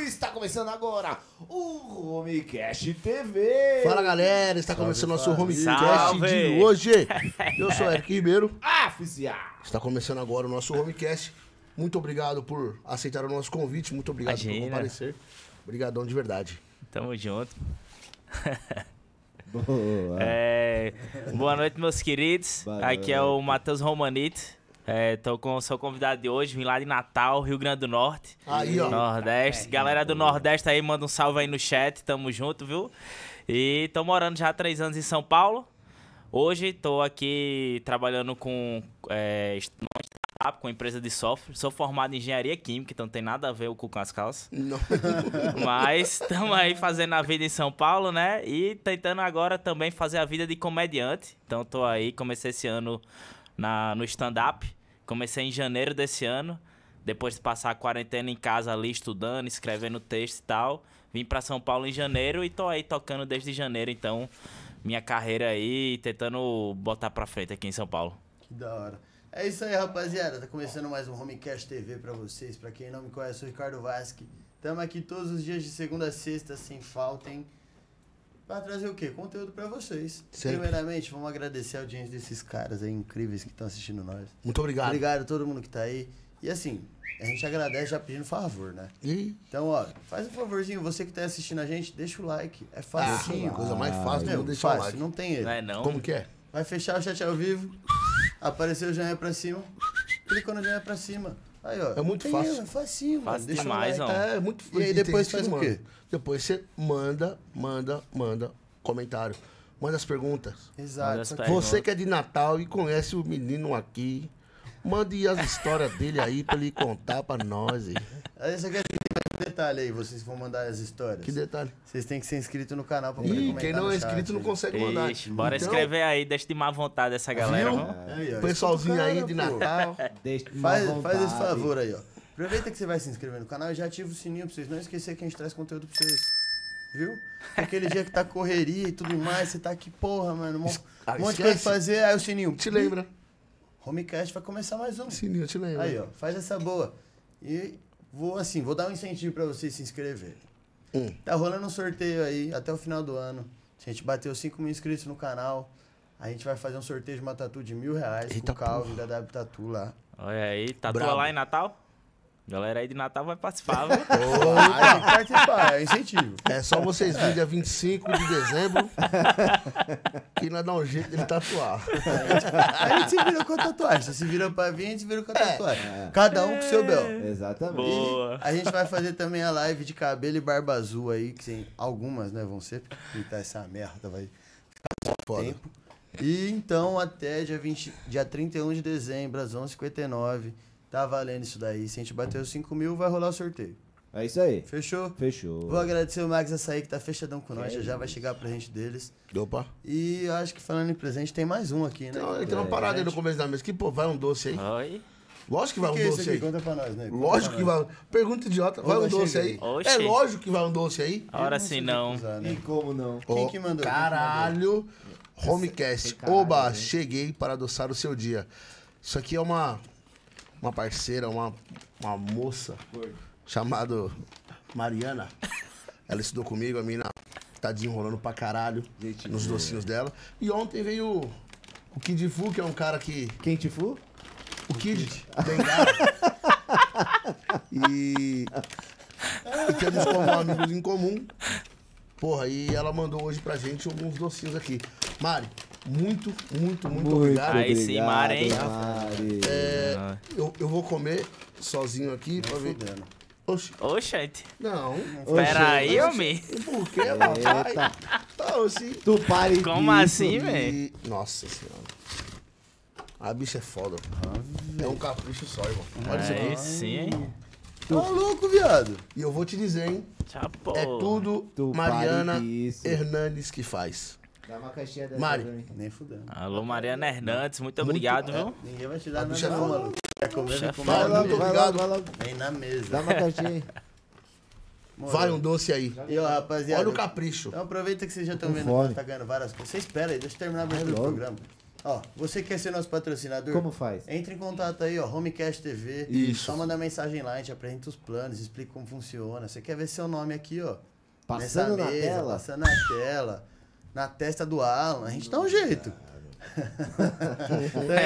Está começando agora o Homecast TV. Fala galera, está começando nosso Homecast Salve. de hoje. Eu sou o Eric Ribeiro. Oficial. Está começando agora o nosso Homecast. Muito obrigado por aceitar o nosso convite. Muito obrigado por Imagina. comparecer. Obrigadão de verdade. Tamo junto. Boa. É, boa noite, meus queridos. Boa Aqui é o Matheus Romanito. É, tô com sou convidado de hoje, vim lá de Natal, Rio Grande do Norte. Aí, ó. Nordeste. Galera do Nordeste aí, manda um salve aí no chat. Tamo junto, viu? E tô morando já há três anos em São Paulo. Hoje tô aqui trabalhando com é, startup, com empresa de software. Sou formado em engenharia química, então não tem nada a ver o cu com as calças. Não. Mas estamos aí fazendo a vida em São Paulo, né? E tentando agora também fazer a vida de comediante. Então tô aí, comecei esse ano na, no stand-up. Comecei em janeiro desse ano. Depois de passar a quarentena em casa ali, estudando, escrevendo texto e tal. Vim pra São Paulo em janeiro e tô aí tocando desde janeiro, então, minha carreira aí, tentando botar pra frente aqui em São Paulo. Que da hora. É isso aí, rapaziada. Tá começando mais um Homecast TV pra vocês. Pra quem não me conhece, eu sou o Ricardo Vasque. Tamo aqui todos os dias de segunda a sexta, sem falta, hein? Pra trazer o quê? Conteúdo pra vocês. Sempre. Primeiramente, vamos agradecer a audiência desses caras aí incríveis que estão assistindo nós. Muito obrigado. Obrigado a todo mundo que tá aí. E assim, a gente agradece já pedindo favor, né? E Então, ó, faz um favorzinho, você que tá assistindo a gente, deixa o like. É ah, facinho. coisa mais fácil Meu, de deixar o fácil, like. não tem erro. Não é não? Como que é? Vai fechar o chat ao vivo. Apareceu o joinha pra cima. Clicou no joinha pra cima. Aí, ó. É muito fácil. É facinho, mano. Fácil Deixa o demais, like. ó. É muito E aí depois faz o quê? manda. Depois você manda, manda, manda comentário. Manda as perguntas. Exato. As perguntas. Você que é de Natal e conhece o menino aqui, mande as histórias dele aí pra ele contar pra nós. aí. Aí só quer tem mais um detalhe aí, vocês vão mandar as histórias. Que detalhe. Vocês têm que ser inscrito no canal pra poder Ih, comentar quem não é inscrito não consegue mandar. Ixi, bora Então, escrever aí, deixa de má vontade essa galera. Viu? ó, Pessoalzinho aí de. Natal. Deixa de Faz, má faz esse favor aí, ó. Aproveita que você vai se inscrever no canal e já ativa o sininho pra vocês não esquecer que a gente traz conteúdo pra vocês. Viu? Aquele dia que tá correria e tudo mais, você tá aqui, porra, mano, um Ah, monte de esquece. coisa pra fazer, aí o sininho. Te lembra? Homecast vai começar mais um. Sininho, te lembra. Aí, ó, faz essa boa. E vou assim, vou dar um incentivo pra vocês se inscreverem. Hum. Tá rolando um sorteio aí até o final do ano. Se a gente bateu 5 mil inscritos no canal, a gente vai fazer um sorteio de uma tatu de mil reais Eita com o Calvin da W Tatu lá. Olha aí, tatua Brabo. lá em Natal? Galera aí de Natal vai participar, que participar, é incentivo. É só vocês virem dia 25 de dezembro que nós dá um jeito de ele tatuar. A gente se vira com a tatuagem. Você se vira pra vir, a gente se vira com a tatuagem. Cada um com o seu bel. Exatamente. Boa. A gente vai fazer também a live de cabelo e barba azul aí, que tem algumas, né, vão ser, porque pintar essa merda vai Foda. tempo. E então, até dia, 20, dia 31 de dezembro, às 11h59, tá valendo isso daí. Se a gente bater os 5 mil, vai rolar o sorteio. É isso aí. Fechou? Fechou. Vou agradecer o Max Açaí, que tá fechadão com nós, já já vai chegar pra gente deles. Opa. E eu acho que falando em presente, tem mais um aqui, né? Não, ele tem uma parada aí no começo da mesa. Que, pô, vai um doce aí. Oi. Lógico que vai que, um que é doce aí. Conta pra nós, né? Conta Lógico pra que vai. Pergunta idiota. Vai Oba, um doce aí. Oxi. É lógico que vai um doce aí. Sei sim não. usar, né? E como não? Quem Ó, que mandou? Quem Caralho. Homecast. caralho, Oba, hein? cheguei para adoçar o seu dia. Isso aqui é uma, uma parceira, uma, uma moça chamada Mariana. Ela estudou comigo, a mina tá desenrolando pra caralho Gente nos boa. docinhos dela. E ontem veio o Kid Fu, que é um cara que Quem te fu? o Kid Bengala. e, e temos como amigos em comum. Porra, e ela mandou hoje pra gente alguns docinhos aqui. Mari, muito, muito, muito, obrigado. Aí sim, Mari, hein? Mari. Ah. Eu, eu vou comer sozinho aqui pra ver. Oxi, Oxente. não. Espera aí, homem. Por que, papai? Eita. Oxi. Tu pare Como disso. assim, velho? Nossa senhora. A bicha é foda. É um capricho só, irmão. Olha isso Aí aqui. sim, hein? Tá louco, viado. E eu vou te dizer, hein? É tudo Tu Mariana. Hernandes que faz. Dá uma caixinha dessa Mari. Nem fudendo. Alô, Mariana Hernandes, muito obrigado, viu? Ninguém vai te dar nada, bicha é não, mano. Quer comer, vem comer. Vai logo, muito vai obrigado. logo, vai logo. Vem na mesa. Dá uma caixinha aí. Mano. Vai um doce aí. E ó, rapaziada. Olha o capricho. Então aproveita que vocês já estão vendo fome. que tá ganhando várias coisas. Você espera aí, deixa eu terminar o logo. programa. Ó, você quer ser nosso patrocinador? Como faz? Entre em contato aí, ó, Homecast TV. Isso. Só manda mensagem lá, a gente apresenta os planos, explica como funciona. Você quer ver seu nome aqui, ó. Passando nessa na mesa, tela? Passando na tela. Na testa do Alan. A gente dá um jeito.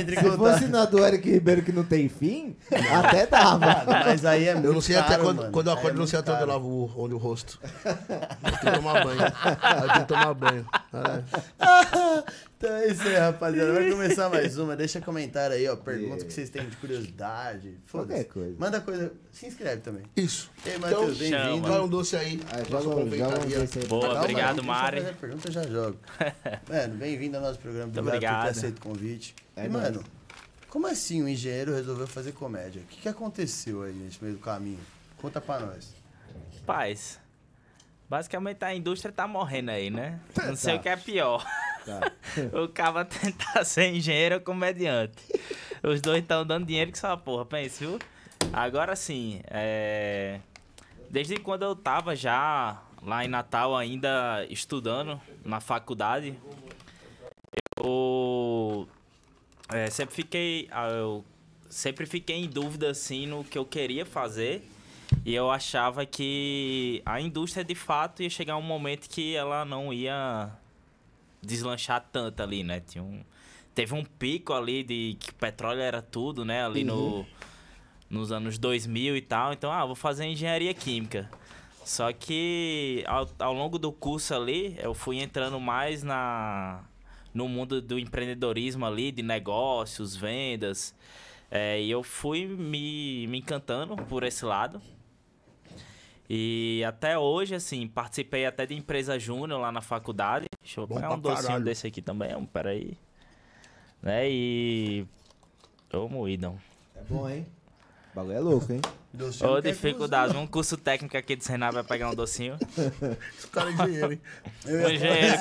então Se fosse na do Eric Ribeiro que não tem fim, até dava. Mas aí é muito Eu não sei até caro, quando, mano. quando eu acordo, é eu não sei até onde eu lavo o, onde o rosto. Eu tenho que tomar banho. Eu tenho que tomar banho. É. Então é isso aí, rapaziada. Vai começar mais uma. Deixa comentário aí, ó. Pergunta que vocês têm de curiosidade. Qualquer Foda-se. coisa. Manda coisa. Se inscreve também. Isso. Ei, Matheus, Então, bem-vindo. Vai um doce aí. Ah, joga, joga um desse aí. Boa, Calma, obrigado, Mari. fazer a pergunta, eu já jogo. Mano, bem-vindo ao nosso programa. Muito Obrigado, por obrigado. ter aceito o convite. É e, nóis. mano, como assim um engenheiro resolveu fazer comédia? O que, que aconteceu aí nesse meio do caminho? Conta pra nós. Paz. Basicamente a indústria tá morrendo aí, né? Não sei Tá. o que é pior. Tá. o cara tentar ser engenheiro ou comediante. Os dois estão dando dinheiro que só porra, pensa, viu? Agora sim, é... desde quando eu tava já lá em Natal ainda estudando na faculdade, eu é, sempre fiquei ah, eu sempre fiquei em dúvida assim no que eu queria fazer e eu achava que a indústria de fato ia chegar um momento que ela não ia deslanchar tanto ali, né? Tinha um, teve um pico ali de que petróleo era tudo, né? Ali no, nos anos 2000 e tal. Então, ah, vou fazer engenharia química. Só que ao, ao longo do curso ali, eu fui entrando mais na no mundo do empreendedorismo ali, de negócios, vendas. É, e eu fui me, me encantando por esse lado. E até hoje, assim, participei até de empresa júnior lá na faculdade. Deixa eu Bom pegar um docinho caralho. desse aqui também, um, peraí. Né, e... Ô, moídão. É bom, hein? O bagulho é louco, hein? Docinho Ô, dificuldade. Um curso técnico aqui de Senado vai pegar um docinho. Esse cara é engenheiro, hein? Eu Um engenheiro.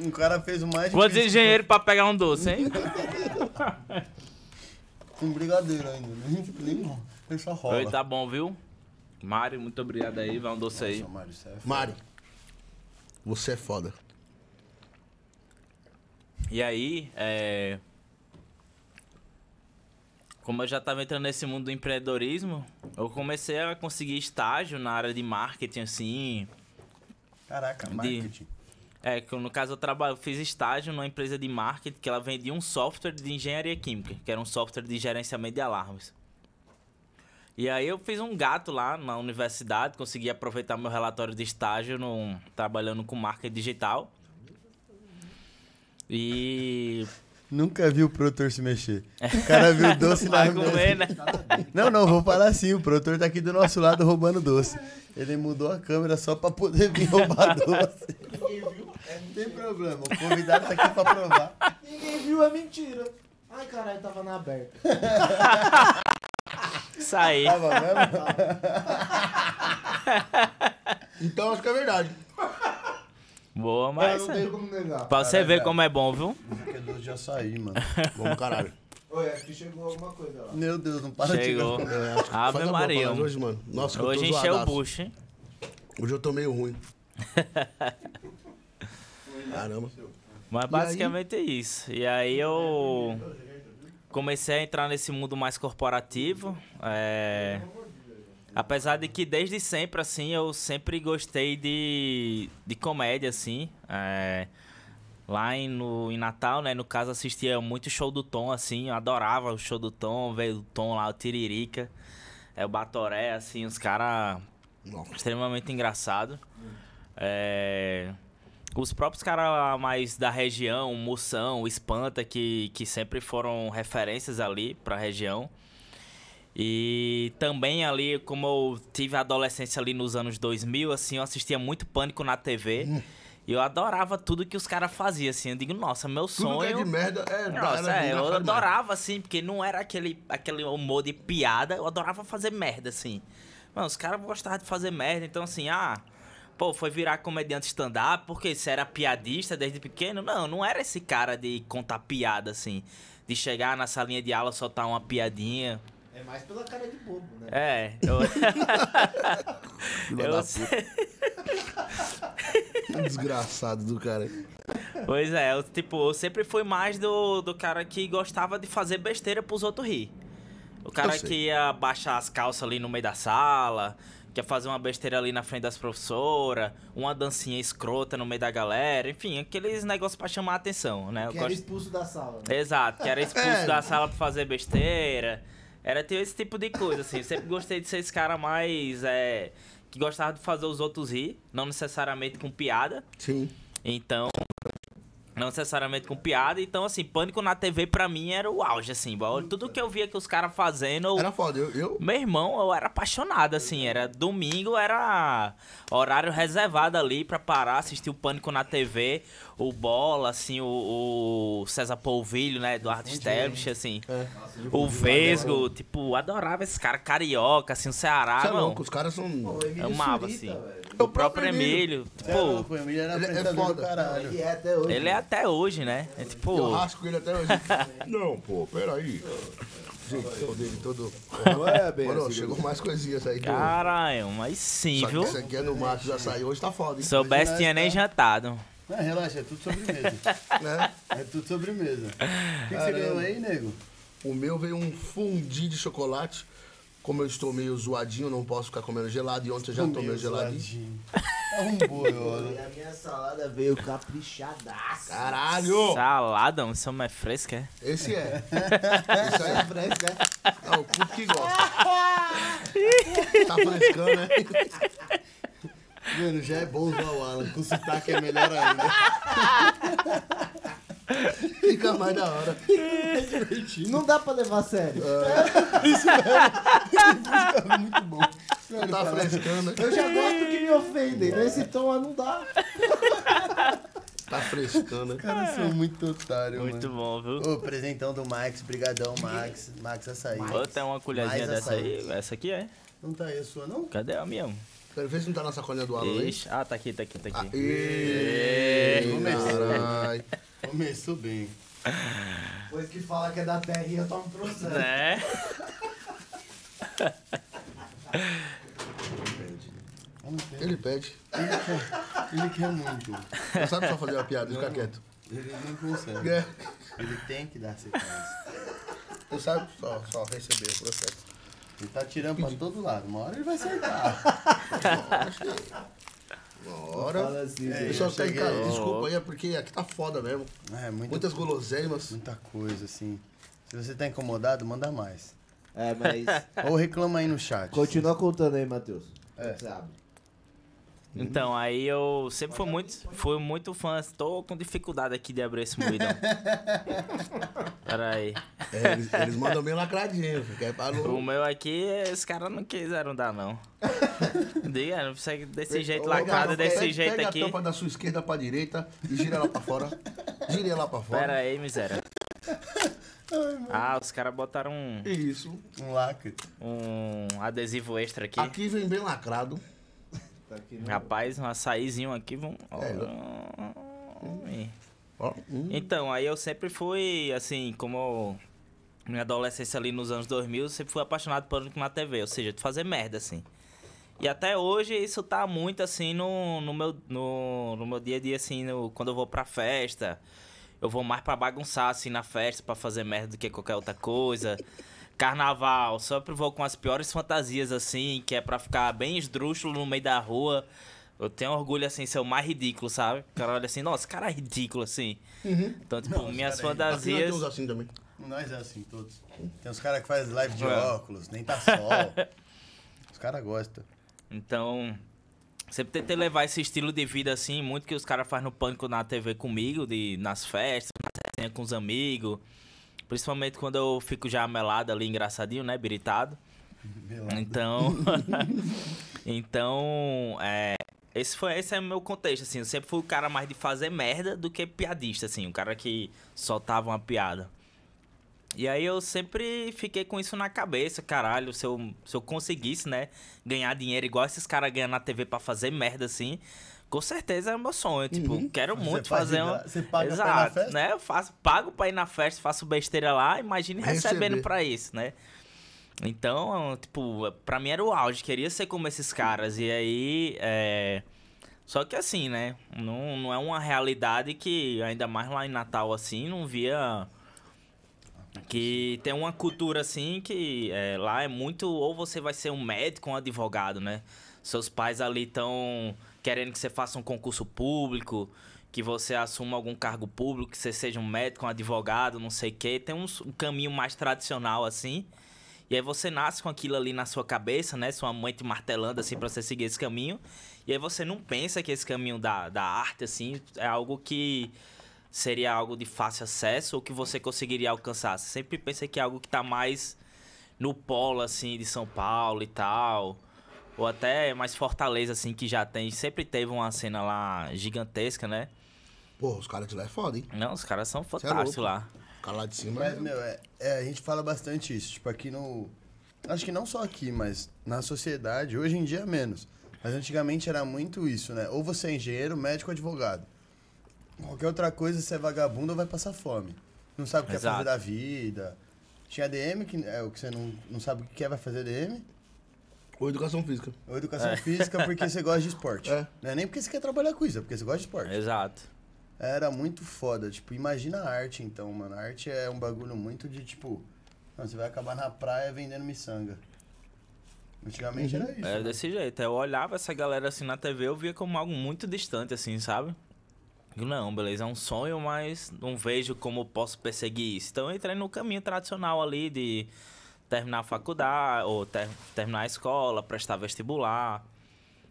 Um cara fez o mais quantos engenheiros pra pegar um doce, hein? Com brigadeiro ainda. Nem, nem, nem só rola. Oi, tá bom, viu? Mário, muito obrigado aí. Vai um doce aí. Nossa, Mário, isso é foda. Mari, você é foda. E aí, é... Como eu já tava entrando nesse mundo do empreendedorismo, eu comecei a conseguir estágio na área de marketing, assim. Caraca, De- marketing. É, que no caso eu trabalho, fiz estágio numa empresa de marketing que ela vendia um software de engenharia química, que era um software de gerenciamento de alarmes. E aí eu fiz um gato lá na universidade, consegui aproveitar meu relatório de estágio num, trabalhando com marketing digital. E Nunca vi o produtor se mexer. O cara viu o doce na né? Não, não, vou falar assim. O produtor tá aqui do nosso lado roubando doce. Ele mudou a câmera só pra poder vir roubar doce. Não tem problema. O convidado tá aqui pra provar. Ninguém viu, é mentira. Ai, caralho, tava na aberta. Isso aí. Tava mesmo? Então acho que é verdade. Boa, mas. não tenho como negar. Pra você ver como é bom, viu? Isso é doce de açaí, mano. Vamos, caralho. Oi, acho que chegou alguma coisa lá. Meu Deus, não para Chegou. de É, que Ave boa Maria. nós Hoje, mano. Nossa, que eu tô Hoje encheu o bucho, hein? Hoje eu tô meio ruim. Caramba. Mas basicamente é isso. E aí eu comecei a entrar nesse mundo mais corporativo. é, Apesar de que desde sempre, assim, eu sempre gostei de, de comédia, assim. é, Lá em, no, em Natal, né? No caso, assistia muito show do Tom, assim. Eu adorava o show do Tom, veio o Tom lá, o Tiririca. É o Batoré, assim, os caras extremamente engraçado. É, Os próprios caras mais da região, o Moção, o Espanta, que, que sempre foram referências ali pra região. E também ali, como eu tive a adolescência ali nos anos 2000, assim, eu assistia muito Pânico na TV. E eu adorava tudo que os caras faziam, assim. Eu digo, nossa, meu Tudo que é sonho... de merda é. Nossa, é, eu adorava, assim, porque não era aquele, aquele humor de piada, eu adorava fazer merda, assim. Mano, os caras gostavam de fazer merda, então assim, ah, pô, foi virar comediante stand-up porque você era piadista desde pequeno? Não, não era esse cara de contar piada, assim. De chegar na salinha de aula, soltar uma piadinha. É mais pela cara de bobo, né? É, eu. Filha eu da sei- puta. Que Desgraçado do cara. Pois é, eu, tipo, eu sempre fui mais do, do cara que gostava de fazer besteira pros outros rir. O cara Eu que ia baixar as calças ali no meio da sala, que ia fazer uma besteira ali na frente das professoras, uma dancinha escrota no meio da galera, enfim, aqueles negócios pra chamar a atenção, né? Eu Que era gosto- expulso da sala. né? Exato, que era expulso É. da sala pra fazer besteira. Era ter esse tipo de coisa, assim. Eu sempre gostei de ser esse cara mais. É, que gostava de fazer os outros rir, não necessariamente com piada. Sim. Então. Não necessariamente com piada. Então, assim, pânico na TV pra mim era o auge, assim. Tudo que eu via que os caras fazendo. eu- Era foda. Eu, eu Meu irmão, eu era apaixonado, assim. Era domingo, era horário reservado ali pra parar, assistir o Pânico na TV. O Bola, assim, o, o César Polvilho, né? Eduardo Sterblitch, assim. É. O Vesgo, tipo, adorava esse cara carioca, assim, o Ceará, Você é mano. louco, os caras são. Pô, o Emílio Amava, Surita, assim. velho. O próprio Emílio, é tipo, louco, o Emílio era Ele é foda. caralho. Ele é até hoje. ele é até hoje, né? É Eu tipo. rasco ele até hoje. Não, pô, peraí. Gente, o dele todo. Não é bem Mano, assim, chegou mais coisinhas aí. eu- Caralho, mas sim, Só que viu? isso aqui é no mato, já saiu. Hoje tá foda, hein? Soubesse, tinha nem jantado. Não, relaxa, é tudo sobremesa. Né? é tudo sobremesa. O que, que você ganhou aí, nego? O meu veio um fundi de chocolate. Como eu estou meio zoadinho, não posso ficar comendo gelado. E ontem eu já tomei geladinho. zoadinho. Arrombou, E a minha salada veio caprichadaça. Caralho! Salada, isso é mais fresca, é? Esse é. Esse É é. fresca, É o puto que gosta. Tá frescando, né? Mano, já é bom usar o Alan. Com sotaque é melhor ainda. Fica mais da hora. é. Não dá pra levar a sério. Tá frescando. Eu já gosto que me ofendem. Nesse tom não dá. Tá frescando. Os caras são muito otários, Muito mano. bom, viu? Ô, presentão do Max, brigadão, Max. Max açaí. Ô, tem uma colherzinha dessa aí? Essa aqui é? Não tá aí a sua, não? Cadê a minha? Quero ver se não tá na sacolinha do Alan aí. Ixi. Ah, tá aqui, tá aqui, tá aqui. Começou. Caralho. Começou bem. Pois que fala que é da terra e eu tomo processo. Né? Ele pede. Ele quer muito. Não sabe só fazer uma piada, fica quieto. Ele não consegue. É. Ele tem que dar sequência. Não sabe só, só receber o processo. Ele tá tirando pra todo lado. Uma hora ele vai acertar. Uma hora. Fala assim, É. Pessoal, eu tá em cheguei. casa, desculpa aí, é porque aqui tá foda mesmo. É, muita, Muitas guloseimas. muita coisa, assim. Se você tá incomodado, manda mais. É, mas Ou reclama aí no chat. continua contando aí, Matheus. É. Você abre. Então, aí eu sempre fui muito, fui muito fã. Tô com dificuldade aqui de abrir esse moído. Pera aí. É, eles, eles mandam bem lacradinho, aí pra O meu aqui, os caras não quiseram dar, não. Diga, não precisa desse jeito lacrado, desse pega- jeito pega aqui. a tampa da sua esquerda pra direita e gira ela pra fora. Gira ela pra fora. Pera aí, miséria. Ah, os caras botaram um, Isso. Um lacre. um adesivo extra aqui. Aqui vem bem lacrado. Tá no... Rapaz, um açaizinho aqui, vamos... É, hum. Então, aí eu sempre fui, assim, como minha adolescência ali nos anos 2000, eu sempre fui apaixonado por na TV, ou seja, de fazer merda, assim. E até hoje isso tá muito, assim, no, no, meu, no, no meu dia a dia, assim, no- quando eu vou pra festa. Eu vou mais pra bagunçar, assim, na festa, pra fazer merda do que qualquer outra coisa. Carnaval, sempre vou com as piores fantasias, assim, que é pra ficar bem esdrúxulo no meio da rua. Eu tenho orgulho, assim, de ser o mais ridículo, sabe? O cara olha assim, nossa, esse cara é ridículo, assim. Então, tipo, minhas é Aqui nós fantasias... temos assim também. Nós é assim, todos. Tem uns caras que fazem live de É. óculos, nem tá sol. Os caras gostam. Então, sempre tentei levar esse estilo de vida assim, muito que os caras fazem no pânico na TV comigo, de, nas festas, na com os amigos. Principalmente quando eu fico já melado ali, engraçadinho, né? Biritado. Então. então, é. Esse, foi, esse é o meu contexto, assim. Eu sempre fui o cara mais de fazer merda do que piadista, assim. O cara que soltava uma piada. E aí eu sempre fiquei com isso na cabeça, caralho. Se eu, se eu conseguisse, né, ganhar dinheiro igual esses caras ganham na TV pra fazer merda, assim, com certeza é meu sonho. Tipo, quero Você muito fazer um. você paga pra ir na Exato, festa? né? Eu faço, pago pra ir na festa, faço besteira lá, imagine Receber. recebendo pra isso, né? Então, tipo, pra mim era o auge, queria ser como esses caras. E aí, é, Só que assim, né? Não, não é uma realidade que, ainda mais lá em Natal, assim, não via. Que tem uma cultura assim que é, lá é muito. Ou você vai ser um médico ou um advogado, né? Seus pais ali estão querendo que você faça um concurso público, que você assuma algum cargo público, que você seja um médico, um advogado, não sei o quê. Tem um, um caminho mais tradicional assim. E aí você nasce com aquilo ali na sua cabeça, né? Sua mãe te martelando assim pra você seguir esse caminho. E aí você não pensa que esse caminho da, da arte, assim, é algo que seria algo de fácil acesso ou que você conseguiria alcançar. Você sempre pensa que é algo que tá mais no polo, assim, de São Paulo e tal. Ou até mais Fortaleza, assim, que já tem. Sempre teve uma cena lá gigantesca, né? Pô, os caras de lá é foda, hein? Não, os caras são é fantásticos louco. lá. O cara lá de cima. Mas, meu, é, é, a gente fala bastante isso. Tipo, aqui no. Acho que não só aqui, mas na sociedade, hoje em dia é menos. Mas antigamente era muito isso, né? Ou você é engenheiro, médico ou advogado. Qualquer outra coisa, você é vagabundo ou vai passar fome. Não sabe o que Exato. quer fazer da vida. Tinha DM, que é o que você não, não sabe o que quer, vai fazer DM. Ou educação física. Ou educação física porque você gosta de esporte. É. Não é nem porque você quer trabalhar com isso, é porque você gosta de esporte. Exato. Era muito foda. Tipo, imagina a arte então, mano. A arte é um bagulho muito de tipo. Não, você vai acabar na praia vendendo miçanga. Antigamente era isso. Era né? desse jeito. Eu olhava essa galera assim na TV, eu via como algo muito distante, assim, sabe? Eu, Não, beleza, é um sonho, mas não vejo como posso perseguir isso. Então eu entrei no caminho tradicional ali de terminar a faculdade, ou ter- terminar a escola, prestar vestibular.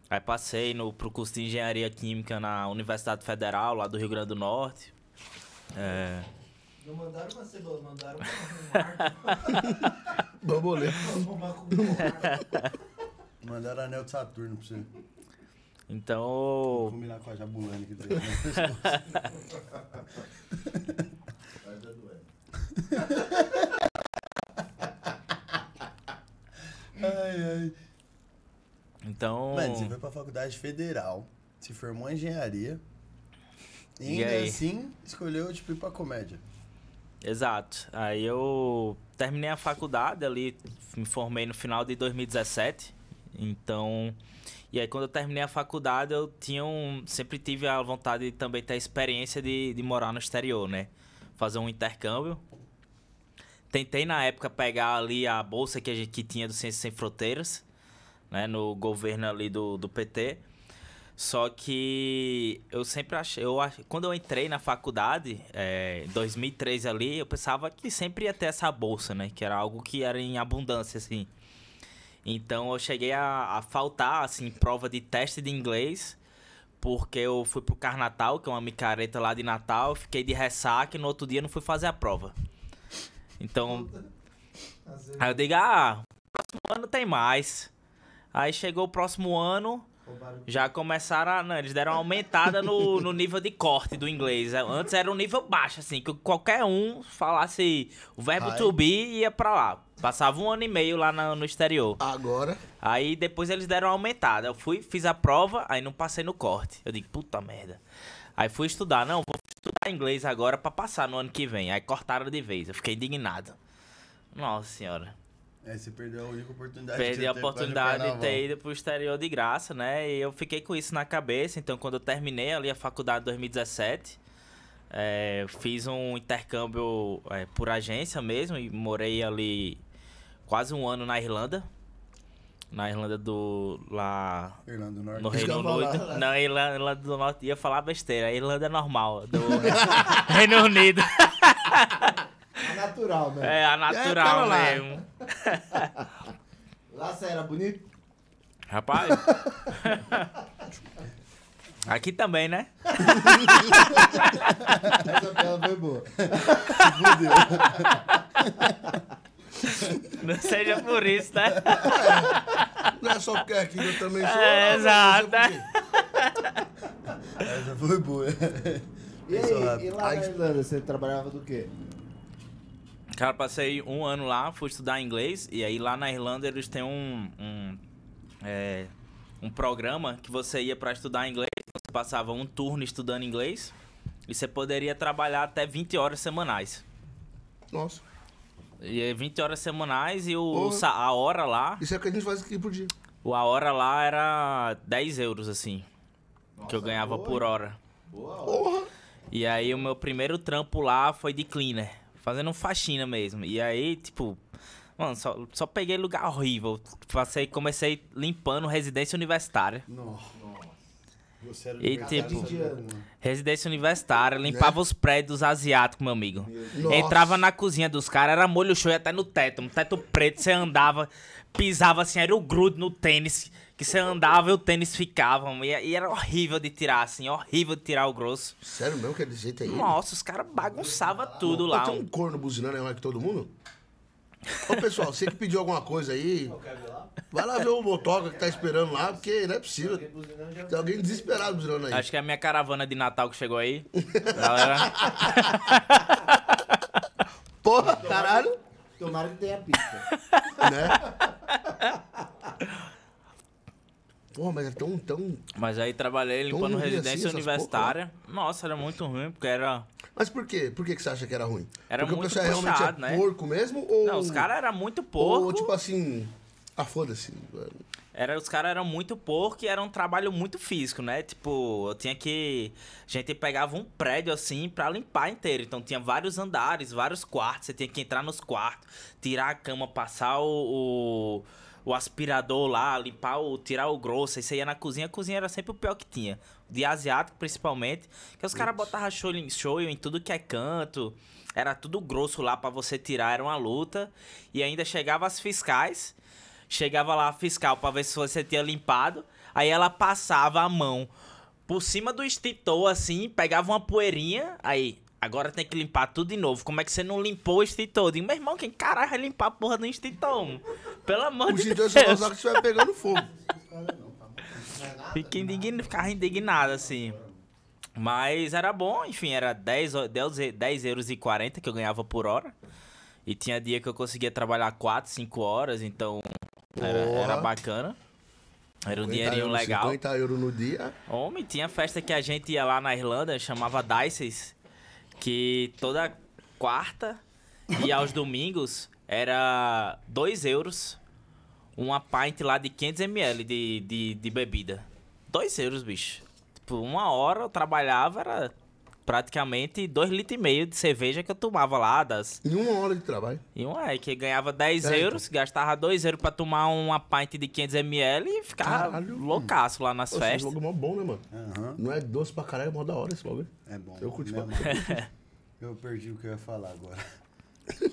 Aí passei no, pro curso de engenharia química na Universidade Federal, lá do Rio Grande do Norte. É, Não mandaram uma cebola, mandaram uma Bambolê. Mandaram anel de Saturno pra você. então, Combinar com a Jabulani que tem. Ai, ai. então... Mano, você foi pra faculdade federal, se formou em engenharia. E E ainda aí? assim, escolheu, tipo, ir pra comédia. Exato. Aí eu terminei a faculdade ali, me formei no final de 2017. Então, e aí quando eu terminei a faculdade, eu tinha um, sempre tive a vontade de também ter a experiência de, de morar no exterior, né? Fazer um intercâmbio. Tentei na época pegar ali a bolsa que a gente que tinha do Ciências Sem Fronteiras, né, no governo ali do, do PT. Só que eu sempre achei, eu quando eu entrei na faculdade, é, em 2003 ali, eu pensava que sempre ia ter essa bolsa, né? Que era algo que era em abundância, assim. Então eu cheguei a, a faltar, assim, prova de teste de inglês, porque eu fui pro Carnatal, que é uma micareta lá de Natal, fiquei de ressaca e no outro dia não fui fazer a prova. Então, aí eu digo, ah, próximo ano tem mais. Aí chegou o próximo ano, já começaram a. Não, eles deram uma aumentada no, no nível de corte do inglês. Antes era um nível baixo, assim, que qualquer um falasse o verbo Ai. to be ia pra lá. Passava um ano e meio lá na- no exterior. Agora, Aí depois eles deram uma aumentada. Eu fui, fiz a prova, aí não passei no corte. Eu digo, puta merda. Aí fui estudar, não, vou estudar inglês agora pra passar no ano que vem. Aí cortaram de vez. Eu fiquei indignado. Nossa senhora. Aí você perdeu a única oportunidade Perdi a oportunidade de ter ido pro exterior de graça, né? E eu fiquei com isso na cabeça. Então, quando eu terminei ali a faculdade em 2017, é, fiz um intercâmbio é, por agência mesmo e morei ali quase um ano na Irlanda. Na Irlanda do. lá. Irlanda do Norte. No Reino Unido. Não, Irlanda, Irlanda do Norte ia falar besteira. A Irlanda é normal. Do Reino Unido. É natural, né? É a natural lá. mesmo. Lá você era bonito? Rapaz. Aqui também, né? Essa tela foi boa. Não seja por isso, né? não é só porque aqui eu também sou. É, ah, exato. Essa foi boa. E aí, e lá na Irlanda, você trabalhava do quê? Cara, passei um ano lá, fui estudar inglês. E aí lá na Irlanda eles têm um. um, é, um programa que você ia pra estudar inglês. Você passava um turno estudando inglês. E você poderia trabalhar até 20 horas semanais. Nossa, E é 20 horas semanais e o, Porra. sa- a hora lá. isso é o que a gente faz aqui por dia. A hora lá era 10 euros, assim. que eu ganhava por hora. Boa hora. Porra! E aí o meu primeiro trampo lá foi de cleaner, fazendo faxina mesmo. E aí, tipo, mano, só, só peguei lugar horrível. Passei, comecei limpando residência universitária. Nossa. Você era E, tipo. Residência universitária, limpava os prédios asiáticos, meu amigo. Nossa. Entrava na cozinha dos caras, era molho show e até no teto. Um teto preto, você andava, pisava assim, era o grudo no tênis. Que você andava e o tênis ficava. E, e era horrível de tirar, assim, horrível de tirar o grosso. Sério mesmo que é desse jeito aí? Nossa, os caras bagunçavam tudo lá. Tem um corno buzinando aí mais que todo mundo? Ô, pessoal, você que pediu alguma coisa aí, vai lá ver o motoca que tá esperando lá, porque não é possível. Tem alguém desesperado buzinando aí. Acho que é a minha caravana de Natal que chegou aí. Galera, Porra, caralho, Tomara que tenha pista. né? Porra, mas é tão, tão... mas aí trabalhei limpando ruim assim residência essas universitária. Nossa, era muito ruim, porque era. Mas por quê? Por que, que você acha que era ruim? Era Porque muito o pessoal realmente puxado, é né? porco mesmo? Ou... Não, os caras eram muito porco. Ou tipo assim... Ah, foda-se. Era, os caras eram muito porco e era um trabalho muito físico, né? Tipo, eu tinha que. A gente pegava um prédio assim pra limpar inteiro. Então tinha vários andares, vários quartos. Você tinha que entrar nos quartos, tirar a cama, passar o, o, o aspirador lá, limpar o. tirar o grosso. Aí você ia na cozinha, a cozinha era sempre o pior que tinha. De asiático, principalmente. Que os caras botavam show em, show em tudo que é canto. Era tudo grosso lá pra você tirar, era uma luta. E ainda chegava as fiscais. Chegava lá a fiscal pra ver se você tinha limpado. Aí ela passava a mão por cima do extintor, assim, pegava uma poeirinha. Aí, agora tem que limpar tudo de novo. Como é que você não limpou o extintor? Eu digo, meu irmão, quem caralho vai limpar a porra do extintor? mano? Pelo amor O de Deus. só vai usar que estiver pegando fogo. Fica indignado, ficava indignado, assim. Mas era bom, enfim, era 10, o- 10, e- 10 euros e 40 que eu ganhava por hora. E tinha dia que eu conseguia trabalhar 4, 5 horas, então era, era bacana. Era um 50 dinheirinho euros, legal. 50 euros no dia. Homem, tinha festa que a gente ia lá na Irlanda, chamava Dices, que toda quarta e aos domingos era 2 euros uma pint lá de 500ml de, de, de bebida. 2 euros, bicho. Tipo, uma hora eu trabalhava, era praticamente 2 litros e meio de cerveja que eu tomava lá das... Em uma hora de trabalho. E um é que ganhava 10 É, euros, gastava 2 euros pra tomar uma pint de 500ml e ficava Caralho. loucaço lá nas esse festas. logo é mó bom, né, mano? Aham. Não é doce pra caralho, é mó da hora esse logo. É bom. Eu curti pra amarro. Eu perdi o que eu ia falar agora.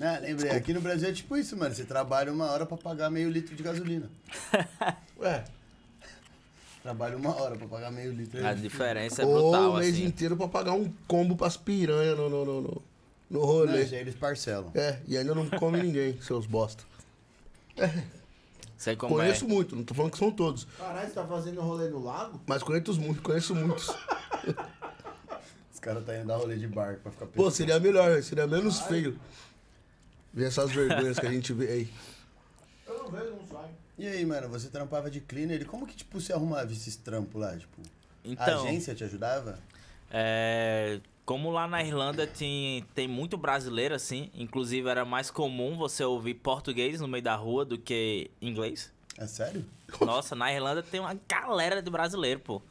Ah, lembrei, aqui no Brasil é tipo isso, mano. Você trabalha uma hora pra pagar meio litro de gasolina. É. Trabalha uma hora pra pagar meio litro. A diferença é Ou brutal, o mês assim. inteiro pra pagar um combo pras piranha no, no, no, no, no rolê. já eles parcelam. É, e ainda não come ninguém, seus bosta. Sei como Conheço é. muito, não tô falando que são todos. Caralho, você tá fazendo rolê no lago? Mas conheço muito, conheço muitos. Os caras tá indo dar rolê de barco pra ficar Pô, pescando. seria melhor, seria menos feio. Ver essas vergonhas que a gente vê aí. Eu não vejo, não sai. E aí, mano, você trampava de cleaner e como que, tipo, você arrumava esses trampos lá? Tipo, a Então, agência te ajudava? é, como lá na Irlanda tem, tem muito brasileiro, assim, inclusive era mais comum você ouvir português no meio da rua do que inglês. É sério? Nossa, na Irlanda tem uma galera de brasileiro, pô.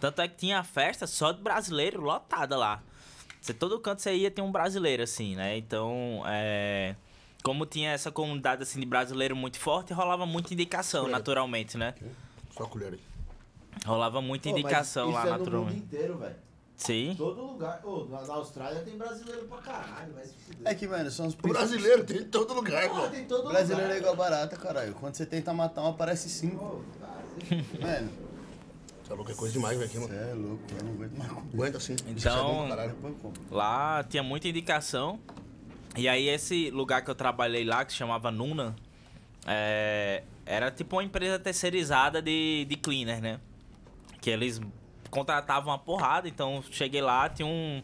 Tanto é que tinha festa só de brasileiro lotada lá. Você, todo canto você ia tem um brasileiro, assim, né? Então, é... Como tinha essa comunidade, assim, de brasileiro muito forte, rolava muita indicação, Colher. naturalmente, né? Só a colher aí. Rolava muita Pô, mas indicação isso lá, é no mundo naturalmente. inteiro, velho. Sim. Todo lugar. Ô, na, na Austrália tem brasileiro pra caralho, fuder. É que, mano, são os O brasileiro tem em todo lugar, Pô, mano. tem todo Brasileiro é lugar. igual barata, caralho. Quando você tenta matar um, aparece cinco. Cara, você- Mano, Tá louco, é coisa demais, velho. aqui, você é louco, eu não aguento mais. Aguenta assim. Então- Isso é bom pra caralho. Depois eu compro. Lá tinha muita indicação. E aí esse lugar que eu trabalhei lá, que se chamava Nuna, é, era tipo uma empresa terceirizada de, de cleaner, né? Que eles contratavam uma porrada, então cheguei lá, tinha um...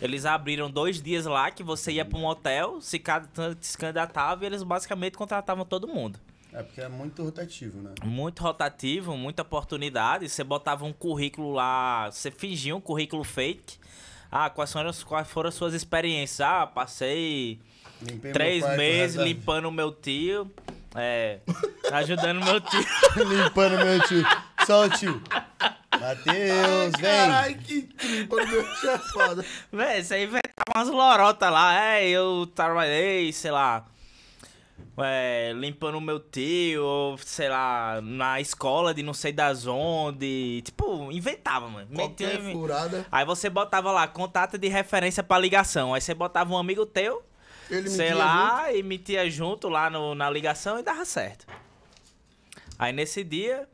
Eles abriram dois dias lá que você ia pra um hotel, se cada- se candidatava e eles basicamente contratavam todo mundo. É porque é muito rotativo, né? Muito rotativo, muita oportunidade. Você botava um currículo lá, você fingia um currículo fake. Ah, quais foram, as- quais foram as suas experiências? Ah, passei Limpei meu três meses limpando o meu tio. É, ajudando meu tio. Limpando meu tio. Só o tio. Matheus, vem. Caralho, que tripa no meu chapado. Véi, você inventava umas lorotas lá. É, eu trabalhei, sei lá. É, limpando o meu tio, ou, sei lá, na escola de não sei das onde. Tipo, inventava, mano. Qualquer Metia- furada, Aí você botava lá, contato de referência pra ligação. Aí você botava um amigo teu, ele sei lá, e metia junto lá no, na ligação e dava certo. Aí nesse dia,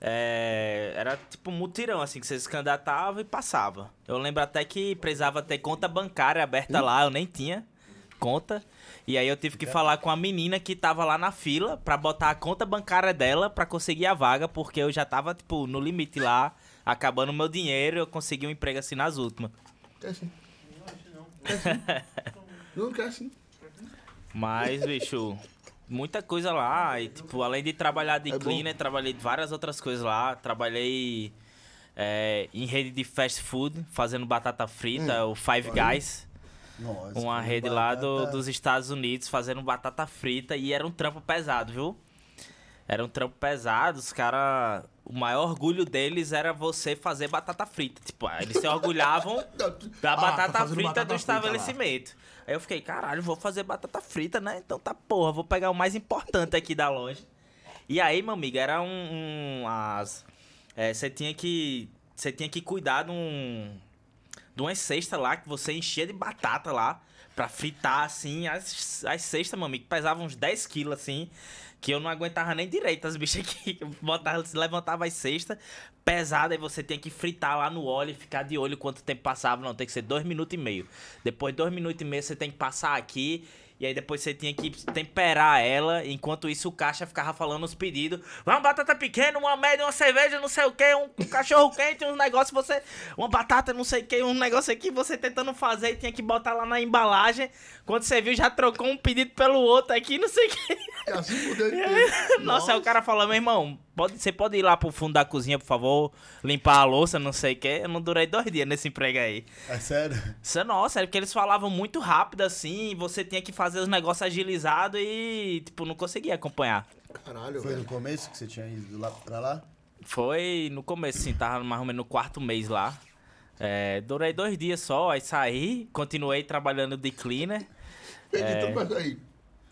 é, era tipo um mutirão, assim, que você se candidatava e passava. Eu lembro até que precisava ter conta bancária aberta lá, eu nem tinha conta. E aí eu tive que falar com a menina que tava lá na fila pra botar a conta bancária dela pra conseguir a vaga, porque eu já tava, tipo, no limite lá, acabando o meu dinheiro, eu consegui um emprego assim nas últimas. Quer sim. Quer sim. Não quer sim. Mas, bicho, muita coisa lá. E, tipo, além de trabalhar de É bom. cleaner, trabalhei de várias outras coisas lá. Trabalhei é, em rede de fast food, fazendo batata frita, o Five Guys. Nossa, Uma que rede lá do- dos Estados Unidos, fazendo batata frita. E era um trampo pesado, viu? Era um trampo pesado. Os caras... O maior orgulho deles era você fazer batata frita. Tipo, eles se orgulhavam da Ah, tá batata frita batata do frita estabelecimento. Aí eu fiquei, caralho, vou fazer batata frita, né? Então tá porra, vou pegar o mais importante aqui da loja. E aí, meu amigo, era um. um as, é, você tinha que. Você tinha que cuidar de um. De uma cesta lá que você enchia de batata lá. Pra fritar, assim, as, as cestas, meu amigo, pesavam uns 10 quilos, assim. Que eu não aguentava nem direito as bichas que botava, levantava as cestas pesada e você tem que fritar lá no óleo e ficar de olho quanto tempo passava. Não, tem que ser dois minutos e meio. Depois de dois minutos e meio você tem que passar aqui. E aí depois você tinha que temperar ela. Enquanto isso o caixa ficava falando os pedidos. Uma batata pequena, uma média, uma cerveja, não sei o que, um, cachorro quente, uns negócios, você. Uma batata, não sei o que, um negócio aqui, você tentando fazer e tinha que botar lá na embalagem. Quando você viu, já trocou um pedido pelo outro aqui, não sei o que. Nossa, aí o cara falou, meu irmão, pode, você pode ir lá pro fundo da cozinha, por favor, limpar a louça, não sei o que. Eu não durei dois dias nesse emprego aí. É sério? Isso é nossa, é porque eles falavam muito rápido assim, você tinha que fazer os negócios agilizados e, tipo, não conseguia acompanhar. Caralho, Foi no velho. começo que você tinha ido lá pra lá? Foi no começo, assim, tava mais ou menos no quarto mês lá. É, durei dois dias só, aí saí, continuei trabalhando de cleaner. Edita mais aí.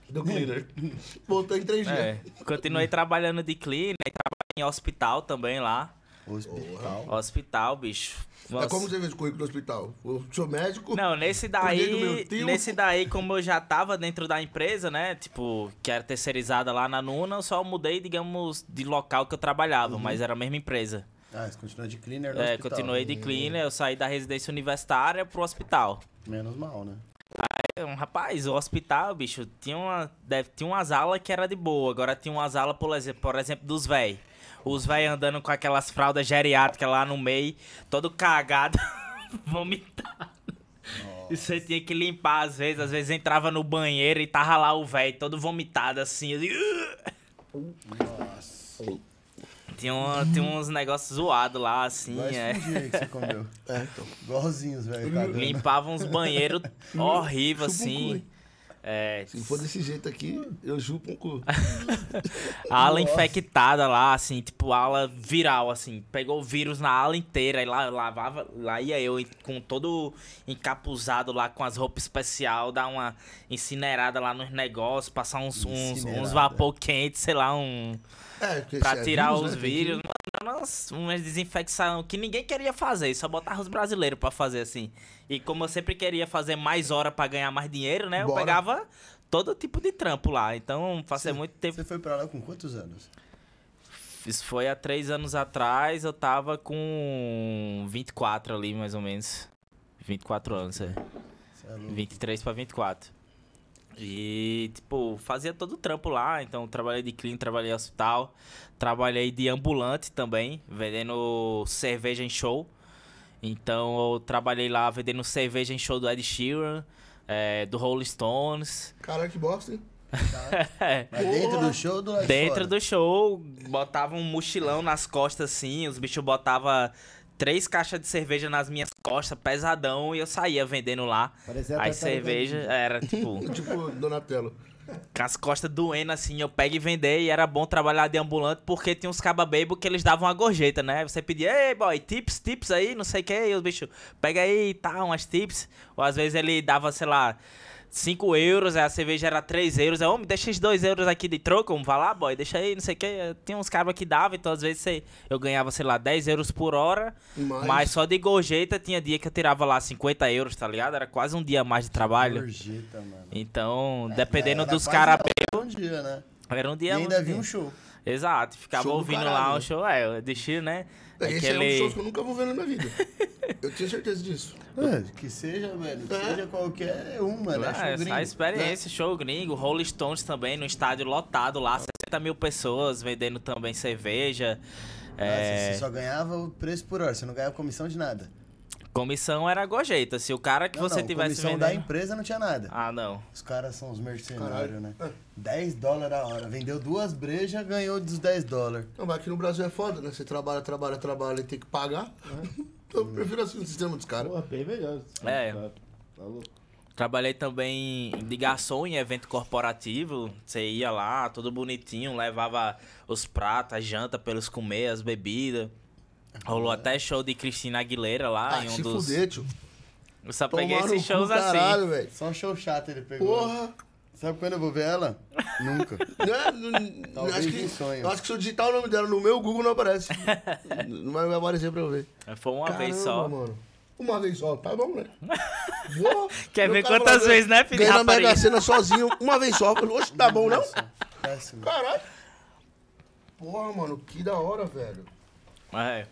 Do cleaner. Voltou em 3G. É, continuei trabalhando de cleaner, trabalhei em hospital também lá. Hospital. Hospital, bicho. É Nossa. como você fez o currículo do hospital? Eu sou médico. Não, nesse daí, nesse daí, como eu já tava dentro da empresa, né, tipo, que era terceirizada lá na Nuna, eu só mudei, digamos, de local que eu trabalhava, mas era a mesma empresa. Ah, você continua de cleaner no É, hospital. continuei de cleaner, eu saí da residência universitária pro hospital. Menos mal, né? É, Um rapaz, o hospital, bicho, tinha, uma, deve, tinha umas alas que era de boa, agora tinha umas alas, por exemplo, por exemplo dos véi. Os véi andando com aquelas fraldas geriátricas lá no meio, todo cagado, vomitado. E você tinha que limpar às vezes, às vezes entrava no banheiro e tava lá o velho todo vomitado assim. assim, Nossa. Tinha, uma- tinha uns negócios zoados lá, assim, Vai é. que você comeu. É, então. Igualzinhos, velho. cagando. Limpava uns banheiros horríveis, um assim. É, Se for desse jeito aqui, eu chupo um cu. Ala Nossa. infectada lá, assim, tipo, ala viral, assim. Pegou o vírus na ala inteira. E lá eu lavava, lá ia eu com todo encapuzado lá, com as roupas especial, dar uma incinerada lá nos negócios, passar uns, uns, uns vapor quente, sei lá, um. É, Pra é tirar vírus, os né, vírus. Mano, umas, umas desinfecção que ninguém queria fazer, só botava os brasileiros pra fazer assim. E como eu sempre queria fazer mais hora pra ganhar mais dinheiro, né? Eu Bora. pegava todo tipo de trampo lá. Então, passei muito tempo Você foi pra lá com quantos anos? Isso foi há três anos atrás, eu tava com 24 ali, mais ou menos. 24 anos, é. É louco. 23 pra 24. E, tipo, fazia todo o trampo lá. Então, trabalhei de clínica, trabalhei em hospital. Trabalhei de ambulante também, vendendo cerveja em show. Então, eu trabalhei lá vendendo cerveja em show do Ed Sheeran, é, do Rolling Stones. Caralho, que bosta, hein? Mas dentro do show ou do Dentro fora? do show, botava um mochilão nas costas assim, os bichos botavam três caixas de cerveja nas minhas costas, pesadão, e eu saía vendendo lá. Parecia a As cervejas era tipo. Tipo, Donatello. Com as costas doendo, assim, eu pego e vender. E era bom trabalhar de ambulante porque tinha uns caba bebo que eles davam uma gorjeta, né? Você pedia, ei, boy, tips, tips aí, não sei o que. E os bichos, pega aí, tá, umas tips. Ou às vezes ele dava, sei lá, 5 euros, aí a cerveja era 3 euros. Aí, homem, deixa esses 2 euros aqui de troco, vamos falar, boy, deixa aí, não sei o que. Tinha uns cabas que davam, então às vezes sei, eu ganhava, sei lá, 10 euros por hora. Mas- Mas só de gorjeta tinha dia que eu tirava lá 50 euros, tá ligado? Era quase um dia a mais de trabalho. Gorjeta, mano. Então, dependendo Era dos caras. Bom dia, né? Era um E dia. ainda vi um show. Exato, ficava Show do ouvindo lá o show, é, de Chile, né? Esse é um dos shows que eu nunca vou ver na minha vida. Eu tenho certeza disso. É, que seja, velho. Que É. seja qualquer um, mano. É Ah, show essa gringo. experiência, show gringo, Rolling Stones também no estádio lotado lá, 60 mil pessoas vendendo também cerveja. Ah, É, você só ganhava o preço por hora, você não ganhava comissão de nada. Comissão era gorjeta. Se o cara que Não, você não, tivesse comissão da vendendo. empresa não tinha nada. Ah, não. Os caras são os mercenários, Caralho. né? É. 10 dólares a hora. Vendeu duas brejas, ganhou dos 10 dólares. Não, mas aqui no Brasil é foda, né? Você trabalha, trabalha, trabalha e tem que pagar. Então, eu prefiro assim o sistema dos caras. Pô, bem melhor. É. Tá, louco. Trabalhei também de garçom em evento corporativo. Você ia lá, tudo bonitinho, levava os pratos, a janta pra eles comer, as bebidas. Rolou até show de Cristina Aguilera lá Ah, em um se dos. fuder, tio. Eu só peguei Tomar no esses shows assim. caralho, velho. Só um show chato ele pegou. Porra. Sabe quando eu vou ver ela? Nunca. Né? Não- Talvez acho, que, sonho. eu acho que se eu digitar o nome dela no meu Google não aparece. não vai aparecer pra eu ver. Foi uma vez Caramba, só. Mano. Uma vez só, tá bom, né? Vou. Quer ver quantas vezes, né, filho Ganhei na rapariga? Mega Sena sozinho, uma vez só. Falei, oxe, tá bom não? Péssimo. Caralho. Porra, mano, que da hora, velho. É.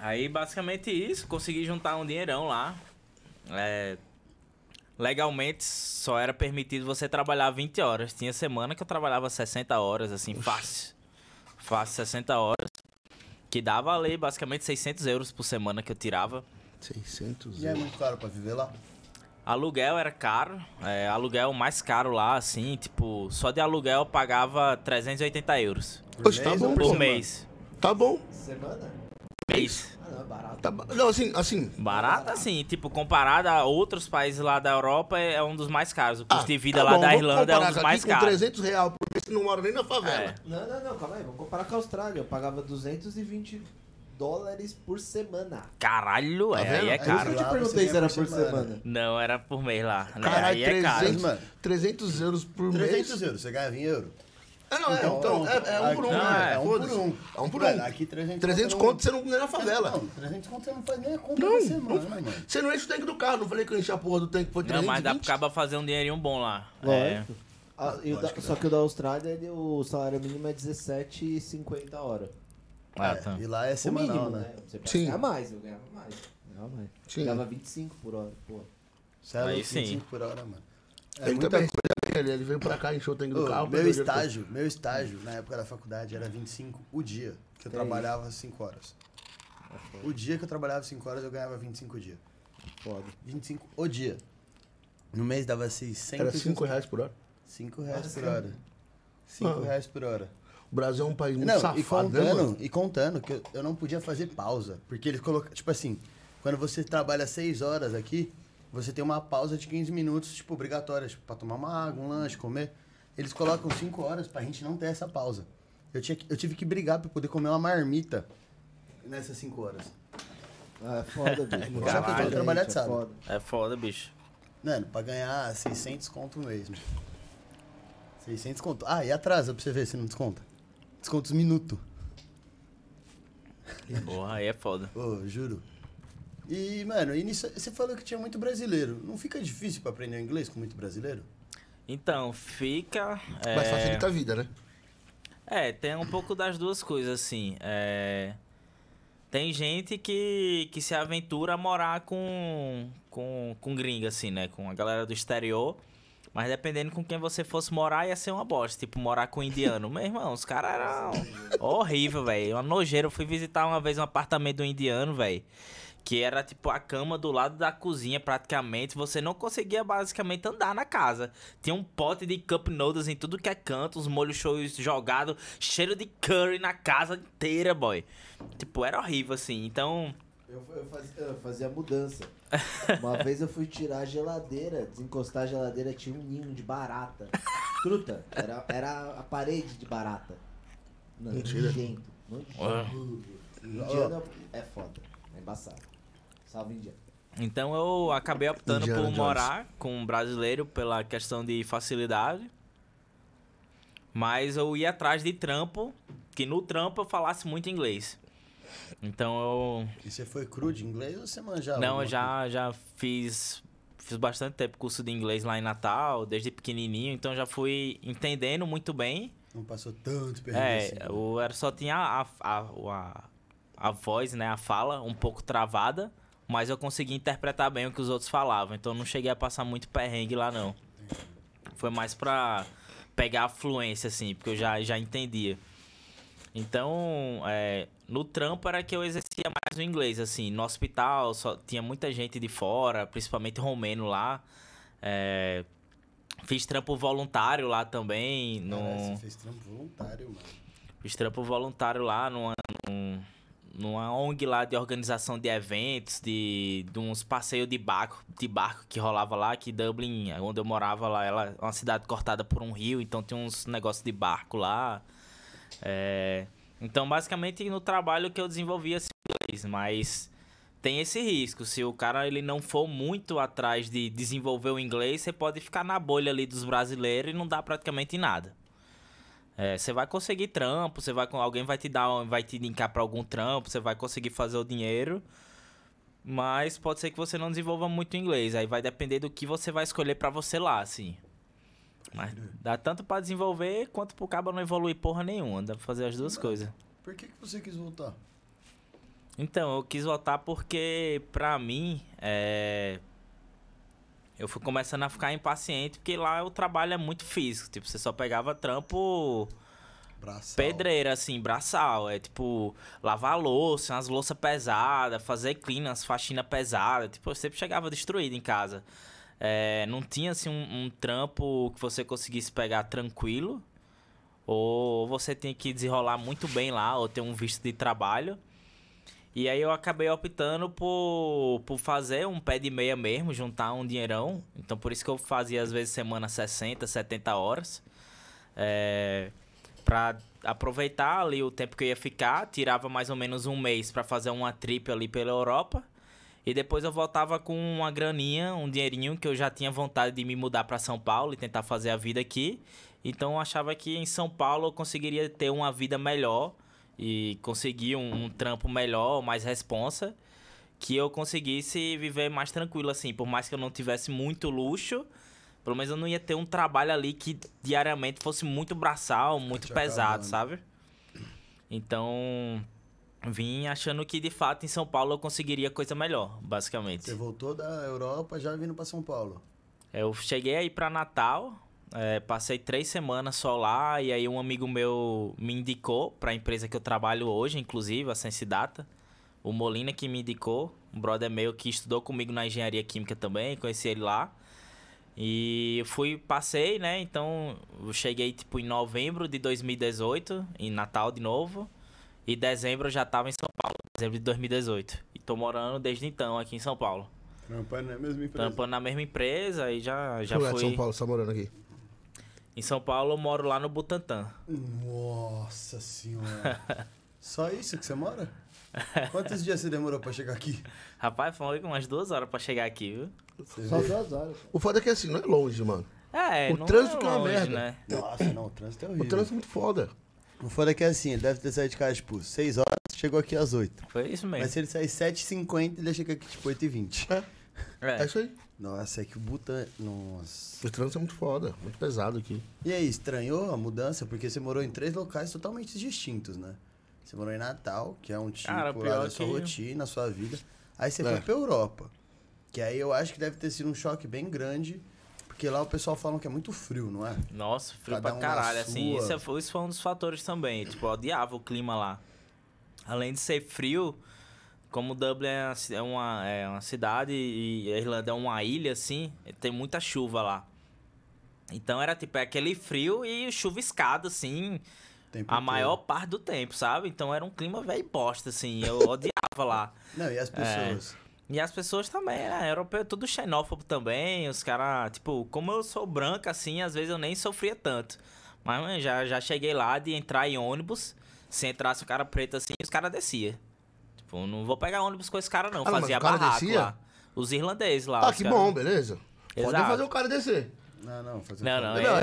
Aí, basicamente isso. Consegui juntar um dinheirão lá. É, Legalmente, só era permitido você trabalhar 20 horas. Tinha semana que eu trabalhava 60 horas, assim, fácil. Fácil, 60 horas. Que dava ali, basicamente, 600 euros por semana que eu tirava. 600 E é euros. muito caro pra viver lá? Aluguel era caro. É, aluguel mais caro lá, assim, tipo... Só de aluguel eu pagava 380 euros. Oxe, tá mês bom, Por pô. mês. Tá bom. Semana? Mês. Ah, não, é barato. Bom. Não, assim, assim. Barato, assim, tipo, comparado a outros países lá da Europa, é é um dos mais caros. O custo ah, de vida tá lá bom, da Irlanda é um dos aqui mais com caros. 300 reais por mês, você não mora nem na favela. É. Não, não, não, calma aí. Vamos comparar com a Austrália. Eu pagava 220 dólares por semana. Caralho, Tá é, aí é É caro. eu te perguntei se era por por semana. semana. Não, era por mês lá. Caralho, aí é caro. 300, Mano. 300 euros por 300 mês. euros, você ganhava em euro? É, não, é, então, é, é um por um, Aqui- né? É um Foda-se. por um. É um por Velho, um. Aqui 300 300 conto você não ganha na favela. Não, 300 conto você não faz nem a compra Não, da semana, não mano. Você não enche o tanque do carro. Não falei que eu enchi a porra do tanque, foi Não, 320. mas dá pro caba fazer um dinheirinho bom lá. É. Ah, da- só que o da Austrália, ele, o salário mínimo é 17,50 a hora. Ah, É, tá. E lá é semanal, mínimo, né? né? Você pode Sim. ganhar mais, eu ganhava mais. Ganhava mais. Sim. Ganhava 25 por hora, pô. É Aí louco, sim. 25 por hora, mano. É Ele muita também, ele, ele veio pra cá, encheu o tanque do Ô, carro. meu estágio, meu estágio na época da faculdade era 25 o dia, que eu Que trabalhava 5 horas. O dia que eu trabalhava 5 horas eu ganhava 25 o dia. Foda. 25 o dia. No mês dava 600 todo. Era 5 reais por hora. 5 reais por Nossa. hora. 5 Ah. reais por hora. O Brasil é um país muito Não, e safado, né, contando, mano? e contando que eu, eu não podia fazer pausa. Porque eles colocam. Tipo assim, quando você trabalha 6 horas aqui, você tem uma pausa de 15 minutos, tipo, obrigatória, tipo, pra tomar uma água, um lanche, comer. Eles colocam 5 horas pra gente não ter essa pausa. Eu, tinha, que- eu tive que brigar pra poder comer uma marmita nessas 5 horas. Ah, é foda, bicho. Caralho. diferente, Trabalhar de é sábado. foda. É foda, bicho. Mano, pra ganhar 600 conto mano. 600 conto. Ah, e atrasa pra você ver se não desconta. Desconta os minutos. Porra, aí é foda. Ô, juro. E, mano, e nisso, você falou que tinha muito brasileiro. Não fica difícil pra aprender inglês com muito brasileiro? Então, fica. É... Mas facilita a vida, né? É, tem um pouco das duas coisas, assim. É... Tem gente que, que se aventura a morar com, com, com gringa, assim, né? Com a galera do exterior. Mas dependendo com quem você fosse morar, ia ser uma bosta. Tipo, morar com indiano. Meu irmão, os caras eram horrível, velho. Uma nojeira. Eu fui visitar uma vez um apartamento do indiano, velho. Que era tipo a cama do lado da cozinha, praticamente. Você não conseguia basicamente andar na casa. Tinha um pote de cup noodles em tudo que é canto, os molhos shows jogados, cheiro de curry na casa inteira, boy. Tipo, era horrível assim. Então, Eu, eu fazia, eu fazia mudança. Uma vez eu fui tirar a geladeira, desencostar a geladeira, tinha um ninho de barata. Truta, era, era a parede de barata. Não, Mentira. nojento, nojento. Indiano é foda, é embaçado. Salve. Então eu acabei optando Indiana por Jones. morar com um brasileiro pela questão de facilidade. Mas eu ia atrás de trampo, que no trampo eu falasse muito inglês. Então eu. E você foi cru de inglês ou você manjava? Não, eu já, já fiz. Fiz bastante tempo curso de inglês lá em Natal, desde pequenininho, então já fui entendendo muito bem. Não passou tanto perrengue É, assim. eu era, só tinha a, a, a, a voz, né, a fala um pouco travada, mas eu conseguia interpretar bem o que os outros falavam, então eu não cheguei a passar muito perrengue lá não. Foi mais pra pegar a fluência, assim, porque eu já, já entendia. Então, é, no trampo era que eu exercia mais o inglês, assim. No hospital só tinha muita gente de fora, principalmente romeno lá. É, fiz trampo voluntário lá também. No... Caralho, você fez trampo voluntário, mano. Fiz trampo voluntário lá numa, num- numa ONG lá de organização de eventos, de, de uns passeios de barco, de barco que rolava lá, que Dublin, onde eu morava lá, ela é uma cidade cortada por um rio, então tem uns negócios de barco lá. É, então, basicamente, no trabalho que eu desenvolvi esse inglês, mas tem esse risco. Se o cara ele não for muito atrás de desenvolver o inglês, você pode ficar na bolha ali dos brasileiros e não dá praticamente nada. É, você vai conseguir trampo, você vai com alguém vai te dar, vai te linkar para algum trampo, você vai conseguir fazer o dinheiro. Mas pode ser que você não desenvolva muito inglês, aí vai depender do que você vai escolher para você lá, assim. Mas dá tanto para desenvolver quanto pro cabo não evoluir porra nenhuma, dá pra fazer as duas coisas. Por que, que você quis voltar? Então, eu quis voltar porque, pra mim, é... eu fui começando a ficar impaciente, porque lá o trabalho é muito físico. Tipo, você só pegava trampo Braçal. pedreira, assim, braçal. É tipo, lavar louça, umas louças pesadas, fazer clean, umas faxinas pesadas. Tipo, eu sempre chegava destruído em casa. É, não tinha, assim, um, um trampo que você conseguisse pegar tranquilo. Ou você tinha que desenrolar muito bem lá, ou ter um visto de trabalho. E aí eu acabei optando por, por fazer um pé de meia mesmo, juntar um dinheirão. Então por isso que eu fazia às vezes semana 60, 70 horas. É, pra aproveitar ali o tempo que eu ia ficar, tirava mais ou menos um mês pra fazer uma trip ali pela Europa. E depois eu voltava com uma graninha, um dinheirinho que eu já tinha vontade de me mudar pra São Paulo e tentar fazer a vida aqui. Então eu achava que em São Paulo eu conseguiria ter uma vida melhor e conseguir um, um trampo melhor, mais responsa, que eu conseguisse viver mais tranquilo assim, por mais que eu não tivesse muito luxo, pelo menos eu não ia ter um trabalho ali que diariamente fosse muito braçal, muito te pesado, acabando. sabe? Então, vim achando que de fato em São Paulo eu conseguiria coisa melhor, basicamente. Você voltou da Europa já vindo pra São Paulo. Eu cheguei aí pra Natal, é, passei três semanas só lá, e aí um amigo meu me indicou pra empresa que eu trabalho hoje, inclusive, a Sense Data. O Molina que me indicou, um brother meu que estudou comigo na engenharia química também, conheci ele lá. E eu fui, passei, né? Então, eu cheguei tipo em novembro de 2018, em Natal de novo. E dezembro eu já tava em São Paulo, dezembro de 2018. E tô morando desde então aqui em São Paulo. Trampando na mesma empresa. Trampando na mesma empresa e já, já Que lugar de fui. São Paulo você tá morando aqui? Em São Paulo eu moro lá no Butantã. Nossa senhora. Só isso que você mora? Quantos dias você demorou pra chegar aqui? Rapaz, foi umas duas horas pra chegar aqui, viu? Você Só vê? duas horas. O foda é que assim, não é longe, mano. É, O não trânsito é que é uma longe, merda. né? Nossa, não, o trânsito é O horrível. trânsito é muito foda. O foda é que é assim, ele deve ter saído de casa, tipo, 6 horas, chegou aqui às 8. Foi isso mesmo. Mas se ele sair 7h50, ele chega aqui, tipo, 8h20. É É. isso aí. Nossa, é que o Butan... Nossa. O trânsito é muito foda, muito pesado aqui. E aí, estranhou a mudança? Porque você morou em três locais totalmente distintos, né? Você morou em Natal, que é um tipo Cara, lá pior da sua que- rotina, sua vida. Aí você É. foi pra Europa. Que aí eu acho que deve ter sido um choque bem grande, porque lá o pessoal fala que é muito frio, não é? Nossa, frio Cada pra um caralho, assim. Isso, é- foi, isso foi um dos fatores também. Tipo, eu odiava o clima lá. Além de ser frio, como Dublin é uma é uma, é uma cidade e a Irlanda é uma ilha, assim, tem muita chuva lá. Então era tipo é aquele frio e chuviscado, assim, tempo a inteiro. maior parte do tempo, sabe? Então era um clima velho bosta, assim. Eu odiava lá. Não, e as pessoas? E as pessoas também, né? Europeu é tudo xenófobo também. Os caras, tipo, como eu sou branca, assim, às vezes eu nem sofria tanto. Mas mano, já, já cheguei lá de entrar em ônibus. Se entrasse o cara preto assim, os caras descia. Tipo, não vou pegar ônibus com esse cara, não. Ah, mas Fazia o cara barraco descia? lá. Os irlandeses lá. Ah, os que cara- bom, beleza. Pode Exato. fazer o cara descer. Não, não, fazer Não, o não, é- é.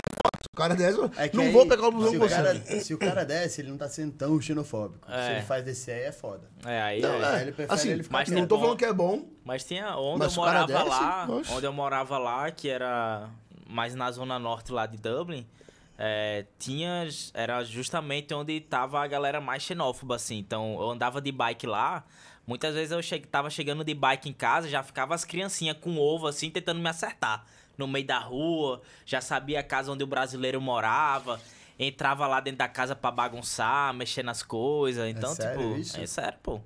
O cara desce, É que não aí, vou pegar o busão se com o você. cara, Se o cara desce, ele não tá sendo tão xenofóbico. É. Se ele faz descer, aí é foda. É, aí. Não, aí- é, ele prefere assim, ele ficar Mas não tô bom- falando que é bom. Mas tinha onde Mas eu se o cara morava desce, lá, oxe. onde eu morava lá, que era mais na zona norte lá de Dublin, é, tinha era justamente onde tava a galera mais xenófoba assim. Então, eu andava de bike lá, muitas vezes eu che tava chegando de bike em casa, já ficava as criancinhas com ovo assim tentando me acertar no meio da rua, já sabia a casa onde o brasileiro morava. Entrava lá dentro da casa pra bagunçar, mexer nas coisas. Então, sério tipo. isso? É sério, pô.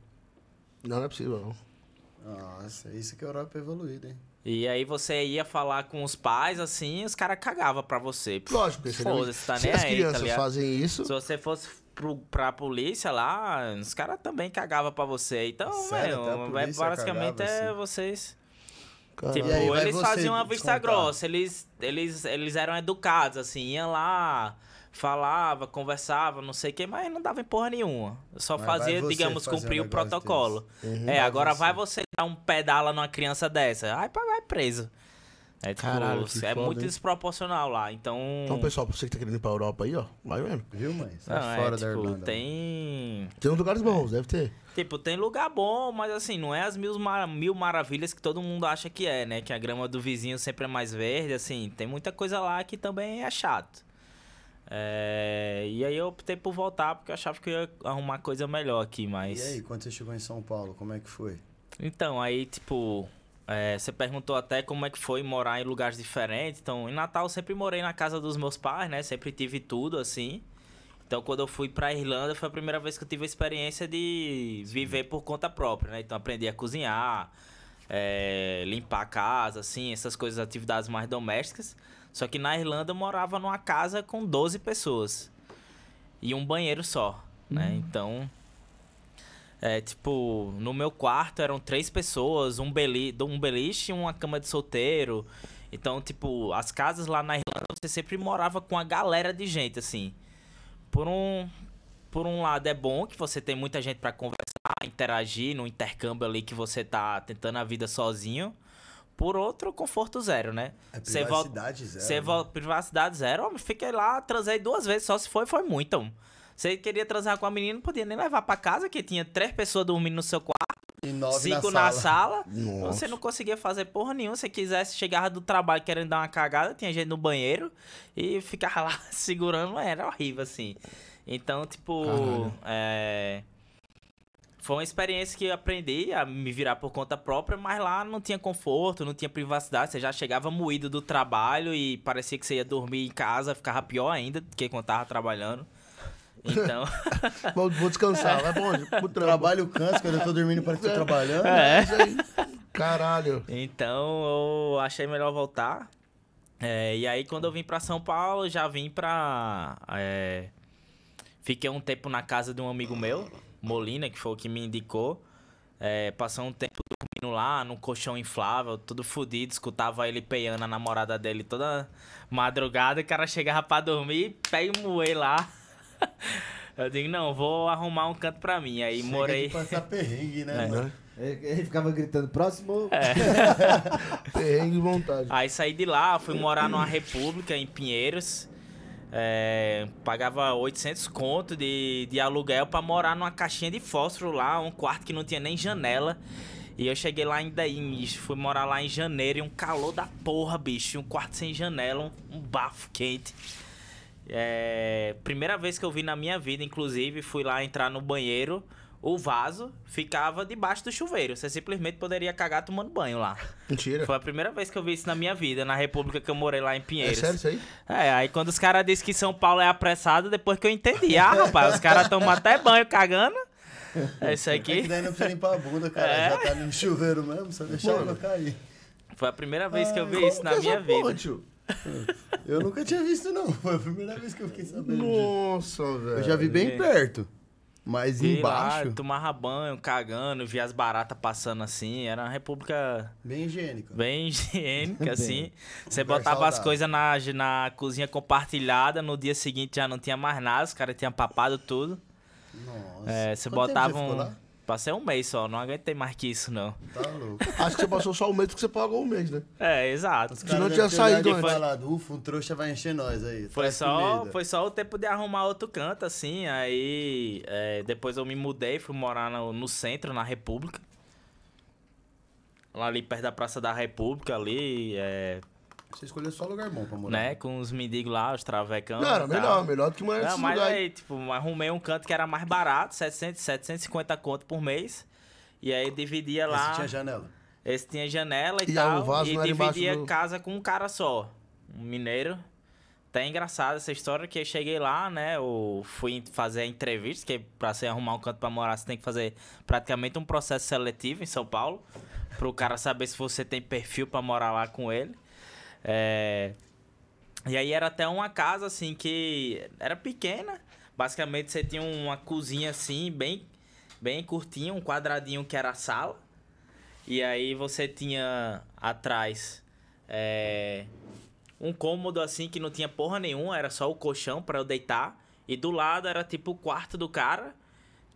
Não, não é possível, não. Nossa, isso que a Europa é evoluída, hein? E aí você ia falar com os pais, assim, os caras cagavam pra você. Lógico, porque Foda-se, tá se nem as aí, tá crianças ligado? fazem isso, Se você fosse pro, pra polícia lá, os caras também cagavam pra você. Então, Sério? Velho, é, basicamente cagava, é assim? vocês. cara, Tipo, aí, eles você faziam a vista descontar. grossa, eles, eles, eles eram educados, assim, iam lá, falava, conversava, não sei o que, mas não dava em porra nenhuma. Só Mas vai fazia, digamos, cumprir um o protocolo. Uhum. É, Vai agora você. vai você dar um pedala numa criança dessa, aí pá, vai preso. É, tipo, Caralho, é foda, muito hein? desproporcional lá, então... Então, pessoal, pra você que tá querendo ir pra Europa aí, ó, vai vendo. Viu, mãe? Sai Não, é, fora da tipo, Irlanda. tem... Tem uns lugares bons, deve ter. Tipo, tem lugar bom, mas assim, não é as mil, mar- mil maravilhas que todo mundo acha que é, né? Que a grama do vizinho sempre é mais verde, assim. Tem muita coisa lá que também é chato. É, E aí eu optei por voltar porque eu achava que eu ia arrumar coisa melhor aqui, mas... E aí, quando você chegou em São Paulo, como é que foi? Então, aí, tipo, é, você perguntou até como é que foi morar em lugares diferentes. Então, em Natal eu sempre morei na casa dos meus pais, né? Sempre tive tudo, assim. Então, quando eu fui pra Irlanda, foi a primeira vez que eu tive a experiência de viver por conta própria, né? Então, aprendi a cozinhar, é, limpar a casa, assim, essas coisas, atividades mais domésticas. Só que na Irlanda eu morava numa casa com 12 pessoas. E um banheiro só, né? Então... É, tipo, no meu quarto eram três pessoas, um, beli um beliche e uma cama de solteiro. Então, tipo, as casas lá na Irlanda você sempre morava com a galera de gente, assim. Por um, por um lado é bom que você tem muita gente pra conversar, interagir no intercâmbio ali que você tá tentando a vida sozinho. Por outro, conforto zero, né? É privacidade zero. você né? volta privacidade zero, homem, fiquei lá, transei duas vezes, só se foi, foi muito. Você queria transar com a menina, não podia nem levar pra casa, que tinha três pessoas dormindo no seu quarto, E nove cinco na na sala. sala. Nossa. Você não conseguia fazer porra nenhuma. Se quisesse, chegava do trabalho querendo dar uma cagada, tinha gente no banheiro e ficava lá segurando, era horrível, assim. Então, tipo, Caralho. é. Foi uma experiência que eu aprendi a me virar por conta própria, mas lá não tinha conforto, não tinha privacidade. Você já chegava moído do trabalho e parecia que você ia dormir em casa, ficava pior ainda do que quando tava trabalhando. Então, Vou, vou descansar, pra onde? Pro O trabalho cansa, quando eu tô dormindo parece que tô trabalhando. É. Isso aí. Caralho. então eu achei melhor voltar. É, e aí, quando eu vim pra São Paulo, já vim pra. é, Fiquei um tempo na casa de um amigo meu, Molina, que foi o que me indicou. É, passou um tempo dormindo lá, num colchão inflável, tudo fodido. Escutava ele peiando a namorada dele toda madrugada. O cara chegava pra dormir, pé e moer lá. Eu digo, não, vou arrumar um canto pra mim. Aí Chega morei. de passar perrengue, né, É. mano? Né? Ele, ele ficava gritando, próximo. Perrengue e vontade. Aí saí de lá, fui morar numa república em Pinheiros. É, pagava 800 conto de, de aluguel pra morar numa caixinha de fósforo lá, um quarto que não tinha nem janela. E eu cheguei lá ainda em, fui morar lá em janeiro e um calor da porra, bicho. Um quarto sem janela, um, um bafo quente. É, primeira vez que eu vi na minha vida, inclusive, fui lá entrar no banheiro. O vaso ficava debaixo do chuveiro. Você simplesmente poderia cagar tomando banho lá. Mentira. Foi a primeira vez que eu vi isso na minha vida, na república que eu morei lá em É Pinheiros. sério isso aí? É, aí quando os caras dizem que São Paulo é apressado, depois que eu entendi. Ah, rapaz, os caras tomam até banho cagando. É isso É que aqui. daí não precisa limpar a bunda, cara. É. Já tá ali no chuveiro mesmo, só deixar a Mano. água cair. Foi a primeira vez que eu vi isso que na é minha essa porra, vida. tio? Eu nunca tinha visto, não. Foi a primeira vez que eu fiquei sabendo disso. Nossa, velho. Eu já vi bem perto. Mas E embaixo, lá, tomava banho, cagando, via as baratas passando assim. Era uma república bem higiênica. bem higiênica, assim. Você Lugar botava as saudável. coisas na, na cozinha compartilhada, no dia seguinte já não tinha mais nada, os caras tinham papado tudo. Nossa. É, você Quanto tempo botava você ficou um. Passei um mês só, não aguentei mais que isso, não. Tá louco. Acho que você passou só o mês porque você pagou um mês, né? É, exato. Os não tinha saído antes. falado, ufa, um trouxa vai encher nós aí. Foi só, comida." foi só o tempo de arrumar outro canto, assim. Aí é, depois eu me mudei, fui morar no, no centro, na República. Lá ali perto da Praça da República, ali, é, Você escolheu só lugar bom pra morar. né? Com os mendigos lá, os travecão. Não, era melhor, tal. melhor do que mais Não, esse mas lugar. aí, tipo, arrumei um canto que era mais barato, 700, 750 conto por mês. E aí dividia Esse lá. tinha janela. Esse tinha janela e, E tal. e dividia do- casa com um cara só. Um mineiro. Tá engraçado essa história que eu cheguei lá, né? Eu fui fazer a entrevista, que pra você arrumar um canto pra morar, você tem que fazer praticamente um processo seletivo em São Paulo. Pro cara saber se você tem perfil pra morar lá com ele. É... E aí era até uma casa assim que era pequena. Basicamente você tinha uma cozinha assim, bem, bem curtinha, um quadradinho que era a sala. E aí você tinha atrás é, um cômodo assim que não tinha porra nenhuma, era só o colchão pra eu deitar. E do lado era tipo o quarto do cara,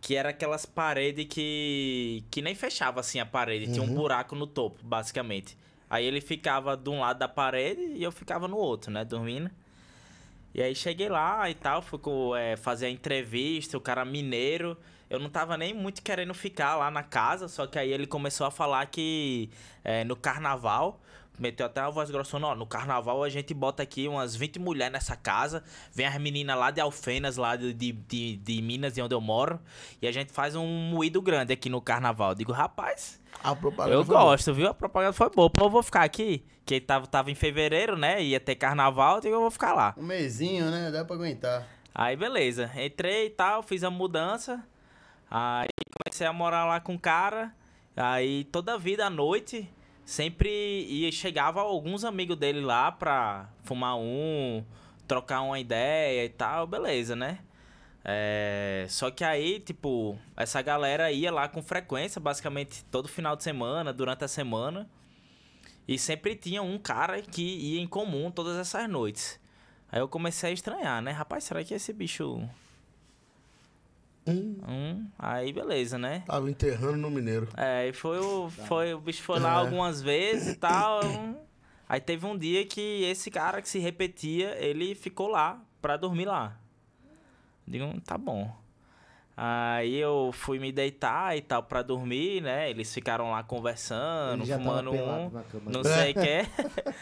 que era aquelas paredes que que nem fechava assim a parede, tinha um buraco no topo, basicamente. Aí ele ficava de um lado da parede e eu ficava no outro, né, dormindo. E aí cheguei lá e tal, fui é, fazer a entrevista, o cara mineiro. Eu não tava nem muito querendo ficar lá na casa, só que aí ele começou a falar que é, no carnaval, meteu até uma voz grossona, ó, no carnaval a gente bota aqui umas 20 mulheres nessa casa, vem as meninas lá de Alfenas, lá de, de, de, Minas, de onde eu moro, e a gente faz um moído grande aqui no carnaval. Eu digo, rapaz, A propaganda eu foi boa. gosto, viu? A propaganda foi boa. Pô, eu vou ficar aqui, que tava, tava em fevereiro, né, ia ter carnaval, eu digo, eu vou ficar lá. Um mesinho, né? Dá pra aguentar. Aí beleza, entrei e tal, fiz a mudança. Aí comecei a morar lá com o cara. Aí toda vida à noite, sempre ia, chegava alguns amigos dele lá pra fumar um, trocar uma ideia e tal, beleza, né? É, só que aí, tipo, essa galera ia lá com frequência, basicamente todo final de semana, durante a semana. E sempre tinha um cara que ia em comum todas essas noites. Aí eu comecei a estranhar, né? Rapaz, será que esse bicho. Hum, Hum, aí beleza, né? tava enterrando no Mineiro. É, e foi o, foi, o bicho foi lá É. algumas vezes e tal. hum. Aí teve um dia que esse cara que se repetia, ele ficou lá pra dormir lá. Digo, "Hum, tá bom. Aí eu fui me deitar e tal pra dormir, né? Eles ficaram lá conversando, Ele fumando um, não sei o que.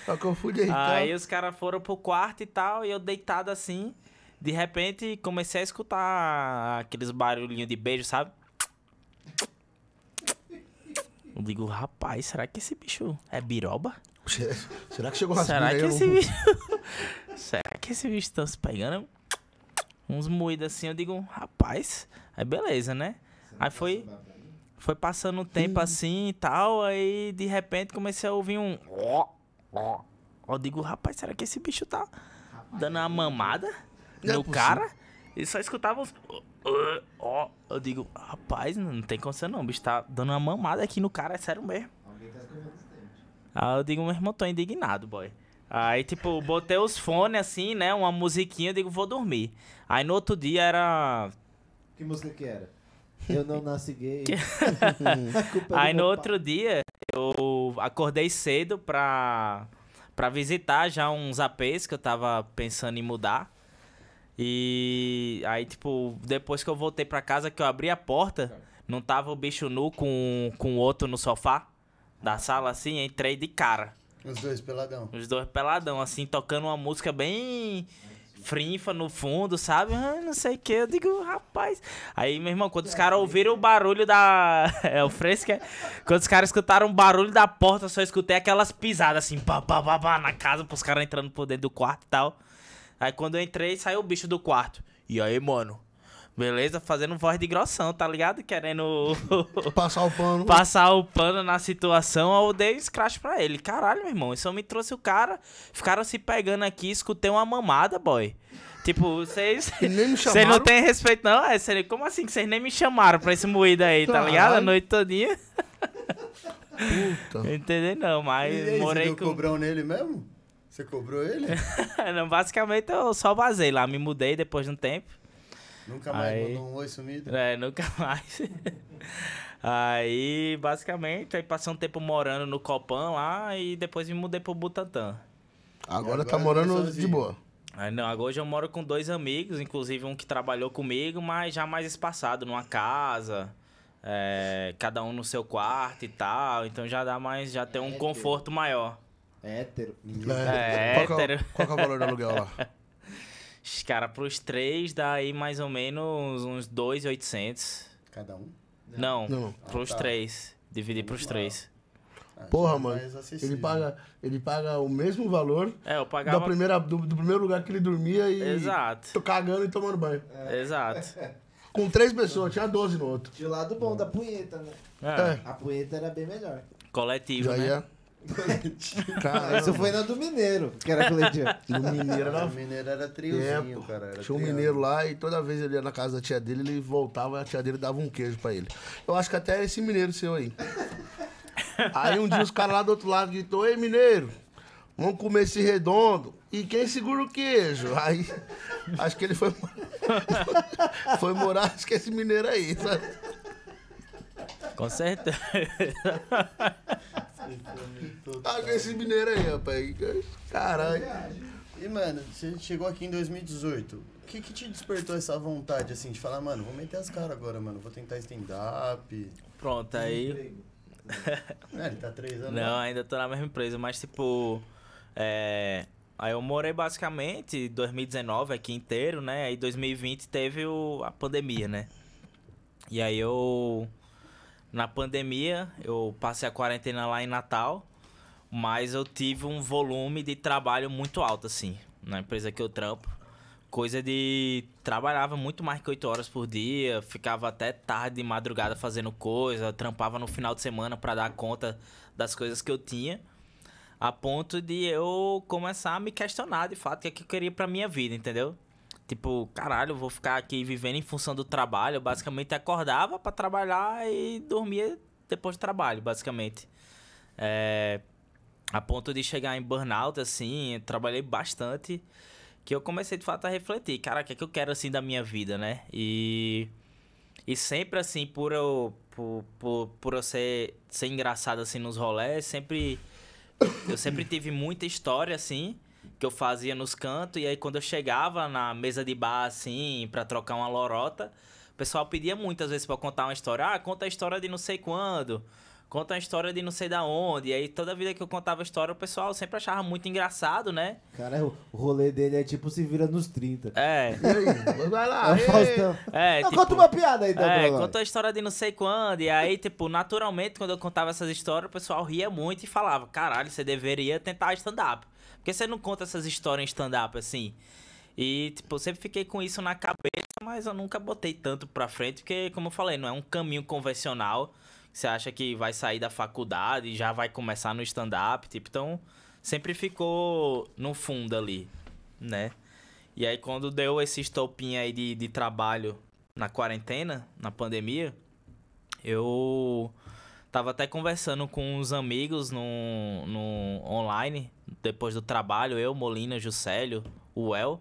Só fui deitar. Aí os caras foram pro quarto e tal, e eu deitado assim. De repente comecei a escutar aqueles barulhinhos de beijo, sabe? Eu digo, rapaz, será que esse bicho é biroba? Será que chegou umas Será que esse bicho. será que esse bicho tá se pegando? Uns moídos assim, eu digo, rapaz, aí beleza, né? Aí foi. Foi passando um tempo assim e tal, aí de repente comecei a ouvir um. ó, ó. Eu digo, rapaz, será que esse bicho tá dando uma mamada Não é no possível. cara? E só escutava uns. ó. Eu digo, rapaz, não tem condição não, o bicho tá dando uma mamada aqui no cara, é sério mesmo. Alguém tá os. Aí eu digo, meu irmão, tô indignado, boy. Aí, tipo, botei os fones assim, né? Uma musiquinha, eu digo, vou dormir. Aí no outro dia era. Que música que era? Eu não nasci gay. É Aí no outro dia, eu acordei cedo pra, pra visitar já uns APs que eu tava pensando em mudar. E aí, tipo, depois que eu voltei pra casa, que eu abri a porta, não tava o bicho nu com, com o outro no sofá da sala, assim, entrei de cara. Os dois peladão. Os dois peladão, assim, tocando uma música bem frinfa no fundo, sabe? Ah, não sei o que. Eu digo, rapaz. Aí, meu irmão, quando os caras ouviram o barulho da. É o fresco, é? Quando os caras escutaram o barulho da porta, só escutei aquelas pisadas assim, pá, pá, pá, pá, na casa, pros caras entrando por dentro do quarto e tal. Aí quando eu entrei, saiu o bicho do quarto. E aí, mano? Beleza? Fazendo voz de grossão, tá ligado? Querendo Passar o pano. passar o pano na situação, eu dei scratch pra ele. Caralho, meu irmão, isso me trouxe o cara. Ficaram se pegando aqui, escutei uma mamada, boy. Tipo, vocês. Nem me Vocês não têm respeito, não? É, sério, como assim que vocês nem me chamaram pra esse moído aí, tá ligado? A noite todinha. Puta. Não entendi não, mas E aí, você morei deu com. cobrão nele mesmo? Você cobrou ele? não, basicamente eu só vazei lá, me mudei depois de um tempo. Nunca mais Aí- mandou um oi sumido? É, nunca mais. aí, basicamente, aí passei um tempo morando no Copan lá e depois me mudei pro Butantã. Agora, agora tá morando tá de boa. Aí, não, agora hoje eu moro com dois amigos, inclusive um que trabalhou comigo, mas já mais espaçado, numa casa, é, cada um no seu quarto e tal, então já dá mais, já tem um Hétero. conforto maior. Hétero. É, qual, que é, hétero. o- qual é o valor do aluguel lá? Cara, pros três dá aí mais ou menos uns 2,800. Cada um? Não, Não. pros Ah, tá. três. Dividir pros três. Ah, Porra, é mano. Ele paga, ele paga o mesmo valor É, eu da pagava... primeira, do, do primeiro lugar que ele dormia e. Exato, Tô cagando e tomando banho. exato. Com três pessoas, tinha 12 no outro. De lado bom da punheta, né? É, A punheta era bem melhor. coletivo, Já né? ia. Cara, Isso foi na do mineiro, que era coletivo. no mineiro Era, era. mineiro era É, triozinho, pô. cara. Era Tinha um mineiro lá e toda vez ele ia na casa da tia dele, ele voltava e a tia dele dava um queijo pra ele. Eu acho que até esse mineiro seu aí. Aí um dia os caras lá do outro lado gritou, ei mineiro, vamos comer esse redondo. E quem segura o queijo? Aí acho que ele foi, foi morar, acho que esse mineiro aí, sabe? Com certeza. Acho que esse mineiro aí, rapaz. Caralho. E, mano, você chegou aqui em 2018. O que que te despertou essa vontade, assim, de falar, mano, vou meter as caras agora, mano, vou tentar stand-up. Pronto, aí... É, ele tá três anos. Não, ainda tô na mesma empresa, mas tipo. É. Aí eu morei basicamente 2019 aqui inteiro, né? Aí 2020 teve o, a pandemia, né? E aí eu. Na pandemia, eu passei a quarentena lá em Natal, mas eu tive um volume de trabalho muito alto, assim, na empresa que eu trampo. Coisa de. Trabalhava muito mais que 8 horas por dia, ficava até tarde de madrugada fazendo coisa, trampava no final de semana pra dar conta das coisas que eu tinha. A ponto de eu começar a me questionar de fato o que, é que eu queria pra minha vida, entendeu? Tipo, caralho, vou ficar aqui vivendo em função do trabalho. Basicamente acordava pra trabalhar e dormia depois do trabalho, basicamente. É, a ponto de chegar em burnout, assim, trabalhei bastante. Que eu comecei de fato a refletir, cara, o que é que eu quero assim da minha vida, né? E. E sempre assim, por eu. Por, por, por eu ser, ser engraçado assim nos rolés, sempre. Eu sempre tive muita história, assim, que eu fazia nos cantos. E aí quando eu chegava na mesa de bar, assim, pra trocar uma lorota, o pessoal pedia muitas vezes pra eu contar uma história. Ah, conta a história de não sei quando. Conta a história de não sei da onde. E aí toda vida que eu contava a história, o pessoal sempre achava muito engraçado, né? Cara, o rolê dele é tipo se vira nos 30. É. E aí? Vai lá. É o ei. Faustão. É, Não, tipo, conta uma piada aí, então, É, contou a história de não sei quando. E aí, tipo, naturalmente, quando eu contava essas histórias, o pessoal ria muito e falava: caralho, você deveria tentar stand-up. Porque você não conta essas histórias em stand-up assim. E, tipo, eu sempre fiquei com isso na cabeça, mas eu nunca botei tanto pra frente, porque, como eu falei, não é um caminho convencional. Você acha que vai sair da faculdade e já vai começar no stand-up, tipo, então sempre ficou no fundo ali, né? E aí, quando deu esse estopinho aí de, de trabalho na quarentena, na pandemia, eu tava até conversando com uns amigos no, no online, depois do trabalho, eu, Molina, Juscelio, o El.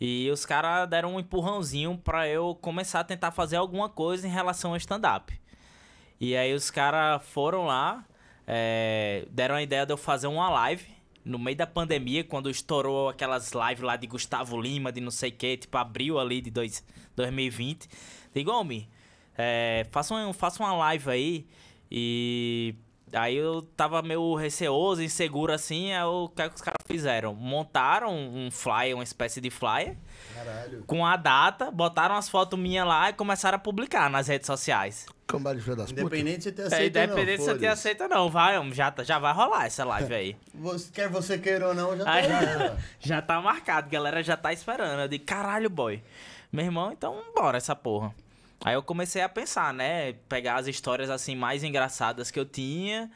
E os caras deram um empurrãozinho pra eu começar a tentar fazer alguma coisa em relação ao stand-up. E aí os caras foram lá, é, deram a ideia de eu fazer uma live no meio da pandemia, quando estourou aquelas lives lá de Gustavo Lima, de não sei o que, tipo abril ali de dois, 2020. Digo, homem, é, faça, um, faça uma live aí e... Aí eu tava meio receoso, inseguro assim, aí o que, é que os caras fizeram? Montaram um flyer, uma espécie de flyer, Caralho. com a data, botaram as fotos minhas lá e começaram a publicar nas redes sociais. Cambada de das putas. Independente de você ter É, aceito ou não, independente se eu te foda-se. aceita ou não, vai, já, tá- já vai rolar essa live aí. Você, quer você queira ou não, já tá Aí- ó. já tá marcado, galera já tá esperando. Eu digo, caralho, boy. Meu irmão, então bora essa porra. Aí eu comecei a pensar, né? Pegar as histórias assim mais engraçadas que eu tinha.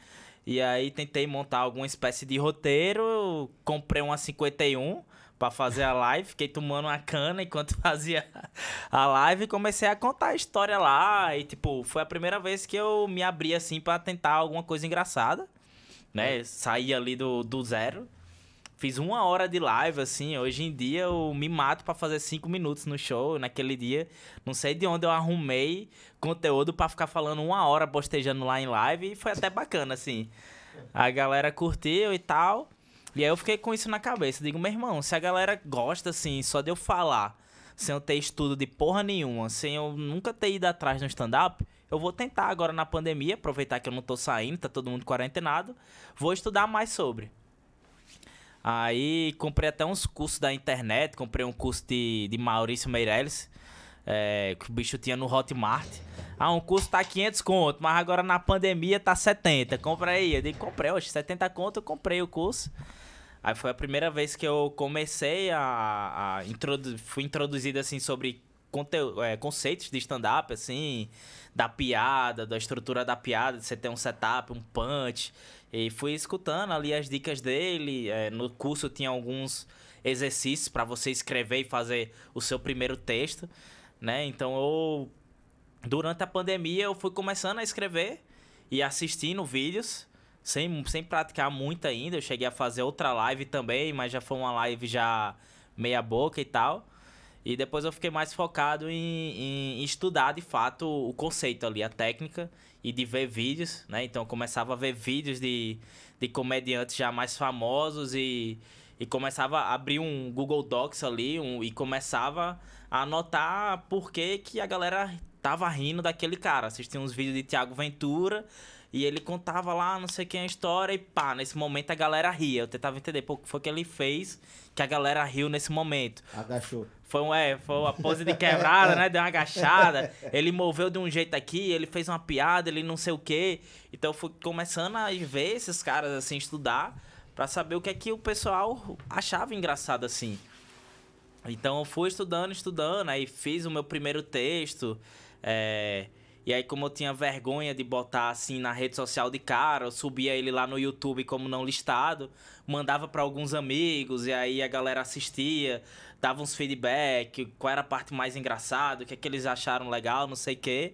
E aí tentei montar alguma espécie de roteiro. Comprei uma 51 para fazer a live. Fiquei tomando uma cana enquanto fazia a live e comecei a contar a história lá. E, tipo, foi a primeira vez que eu me abri assim para tentar alguma coisa engraçada. Né? Saí ali do, do zero. Fiz uma hora de live, assim. Hoje em dia eu me mato para fazer cinco minutos no show. Naquele dia, não sei de onde eu arrumei conteúdo para ficar falando uma hora bostejando lá em live. E foi até bacana, assim. A galera curtiu e tal. E aí eu fiquei com isso na cabeça. Digo, meu irmão, se a galera gosta, assim, só de eu falar, sem eu ter estudo de porra nenhuma, sem eu nunca ter ido atrás no stand-up, eu vou tentar agora na pandemia, aproveitar que eu não tô saindo, tá todo mundo quarentenado, vou estudar mais sobre. Aí comprei até uns cursos da internet, comprei um curso de, de Maurício Meirelles, é, que o bicho tinha no Hotmart. Ah, um curso tá 500 conto, mas agora na pandemia tá 70. Compra aí. Eu digo, comprei, oxe, 70 conto, eu comprei o curso. Aí foi a primeira vez que eu comecei a, a introdu fui introduzido assim sobre é, conceitos de stand-up, assim, da piada, da estrutura da piada, de você ter um setup, um punch. E fui escutando ali as dicas dele. É, no curso tinha alguns exercícios para você escrever e fazer o seu primeiro texto, né? Então eu durante a pandemia eu fui começando a escrever e assistindo vídeos, sem, sem praticar muito ainda. Eu cheguei a fazer outra live também, mas já foi uma live já meia boca e tal. E depois eu fiquei mais focado em, em estudar de fato o conceito ali, a técnica e de ver vídeos, né? Então começava a ver vídeos de, de comediantes já mais famosos e, e começava a abrir um Google Docs ali um, e começava a anotar por que, que a galera tava rindo daquele cara. Assistia uns vídeos de Tiago Ventura e ele contava lá, não sei quem a história, e pá, nesse momento a galera ria. Eu tentava entender por que foi que ele fez que a galera riu nesse momento. Agachou. Foi, um, é, foi uma pose de quebrada, né? Deu uma agachada. Ele moveu de um jeito aqui, ele fez uma piada, ele não sei o quê. Então eu fui começando a ver esses caras, assim, estudar, para saber o que é que o pessoal achava engraçado, assim. Então eu fui estudando, estudando, aí fiz o meu primeiro texto. É, e aí, como eu tinha vergonha de botar assim na rede social de cara, eu subia ele lá no YouTube como não listado, mandava para alguns amigos, e aí a galera assistia, dava uns feedback, qual era a parte mais engraçada, o que, é que eles acharam legal, não sei o quê.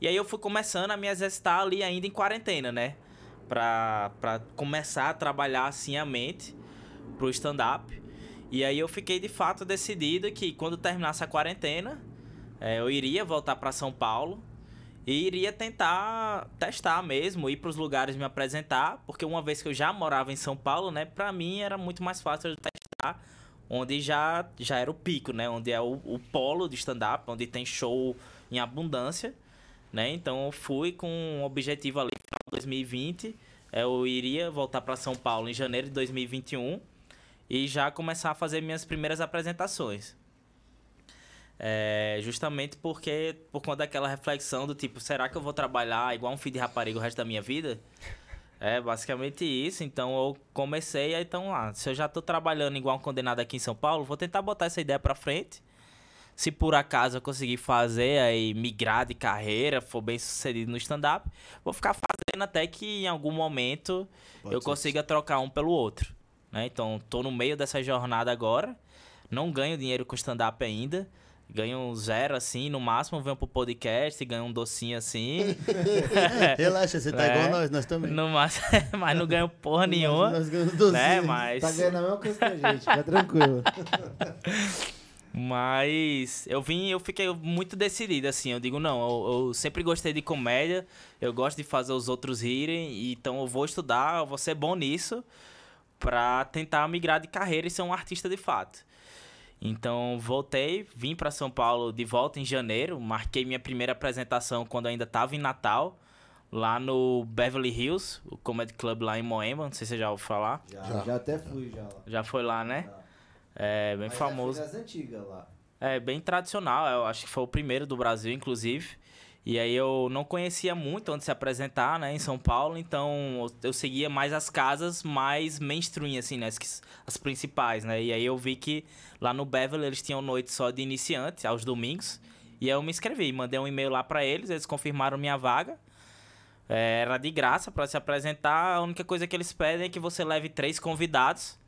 E aí eu fui começando a me exercitar ali ainda em quarentena, né? Pra, pra começar a trabalhar assim a mente pro stand-up. E aí eu fiquei de fato decidido que quando terminasse a quarentena, é, eu iria voltar para São Paulo e iria tentar testar mesmo, ir para os lugares me apresentar, porque uma vez que eu já morava em São Paulo, né, para mim era muito mais fácil de testar onde já, já era o pico, né, onde é o, o polo de stand-up, onde tem show em abundância, né, então eu fui com um objetivo ali, 2020, é, eu iria voltar para São Paulo em janeiro de 2021 e já começar a fazer minhas primeiras apresentações. É, justamente porque, por conta daquela reflexão do tipo, será que eu vou trabalhar igual um filho de rapariga o resto da minha vida? É basicamente isso. Então eu comecei, então lá, se eu já tô trabalhando igual um condenado aqui em São Paulo, vou tentar botar essa ideia pra frente. Se por acaso eu conseguir fazer aí, migrar de carreira, for bem sucedido no stand-up, vou ficar fazendo até que em algum momento Pode eu consiga isso. trocar um pelo outro. Né? Então, tô no meio dessa jornada agora. Não ganho dinheiro com stand-up ainda ganha um zero assim, no máximo vem pro podcast, ganha um docinho assim. Relaxa, você tá é, igual nós, nós também. No máximo, mas não ganho porra nenhuma. Nós, nós ganhamos docinho. Né? Mas... Tá ganhando a mesma coisa que a gente, fica tranquilo. Mas eu vim, eu fiquei muito decidido, assim. Eu digo, não, eu, eu, sempre gostei de comédia, eu gosto de fazer os outros rirem, então eu vou estudar, eu vou ser bom nisso pra tentar migrar de carreira e ser um artista de fato. Então voltei, vim para São Paulo de volta em janeiro, marquei minha primeira apresentação quando ainda estava em Natal, lá no Beverly Hills, o Comedy Club lá em Moema, não sei se você já ouviu falar. Já, já, já até fui já lá. Já foi lá, né? Já. É bem Mas famoso. Já antigas lá. É bem tradicional, eu acho que foi o primeiro do Brasil, inclusive. E aí eu não conhecia muito onde se apresentar, né, em São Paulo, então eu seguia mais as casas mais mainstream, assim, né, as, as principais, né, e aí eu vi que lá no Beverly eles tinham noite só de iniciante, aos domingos, e aí eu me inscrevi, mandei um e-mail lá pra eles, eles confirmaram minha vaga, É, era de graça pra se apresentar, a única coisa que eles pedem é que você leve três convidados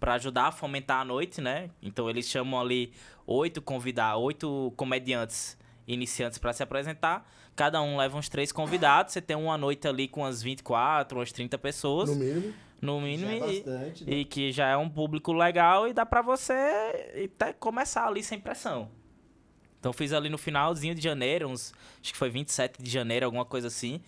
pra ajudar a fomentar a noite, né, então eles chamam ali oito convidados, oito comediantes iniciantes pra se apresentar. Cada um leva uns três convidados. Você tem uma noite ali com umas 24, umas 30 pessoas, No mínimo. no mínimo. é e, bastante, né? e que já é um público legal e dá pra você até começar ali sem pressão. Então fiz ali no finalzinho de janeiro, uns, acho que foi 27 de janeiro, alguma coisa assim.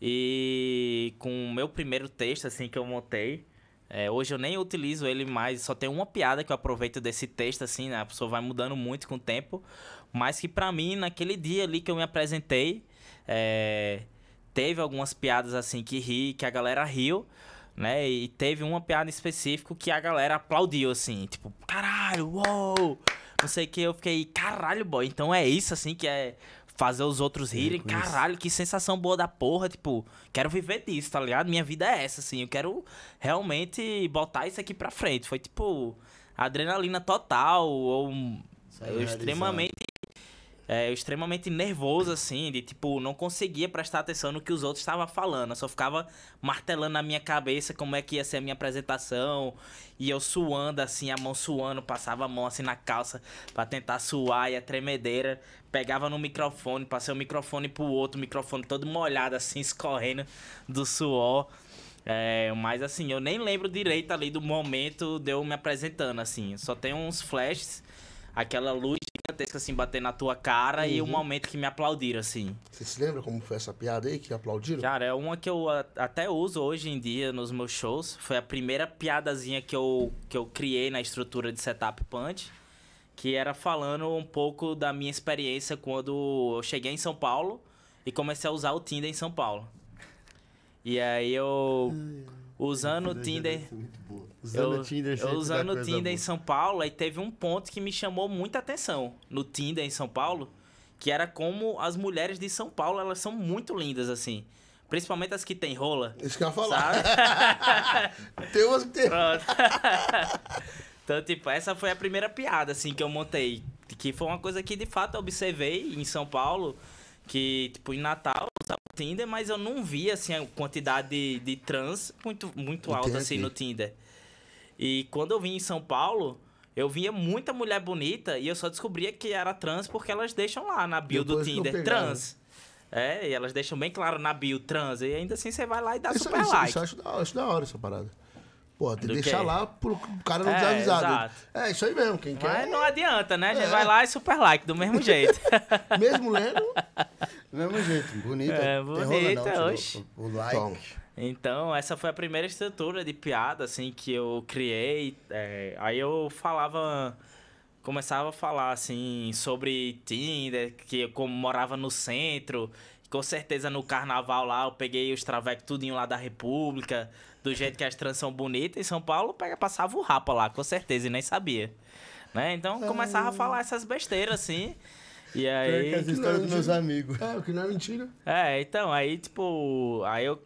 E com o meu primeiro texto, assim, que eu montei. é, hoje eu nem utilizo ele mais, só tem uma piada que eu aproveito desse texto, assim, né? A pessoa vai mudando muito com o tempo. Mas que pra mim, naquele dia ali que eu me apresentei, é, teve algumas piadas assim que ri, que a galera riu, né? E teve uma piada específica que a galera aplaudiu, assim, tipo, caralho, uou! Não sei o que, eu fiquei, caralho, boy, então é isso, assim, que é fazer os outros rirem, isso. caralho, que sensação boa da porra, tipo, quero viver disso, tá ligado? Minha vida é essa, assim, eu quero realmente botar isso aqui pra frente. Foi tipo, adrenalina total, ou extremamente é, extremamente nervoso, assim, de tipo, não conseguia prestar atenção no que os outros estavam falando. Eu só ficava martelando na minha cabeça como é que ia ser a minha apresentação. E eu suando, assim, a mão suando, passava a mão assim na calça pra tentar suar e a tremedeira. Pegava no microfone, passei o microfone pro outro, o microfone todo molhado, assim, escorrendo do suor. É, mas assim, eu nem lembro direito ali do momento de eu me apresentando, assim. Só tem uns flashes, aquela luz gigantesca assim bater na tua cara e o momento que me aplaudiram, assim. Você se lembra como foi essa piada aí que aplaudiram? Cara, é uma que eu até uso hoje em dia nos meus shows. Foi a primeira piadazinha que eu, que eu criei na estrutura de setup punch. Que era falando um pouco da minha experiência quando eu cheguei em São Paulo e comecei a usar o Tinder em São Paulo. E aí eu, usando o Tinder. Usando eu, Tinder eu usando o Tinder em boa. São Paulo, aí teve um ponto que me chamou muita atenção no Tinder em São Paulo, que era como as mulheres de São Paulo, elas são muito lindas assim. Principalmente as que tem rola. Isso que eu ia falar. Tem umas que tem. Pronto. então, tipo, essa foi a primeira piada, assim, que eu montei. Que foi uma coisa que, de fato, eu observei em São Paulo. Que, tipo, em Natal eu usava o Tinder, mas eu não via, assim, a quantidade de, de trans muito, muito alta, tem assim, no Tinder. E quando eu vim em São Paulo, eu via muita mulher bonita e eu só descobria que era trans porque elas deixam lá na bio do Depois eu Tinder, trans. É, e elas deixam bem claro na bio, trans. E ainda assim você vai lá e dá Isso, super isso, like. isso eu acho da, acho da hora essa parada. Pô, tem que Do deixar quê? lá pro cara não É, desavisado. exato. É, isso aí mesmo. Quem Mas quer, não adianta, né? A gente É. vai lá e super like, do mesmo jeito. mesmo lendo, Do mesmo jeito, bonita. É, bonita, tirou oxe. O, o like. Toma. Então, essa foi a primeira estrutura de piada, assim, que eu criei. É, aí eu falava... Começava a falar, assim, sobre Tinder, que eu como morava no centro. Com certeza no carnaval lá eu peguei os travecos tudinho lá da República. Do jeito que as trans são bonitas. Em São Paulo, pega, passava o rapa lá, com certeza, e nem sabia. Né? Então começava a falar essas besteiras, assim. E aí... que as histórias dos meus amigos. é, o que não é mentira. É, então, aí, tipo, aí eu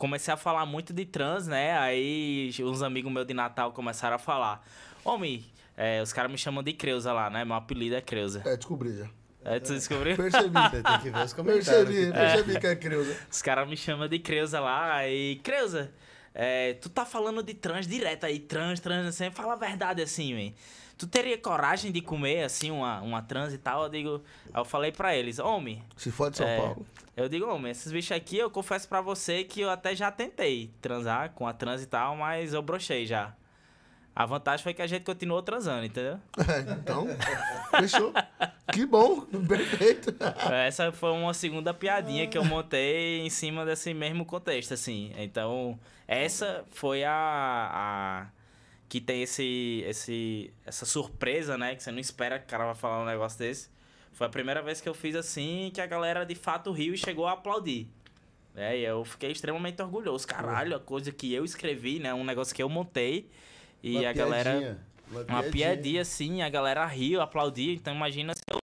comecei a falar muito de trans, né? Aí uns amigos meus de Natal começaram a falar. Homem, é, os caras me chamam de Creuza lá, né? Meu apelido é Creuza. É, descobri já. É, tu descobriu? Percebi. Tem que ver os comentários. percebi, percebi que é Creuza. Os caras me chamam de Creuza lá. E, Creuza, é, tu tá falando de trans direto aí, trans, trans, assim. Fala a verdade assim, man. Tu teria coragem de comer, assim, uma, uma trans e tal? Eu digo... Eu falei pra eles, homem... Se for de São É, Paulo. Eu digo, homem, esses bichos aqui, eu confesso pra você que eu até já tentei transar com a trans e tal, mas eu brochei já. A vantagem foi que a gente continuou transando, entendeu? É, então, fechou. Que bom, perfeito. Essa foi uma segunda piadinha que eu montei em cima desse mesmo contexto, assim. Então, essa foi a. a que tem esse, esse, essa surpresa, né? Que você não espera que o cara vai falar um negócio desse. Foi a primeira vez que eu fiz assim que a galera de fato riu e chegou a aplaudir. É, e eu fiquei extremamente orgulhoso. Caralho, a coisa que eu escrevi, né? Um negócio que eu montei. E Uma a galera. piadinha, Uma piadinha assim, a galera riu, aplaudiu. Então imagina se eu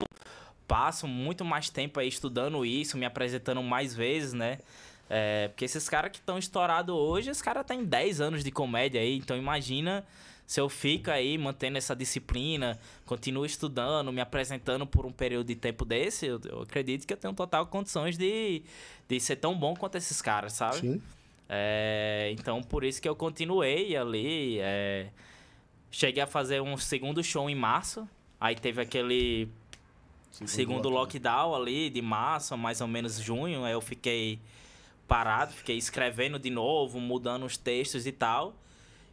passo muito mais tempo aí estudando isso, me apresentando mais vezes, né? É, porque esses caras que estão estourados hoje, os caras têm 10 anos de comédia aí, então imagina se eu fico aí mantendo essa disciplina, continuo estudando, me apresentando por um período de tempo desse, eu, eu acredito que eu tenho total condições de, de ser tão bom quanto esses caras, sabe? Sim. É, então, por isso que eu continuei ali. é, cheguei a fazer um segundo show em março. Aí teve aquele segundo, lockdown ali de março, mais ou menos junho. Aí eu fiquei parado, fiquei escrevendo de novo, mudando os textos e tal.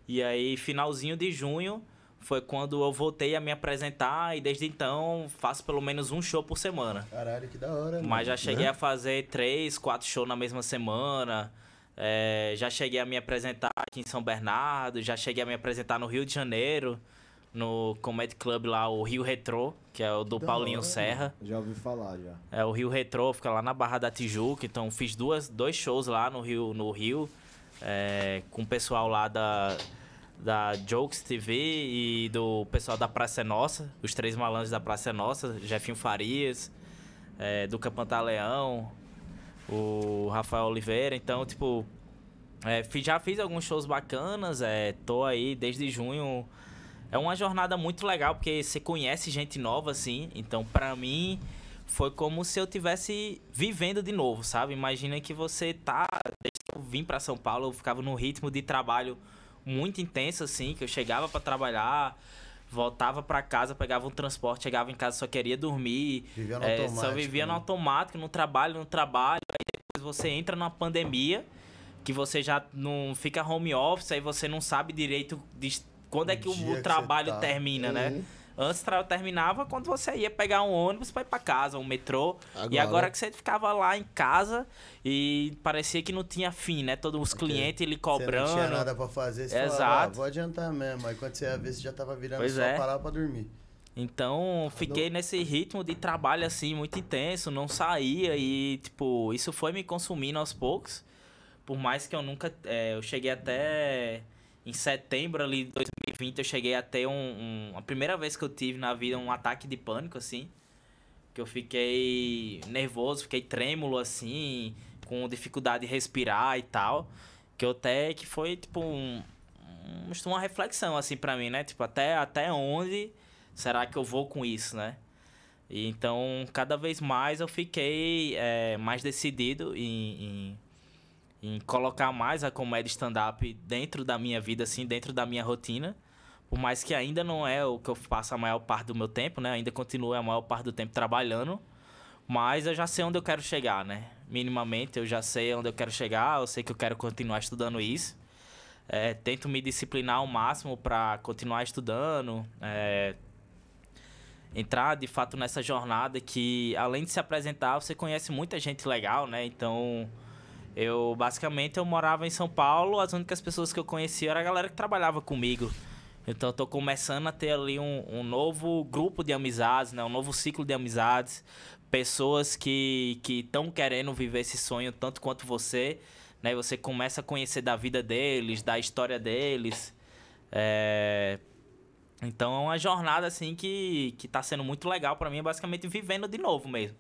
E aí, finalzinho de junho, foi quando eu voltei a me apresentar. E desde então, faço pelo menos um show por semana. Caralho, que da hora, mano. Mas já cheguei a fazer três, quatro shows na mesma semana. É, já cheguei a me apresentar aqui em São Bernardo. Já cheguei a me apresentar no Rio de Janeiro. No Comedy Club lá, o Rio Retrô, que é o do Da Paulinho Serra. Já ouvi falar, já. É, o Rio Retrô fica lá na Barra da Tijuca. Então fiz duas, dois shows lá no Rio, no Rio é, com o pessoal lá da, da Jokes TV e do pessoal da Praça é Nossa, os três malandros da Praça é Nossa, Jefinho Farias, é, do Pantaleão, o Rafael Oliveira. Então, tipo, é, já fiz alguns shows bacanas, é, tô aí desde junho. É uma jornada muito legal, porque você conhece gente nova, assim. Então, pra mim, foi como se eu tivesse vivendo de novo, sabe? Imagina que você tá. Desde que eu vim pra São Paulo, eu ficava num ritmo de trabalho muito intenso, assim, que eu chegava pra trabalhar, voltava pra casa, pegava um transporte, chegava em casa, só queria dormir. Vivia no É, só vivia no né? automático, no trabalho, no trabalho. Aí depois você entra numa pandemia, que você já não fica home office, aí você não sabe direito de quando é O que o, o que você trabalho tá. termina, né? Antes tra- terminava quando você ia pegar um ônibus pra ir pra casa, um metrô. E Agora- agora que você ficava lá em casa e parecia que não tinha fim, né? Todos os clientes ele Você cobrando. não tinha nada pra fazer, você falava, Exato. ah, vou adiantar mesmo. Aí quando você ia ver, você já tava virando Pois só é. parar pra dormir. Então, fiquei nesse ritmo de trabalho assim muito intenso, não saía e tipo, isso foi me consumindo aos poucos. Por mais que eu nunca, é, eu cheguei até em setembro ali de 2020, eu cheguei a ter um, um- a primeira vez que eu tive na vida um ataque de pânico assim, que eu fiquei nervoso, fiquei trêmulo assim, com dificuldade de respirar e tal, que eu até que foi tipo um, um- uma reflexão assim pra mim, né? Tipo, até até onde será que eu vou com isso, né? E então, cada vez mais eu fiquei é, mais decidido em, em, em colocar mais a comédia stand-up dentro da minha vida, assim, dentro da minha rotina. Por mais que ainda não é o que eu faço a maior parte do meu tempo, né? Ainda continuo a maior parte do tempo trabalhando. Mas eu já sei onde eu quero chegar, né? Minimamente, eu já sei onde eu quero chegar. Eu sei que eu quero continuar estudando isso. É, tento me disciplinar ao máximo para continuar estudando. é, entrar de fato nessa jornada que, além de se apresentar, você conhece muita gente legal, né? Então, eu basicamente eu morava em São Paulo, as únicas pessoas que eu conhecia era a galera que trabalhava comigo. Então, eu tô começando a ter ali um, um novo grupo de amizades, né? Um novo ciclo de amizades. Pessoas que estão querendo viver esse sonho tanto quanto você, né? Você começa a conhecer da vida deles, da história deles. É... Então é uma jornada assim que, que tá sendo muito legal pra mim, é basicamente vivendo de novo mesmo.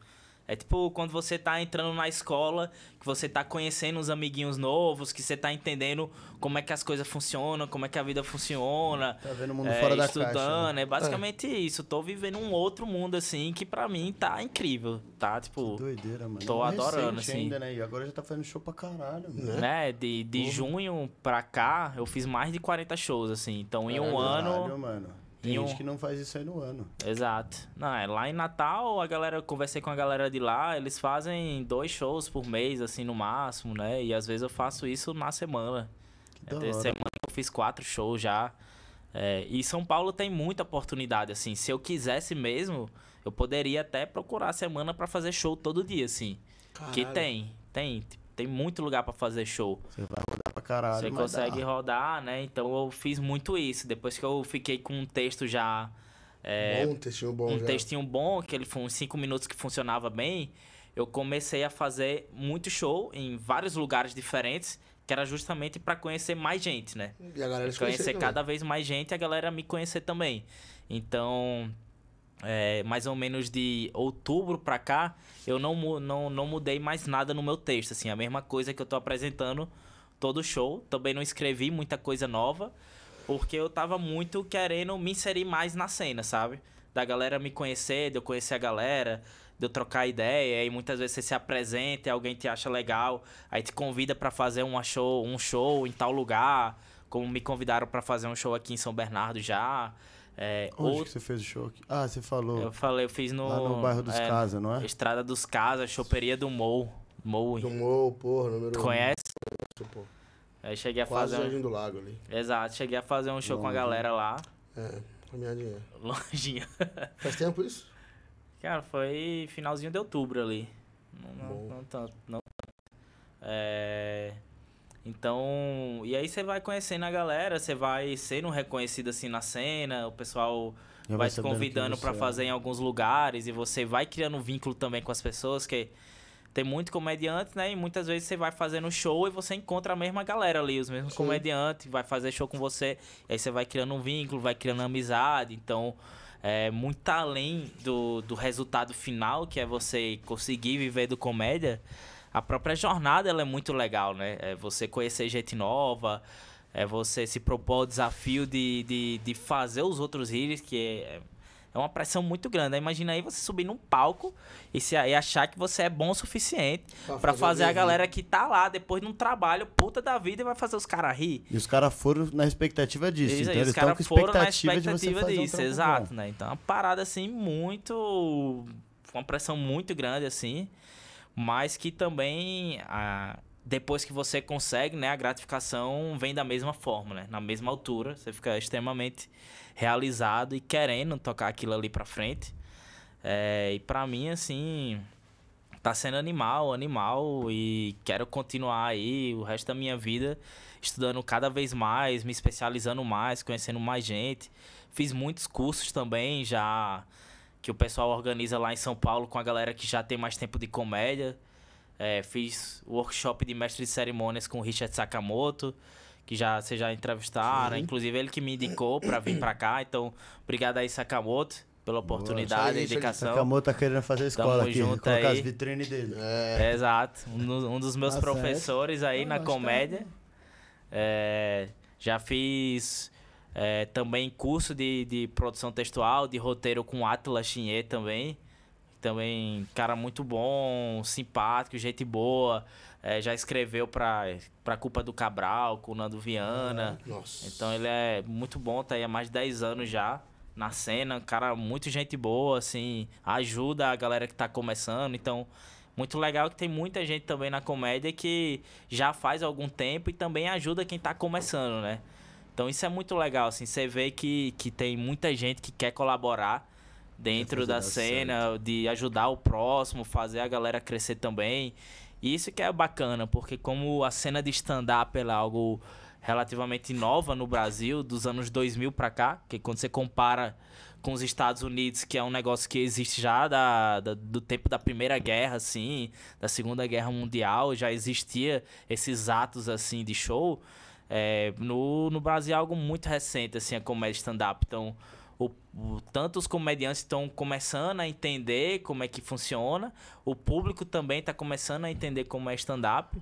É tipo quando você tá entrando na escola, que você tá conhecendo uns amiguinhos novos, que você tá entendendo como é que as coisas funcionam, como é que a vida funciona. Tá vendo o mundo é, fora da estudando, caixa. né? é basicamente isso. Tô vivendo um outro mundo assim que pra mim tá incrível, tá? Tipo, Doideira, mano. Tô adorando, assim. ainda, né? E agora já tá fazendo show pra caralho, mano. né, de, de junho pra cá, eu fiz mais de 40 shows assim. Então em um ano Caralho, mano. Tem em um- gente que não faz isso aí no ano. Exato. Não, é lá em Natal, a galera, eu conversei com a galera de lá, eles fazem dois shows por mês, assim, no máximo, né? E às vezes eu faço isso na semana. Que É, semana que eu fiz quatro shows já. É, e São Paulo tem muita oportunidade, assim. Se eu quisesse mesmo, eu poderia até procurar a semana pra fazer show todo dia, assim. Que Caralho. tem, tem. Tem muito lugar pra fazer show. Você vai rodar pra caralho. Você consegue dá. rodar, né? Então eu fiz muito isso. Depois que eu fiquei com um texto já. é, Bom, textinho bom um já. textinho bom, que ele foi uns 5 minutos que funcionava bem, eu comecei a fazer muito show em vários lugares diferentes, que era justamente para conhecer mais gente, né? E a galera se Conhecer conhecer cada vez mais gente e a galera me conhecer também. Então, é, mais ou menos de outubro pra cá, eu não, não, não mudei mais nada no meu texto. Assim, a mesma coisa que eu tô apresentando todo show. Também não escrevi muita coisa nova, porque eu tava muito querendo me inserir mais na cena, sabe? Da galera me conhecer, de eu conhecer a galera, de eu trocar ideia, e muitas vezes você se apresenta e alguém te acha legal, aí te convida pra fazer uma show, um show em tal lugar, como me convidaram pra fazer um show aqui em São Bernardo já. É, Onde ou- que você fez o show aqui? Ah, você falou. eu falei, eu fiz no. Lá no bairro dos é, Casas, não é? Estrada dos Casas, choperia do Mou. Mou. Tomou, porra, número Tu conhece? um, pô. Aí cheguei a Quase fazer. Um... do Lago ali. Exato, cheguei a fazer um show com a galera lá. É, caminhadinha. Longinho. Faz tempo isso? Cara, foi finalzinho de outubro ali. Não, não, não tanto, não tanto. É... Então, e aí você vai conhecendo a galera, você vai sendo reconhecido assim na cena, o pessoal Já vai te convidando pra é. fazer em alguns lugares e você vai criando um vínculo também com as pessoas, que tem muito comediante, né? E muitas vezes você vai fazendo show e você encontra a mesma galera ali, os mesmos Sim. comediantes, vai fazer show com você, e aí você vai criando um vínculo, vai criando amizade, então é muito além do, do resultado final, que é você conseguir viver do comédia, a própria jornada ela é muito legal, né? É você conhecer gente nova, é você se propor o desafio de, de, de fazer os outros rirem, que é, é uma pressão muito grande. Aí Imagina aí você subir num palco e, se, e achar que você é bom o suficiente Pra pra fazer fazer a galera que tá lá depois num trabalho puta da vida e vai fazer os caras rir. E os caras foram na expectativa disso. Isso então eles os estão caras com foram na expectativa, de você fazer um disso, trampo exato, bom. né? Então é uma parada assim muito. Uma pressão muito grande, assim. Mas que também. ah, depois que você consegue, né? A gratificação vem da mesma forma, né? Na mesma altura. Você fica extremamente realizado e querendo tocar aquilo ali pra frente. É, e pra mim, assim. Tá sendo animal, animal. E quero continuar aí o resto da minha vida estudando cada vez mais, me especializando mais, conhecendo mais gente. Fiz muitos cursos também já que o pessoal organiza lá em São Paulo com a galera que já tem mais tempo de comédia. É, fiz workshop de mestre de cerimônias com o Richard Sakamoto, que já vocês já entrevistaram, Sim. inclusive ele que me indicou pra vir pra cá. Então, obrigado aí Sakamoto pela oportunidade, aí. indicação. Sakamoto tá querendo fazer escola Tamo aqui, junto colocar aí. as vitrines dele. É, exato. Um, um dos meus Tá professores aí Não, na que comédia. É, já fiz é, também curso de, de produção textual, de roteiro com Atlas Chinê também. Também, cara muito bom, simpático, gente boa. É, já escreveu pra, pra Culpa do Cabral, com o Nando Viana. Nossa. Então ele é muito bom, tá aí há mais de 10 anos já na cena, cara muito gente boa, assim, ajuda a galera que tá começando, então muito legal que tem muita gente também na comédia que já faz algum tempo e também ajuda quem tá começando, né? Então isso é muito legal, assim, você vê que, que tem muita gente que quer colaborar dentro da cena, de ajudar o próximo, fazer a galera crescer também. E isso que é bacana, porque como a cena de stand-up é algo relativamente nova no Brasil, dos anos 2000 pra cá, que quando você compara com os Estados Unidos, que é um negócio que existe já da, da- do tempo da Primeira Guerra, assim, da Segunda Guerra Mundial, já existia esses atos, assim, de show. É, no, no Brasil é algo muito recente, assim, a comédia stand-up. Então, o, o- tanto os comediantes estão começando a entender como é que funciona, o público também está começando a entender como é stand-up,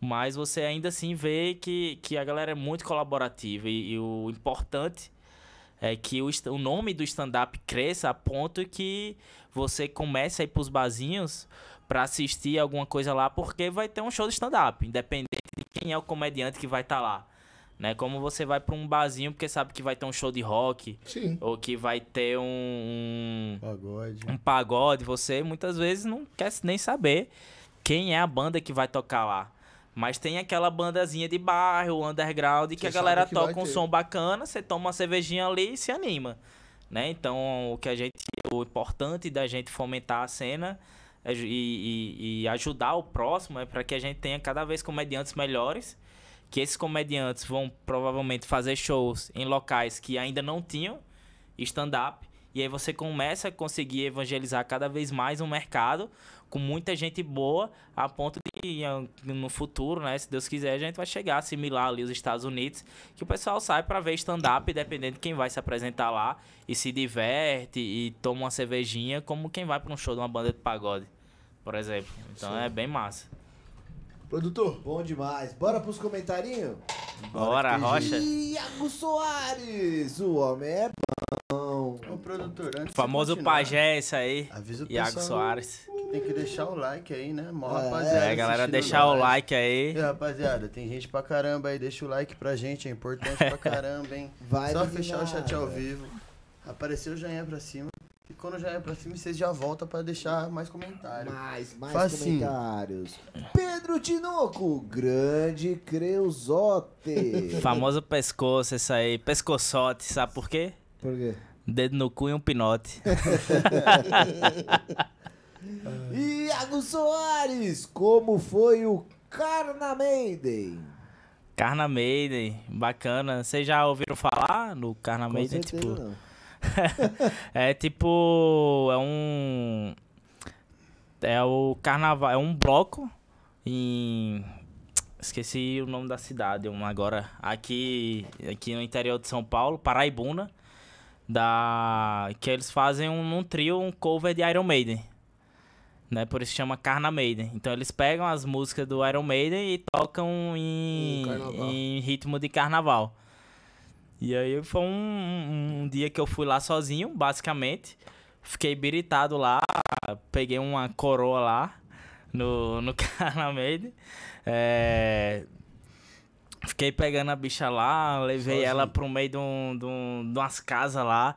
mas você ainda assim vê que, que a galera é muito colaborativa e, e o importante é que o, o nome do stand-up cresça a ponto que você comece a ir pros barzinhos para assistir alguma coisa lá, porque vai ter um show de stand-up, independente de quem é o comediante que vai estar lá. Né? Como você vai para um barzinho porque sabe que vai ter um show de rock, Sim. ou que vai ter um, um, Pagode. um pagode, você muitas vezes não quer nem saber quem é a banda que vai tocar lá. Mas tem aquela bandazinha de bairro, underground, que Você a galera que toca um ter. som bacana, você toma uma cervejinha ali e se anima. Né? Então, o que a gente. O importante da gente fomentar a cena e, e- e ajudar o próximo é para que a gente tenha cada vez comediantes melhores. Que esses comediantes vão provavelmente fazer shows em locais que ainda não tinham stand-up E aí você começa a conseguir evangelizar cada vez mais o mercado com muita gente boa, a ponto de no futuro, né, se Deus quiser, a gente vai chegar a assimilar ali os Estados Unidos, que o pessoal sai para ver stand-up, dependendo de quem vai se apresentar lá, e se diverte e toma uma cervejinha, como quem vai para um show de uma banda de pagode, por exemplo. Então é bem massa. Produtor, Bom demais. Bora pros comentarinhos? Bora, Rocha. Iago Soares, o homem é bom. Ô, produtor, antes Famoso pajé, esse aí. Avisa o Iago pessoal Soares. Tem que deixar o like aí, né? Mó É, rapaziada. É, galera, deixar o like aí. E, rapaziada, tem gente pra caramba aí. Deixa o like pra gente, é importante pra caramba, hein? Vai Só fechar o chat ao vivo. Apareceu o joinha pra cima. E quando o joinha pra cima, vocês já voltam pra deixar mais comentário. Mais, mais Facinho. comentários. Pedro Tinoco, grande Creusote. Famoso pescoço, esse aí. Pescoçote, sabe por quê? Por quê? Dedo no cu e um pinote. Iago Soares, como foi o Carnamaiden? Carna Maiden, bacana. Vocês já ouviram falar no Carna Com Maiden? certeza Tipo, não. é tipo. É um. É o carnaval. É um bloco em. Esqueci o nome da cidade um agora. Aqui, aqui no interior de São Paulo, Paraibuna. Da, que eles fazem um, um trio, um cover de Iron Maiden. Né? Por isso chama Carna Maiden. Então eles pegam as músicas do Iron Maiden e tocam em, carnaval. em ritmo de carnaval. E aí foi um, um- um dia que eu fui lá sozinho, basicamente. Fiquei biritado lá, peguei uma coroa lá no, no Carna Maiden. É, Fiquei pegando a bicha lá, levei Sozinho. ela pro meio de, um, de, um, de umas casas lá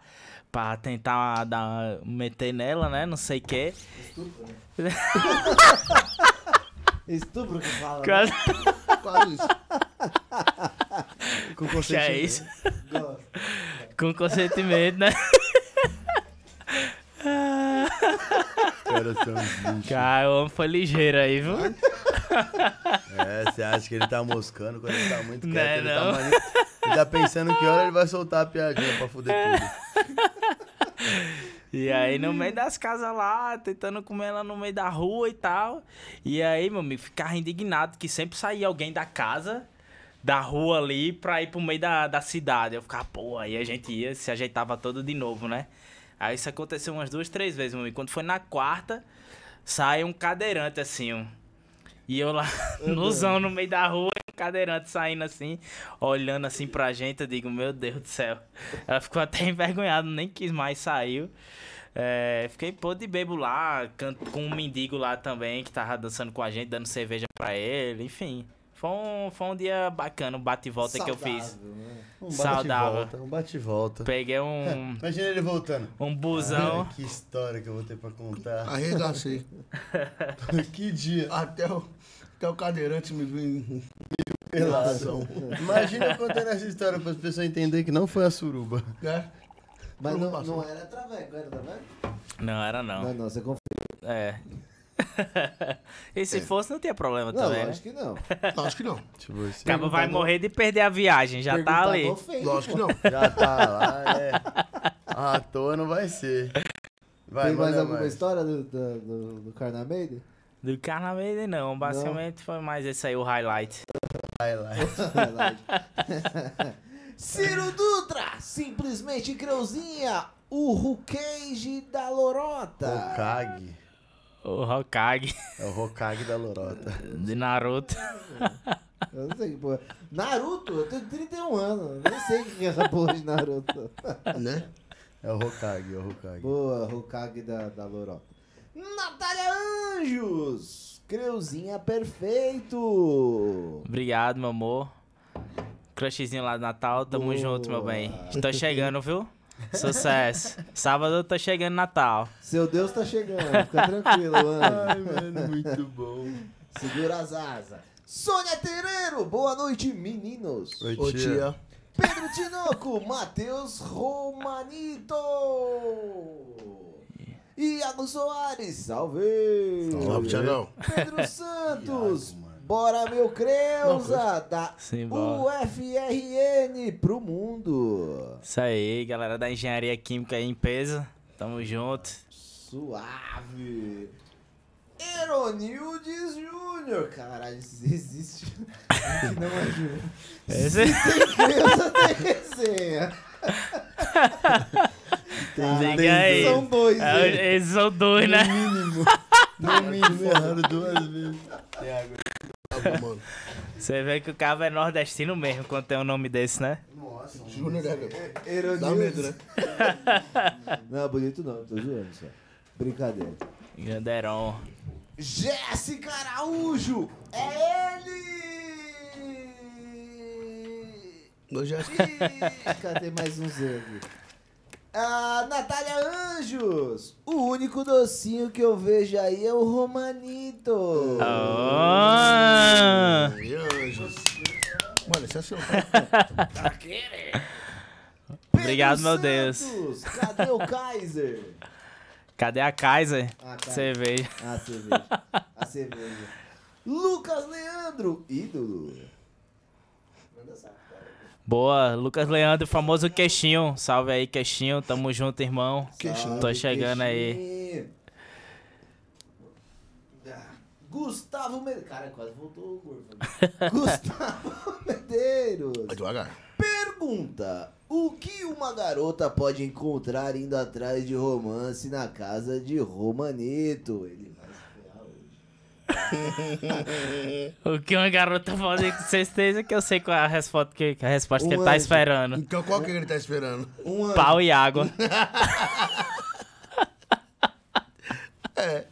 pra tentar dar, meter nela, né? Não sei o quê. Estupro que fala. né? Quase- quase isso. Com Que é isso? Com consentimento, né? São uns bichos. Cara, o homem foi ligeiro aí, viu? É, você acha que ele tá moscando quando ele tá muito Não quieto. é ele, não. Tá mani- ele tá pensando que hora ele vai soltar a piadinha pra fuder tudo. E aí no meio das casas lá, tentando comer ela no meio da rua e tal. E aí, meu amigo, ficava indignado que sempre saía alguém da casa, da rua ali, pra ir pro meio da, da cidade. Eu ficava, pô, aí a gente ia, se ajeitava todo de novo, né? Aí isso aconteceu umas duas, três vezes, meu amigo. Quando foi na quarta, sai um cadeirante assim, ó. E eu lá, nozão no meio da rua, um cadeirante saindo assim, olhando assim pra gente, eu digo, meu Deus do céu. Ela ficou até envergonhada, nem quis mais, saiu. É, fiquei pô de bebo lá, canto com um mendigo lá também, que tava dançando com a gente, dando cerveja pra ele, enfim. Foi um, foi um dia bacana, um bate e volta que eu fiz. Saudável, né? Um Saudável. bate-volta, um bate-volta. Peguei um, Imagina ele voltando. um busão. Ai, que história que eu vou ter pra contar. Arregacei. que dia. Até o, até o cadeirante me viu em Pelado. Imagina eu contando essa história para as pessoas entenderem que não foi a suruba. né? Mas não, não passou. era Traveco, era Traveco? Não, era Não, não. não, você confia. É. e se fosse, não tinha problema Não, também, né? acho que não. Não, acho que não. Tipo assim. Acaba vai Perguntar morrer de perder a viagem, já tá ali. não ofende, Lógico que não. Já tá lá, é. À toa não vai ser. Vai, Tem mais alguma mais. história do, do, do, do Carnamaiden? Do carnaval não, basicamente foi mais esse aí o highlight. Lá. Ciro Dutra, simplesmente Creuzinha, o Hokage da Lorota. Hokage. O Hokage É o Hokage da Lorota. de Naruto. Eu não sei que porra. Naruto, eu tenho 31 anos, eu nem sei o que é essa porra de Naruto. Né? É o Hokage, é o Hokage. Boa, Hokage da, da Lorota. Natália Anjos, Creuzinha perfeito. Obrigado, meu amor. Crushzinho lá do Natal, tamo Boa. junto, meu bem. Tô chegando, viu? Sucesso. Sábado tô chegando Natal. Seu Deus tá chegando, fica tranquilo, Ai, mano. mano, muito bom. Segura as asas. Sônia Tereiro, boa noite, meninos. Oi, Ô tia. Pedro Tinoco, Matheus Romanito. Iago Soares, salve. Salve, Tiagão. Pedro Santos, Iago, mano. Bora, meu Creuza, da. UFRN pro mundo. Isso aí, galera da Engenharia Química aí em peso. Tamo junto. Suave. Eronildes Júnior. Caralho, existe. não é Júnior. Esse... Creuza tem resenha. Diga aí. São dois, É, hein? Esses são dois, né? No mínimo, erraram duas vezes. Tá, mano. Você vê que o cara é nordestino mesmo quando tem um nome desse, né? Nossa. Júnior é. Dá medo, né? Não, bonito não, tô zoando só. Brincadeira. Granderon. Jéssica Araújo! É ele! Eu já... Ih, cadê mais um Z aqui? A Natália Anjos! O único docinho que eu vejo aí é o Romanito! Ah! E anjos. Mano, esse é seu. Obrigado, Pedro meu Deus. Cadê o Kaiser? Cadê a Kaiser? Ah, cara. Cerveja. A cerveja. A cerveja. Lucas Leandro, ídolo. Boa, Lucas Leandro, famoso queixinho. Salve aí, queixinho. Tamo junto, irmão. Queixinho. Tô chegando aí. Queixinho. Ah, Gustavo Medeiros. Cara, quase voltou o gordo. Gustavo Medeiros. Vai devagar. Pergunta: O que uma garota pode encontrar indo atrás de romance na casa de Romanito? Ele vai se ferrar hoje. O que uma garota pode com certeza que eu sei qual é a resposta que, a resposta que ele tá anjo. esperando. Então qual que ele tá esperando? Um ano. Pau e água. É.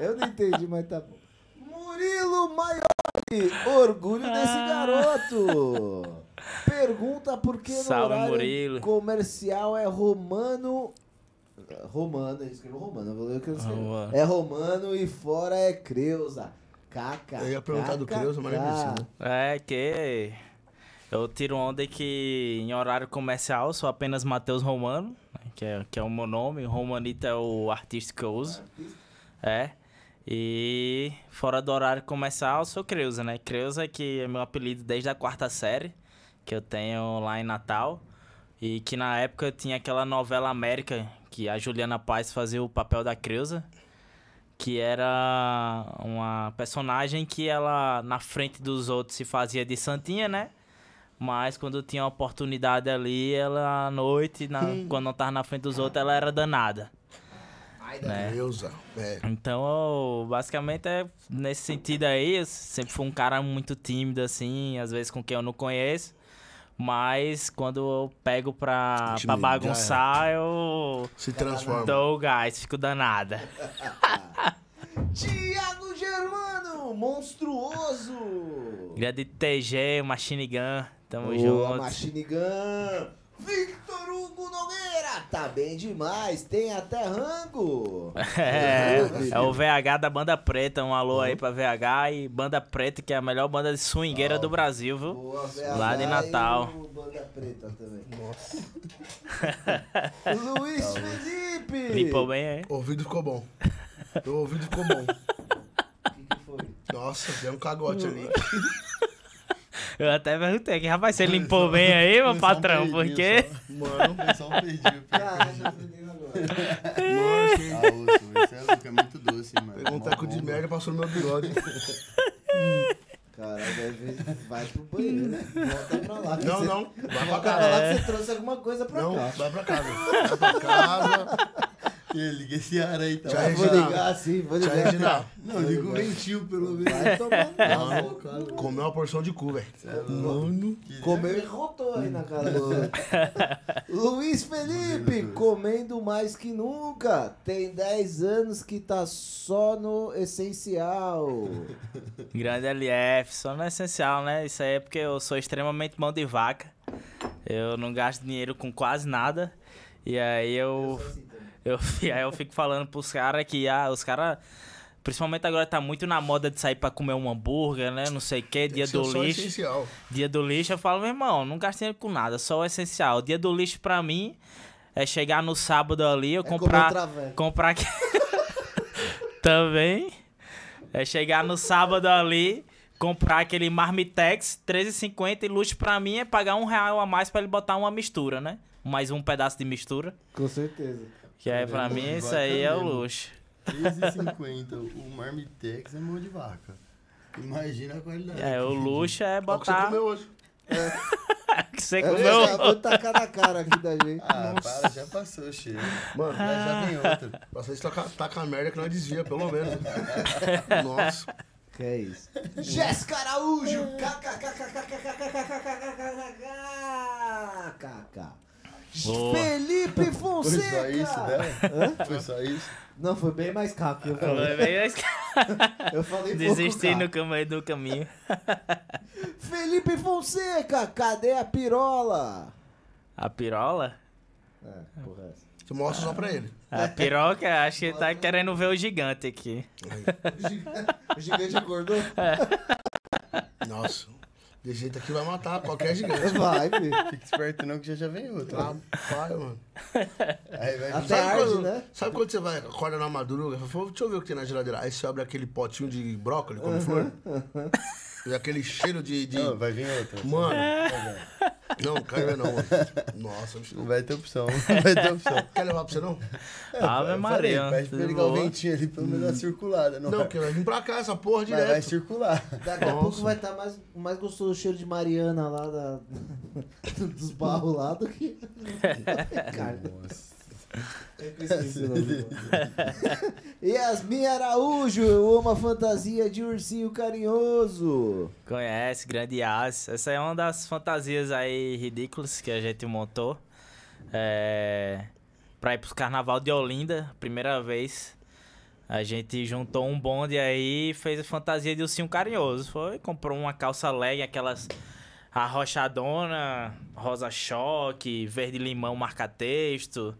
Eu não entendi, mas tá bom. Murilo Maiori, orgulho desse garoto. Pergunta por que no Salve, horário Murilo. comercial é romano... Romano, ele escreveu romano, eu vou ler o que eu escrevi. Romano. É romano e fora é Creuza. Kaka. Eu ia perguntar do Creuza, mas nem precisa. É que eu tiro onda que em horário comercial sou apenas Matheus Romano, né, que é, que é o meu nome. Romanito é o artista que eu uso. É. E fora do horário comercial sou Creuza, né? Creuza que é meu apelido desde a quarta série, que eu tenho lá em Natal. E que na época tinha aquela novela América, que a Juliana Paz fazia o papel da Creuza que era uma personagem que ela na frente dos outros se fazia de santinha, né? Mas quando tinha oportunidade ali, ela à noite, na- quando não tava na frente dos outros, ela era danada. né? Deusa. É. Então, basicamente é nesse sentido aí, eu sempre fui um cara muito tímido assim, às vezes com quem eu não conheço. Mas quando eu pego pra, pra bagunçar, eu Se transforma. dou o gás, fico danada. Tiago Germano, monstruoso. Grande TG, Machine Gun, tamo Boa, junto. Machine Gun. Victor Hugo Nogueira, tá bem demais, tem até rango. É, é o VH da Banda Preta, um alô aí pra VH e Banda Preta, que é a melhor banda de swingueira do Brasil, viu? Boa, VH Lá de Natal. e o Banda Preta também. Luiz Felipe. Limpou bem aí. O ouvido ficou bom. O ouvido ficou bom. O que, que foi? Nossa, deu um cagote ali. Eu até perguntei aqui, rapaz, você limpou bem aí, meu patrão? Porque. Mano, só nossa, Ah, osso, esse é louco, é muito doce, mano. pegou um Mó teco de merda e passou no meu bigode. Caralho, vai, ver- vai pro banheiro, né? Volta pra lá. Não, você- não. Vai pra Volta pra casa. lá que você trouxe alguma coisa pra Não, cá. vai pra casa. Vai pra casa. Liga esse ar aí, tá? Tchau, vou ligar assim, vou Tchau, ligar. Reginaldo. Não, liga o ventil, pelo menos. Vai tomar Mano, cu. comeu uma porção de cu, velho. Mano. Comeu e rotou aí na cara do. Luiz Felipe, comendo mais que nunca. Tem 10 anos que tá só no essencial. Grande LF, só no essencial, né? Isso aí é porque eu sou extremamente mão de vaca. Eu não gasto dinheiro com quase nada. E aí eu. Eu, aí eu fico falando pros caras que ah, os caras. Principalmente agora tá muito na moda de sair pra comer um hambúrguer, né? Não sei o que, dia do lixo. essencial. Dia do lixo, eu falo, meu irmão, não gasto dinheiro com nada, só o essencial. Dia do lixo pra mim é chegar no sábado ali, eu É comprar. comprar. Também. É chegar no sábado ali, comprar aquele Marmitex, R$13,50 e luxo pra mim é pagar um real a mais pra ele botar uma mistura, né? Mais um pedaço de mistura. Com certeza. Que é pra mim isso aí é o luxo. R$13,50. O Marmitex é mão de vaca. Imagina a qualidade. É, o luxo é Olha o que você botar. comeu hoje. que você Eu comeu. já vou tacar na cara aqui da gente. Ah, para, já passou o cheiro. Mano, Já, já vem outra. vocês tacar taca a merda que nós desvia, pelo menos. Nossa. Que é isso? Jéssica Araújo! Boa. Felipe Fonseca! Foi só isso, né? Hã? Foi só isso? Não, foi bem mais caro que eu falei. Foi bem mais caro. eu falei Desisti no caminho do caminho. Felipe Fonseca, cadê a pirola? A pirola? É, ah. porra. É tu mostra ah, só pra ele. A piroca, acho que ele tá querendo ver o gigante aqui. O gigante, o gigante acordou? É. Nossa. Desse jeito aqui vai matar qualquer gigante. Vai, filho. Fica esperto não que já já vem outra. Ah, vai, mano. Aí vai. Até arde, quando, né? sabe quando você vai, acorda na madruga, fala, deixa eu ver o que tem na geladeira. Aí você abre aquele potinho de brócolis, como flor. E aquele cheiro de. de- Não, vai vir outra. Mano. Não, quero ver não, mano. Nossa, bicho. Não vai ter opção. Não vai ter opção. Quer levar pra você não? Ave Eu Maria. falei, Pede pra ligar o ventinho ali, pelo menos uma circulada. Não, Não, vai. porque vai vir pra cá essa porra Mas direto. vai circular. Daqui a Nossa. pouco vai estar mais, mais gostoso o cheiro de Mariana lá da, dos barros lá do que. Cara, eu Yasmin Araújo, uma fantasia de ursinho carinhoso. Conhece, grande Yas. Essa é uma das fantasias aí ridículas que a gente montou. É... Pra ir pros carnaval de Olinda, primeira vez. A gente juntou um bonde aí e fez a fantasia de ursinho carinhoso. Foi, comprou uma calça leg, aquelas arrochadona, rosa choque, verde limão marca-texto.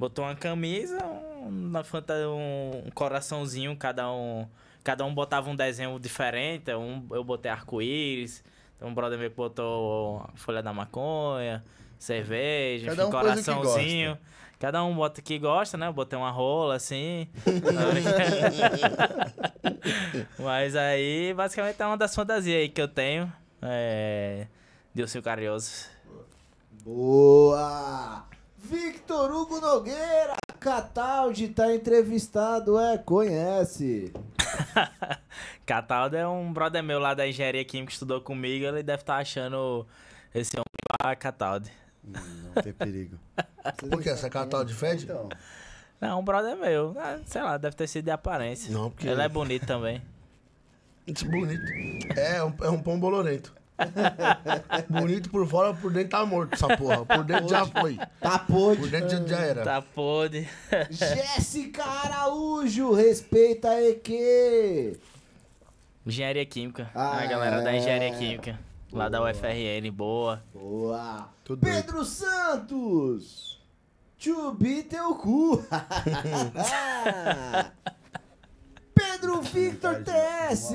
Botou uma camisa, um, na um, um coraçãozinho, cada um. Cada um botava um desenho diferente. Um, eu botei arco-íris. Tem um brother meu que botou folha da maconha, cerveja, Cada enfim, um coraçãozinho. Cada um bota o que gosta, né? Eu botei uma rola assim. Mas aí, basicamente, é uma das fantasias aí que eu tenho. É. De Ursinho Carinhoso. Boa! Victor Hugo Nogueira, Cataldi tá entrevistado, é, conhece. Cataldo é um brother meu lá da engenharia química que estudou comigo. Ele deve estar achando esse homem lá Cataldo. Não tem perigo. Por quê? Essa é catal de fede? Então, Não, um brother meu. Ah, Sei lá, deve ter sido de aparência. Não, porque- Ele é bonito também. Bonito. É, um, é um pão bolorento. bonito por fora, por dentro tá morto essa porra. Por dentro já foi. Tá Por pôde. dentro já, já era. Tá podre. Jéssica Araújo, respeita a EQ. Engenharia química. Ah, a galera da é. engenharia química. Lá da UFRN, boa. Boa. Doido. Pedro Santos. Chubi teu cu. Pedro Victor TS.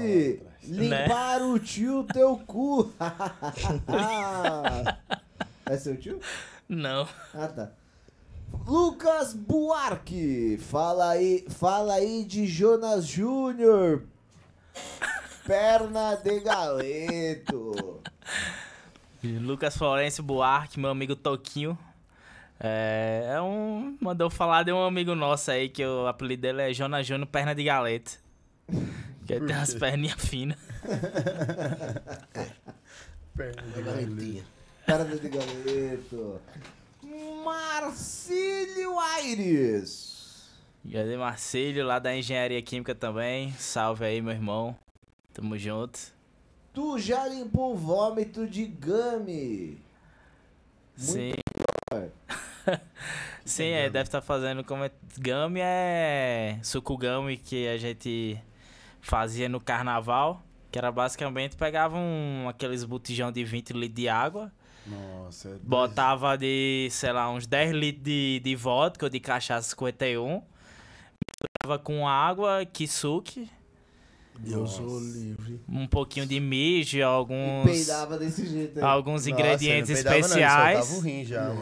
Limpar o tio teu cu. é seu tio? Não. Ah, tá. Lucas Buarque, fala aí, fala aí de Jonas Júnior. Perna de galeto. Lucas Florencio Buarque, meu amigo Toquinho. É, é um. Mandou falar de um amigo nosso aí, que o apelido dele é Jonas Júnior Perna de Galeta. Que ele tem as perninhas finas. Perna de Galentinha. Perna de galeto. Marcílio Aires. Grande Marcílio, lá da Engenharia Química também. Salve aí, meu irmão. Tamo junto. Tu já limpou vômito de Gami? Sim. Sim, é, deve estar fazendo como é. Gami é suco gami que a gente fazia no carnaval. Que era basicamente pegava um, aqueles botijão de 20 litros de água, Nossa, é botava de, sei lá, uns 10 litros de, de vodka ou de cachaça 51, misturava com água, kisuke, Deus o livre. um pouquinho de mijo, E alguns, peidava desse jeito aí. alguns Nossa, ingredientes não peidava não, especiais. soltava o rim já.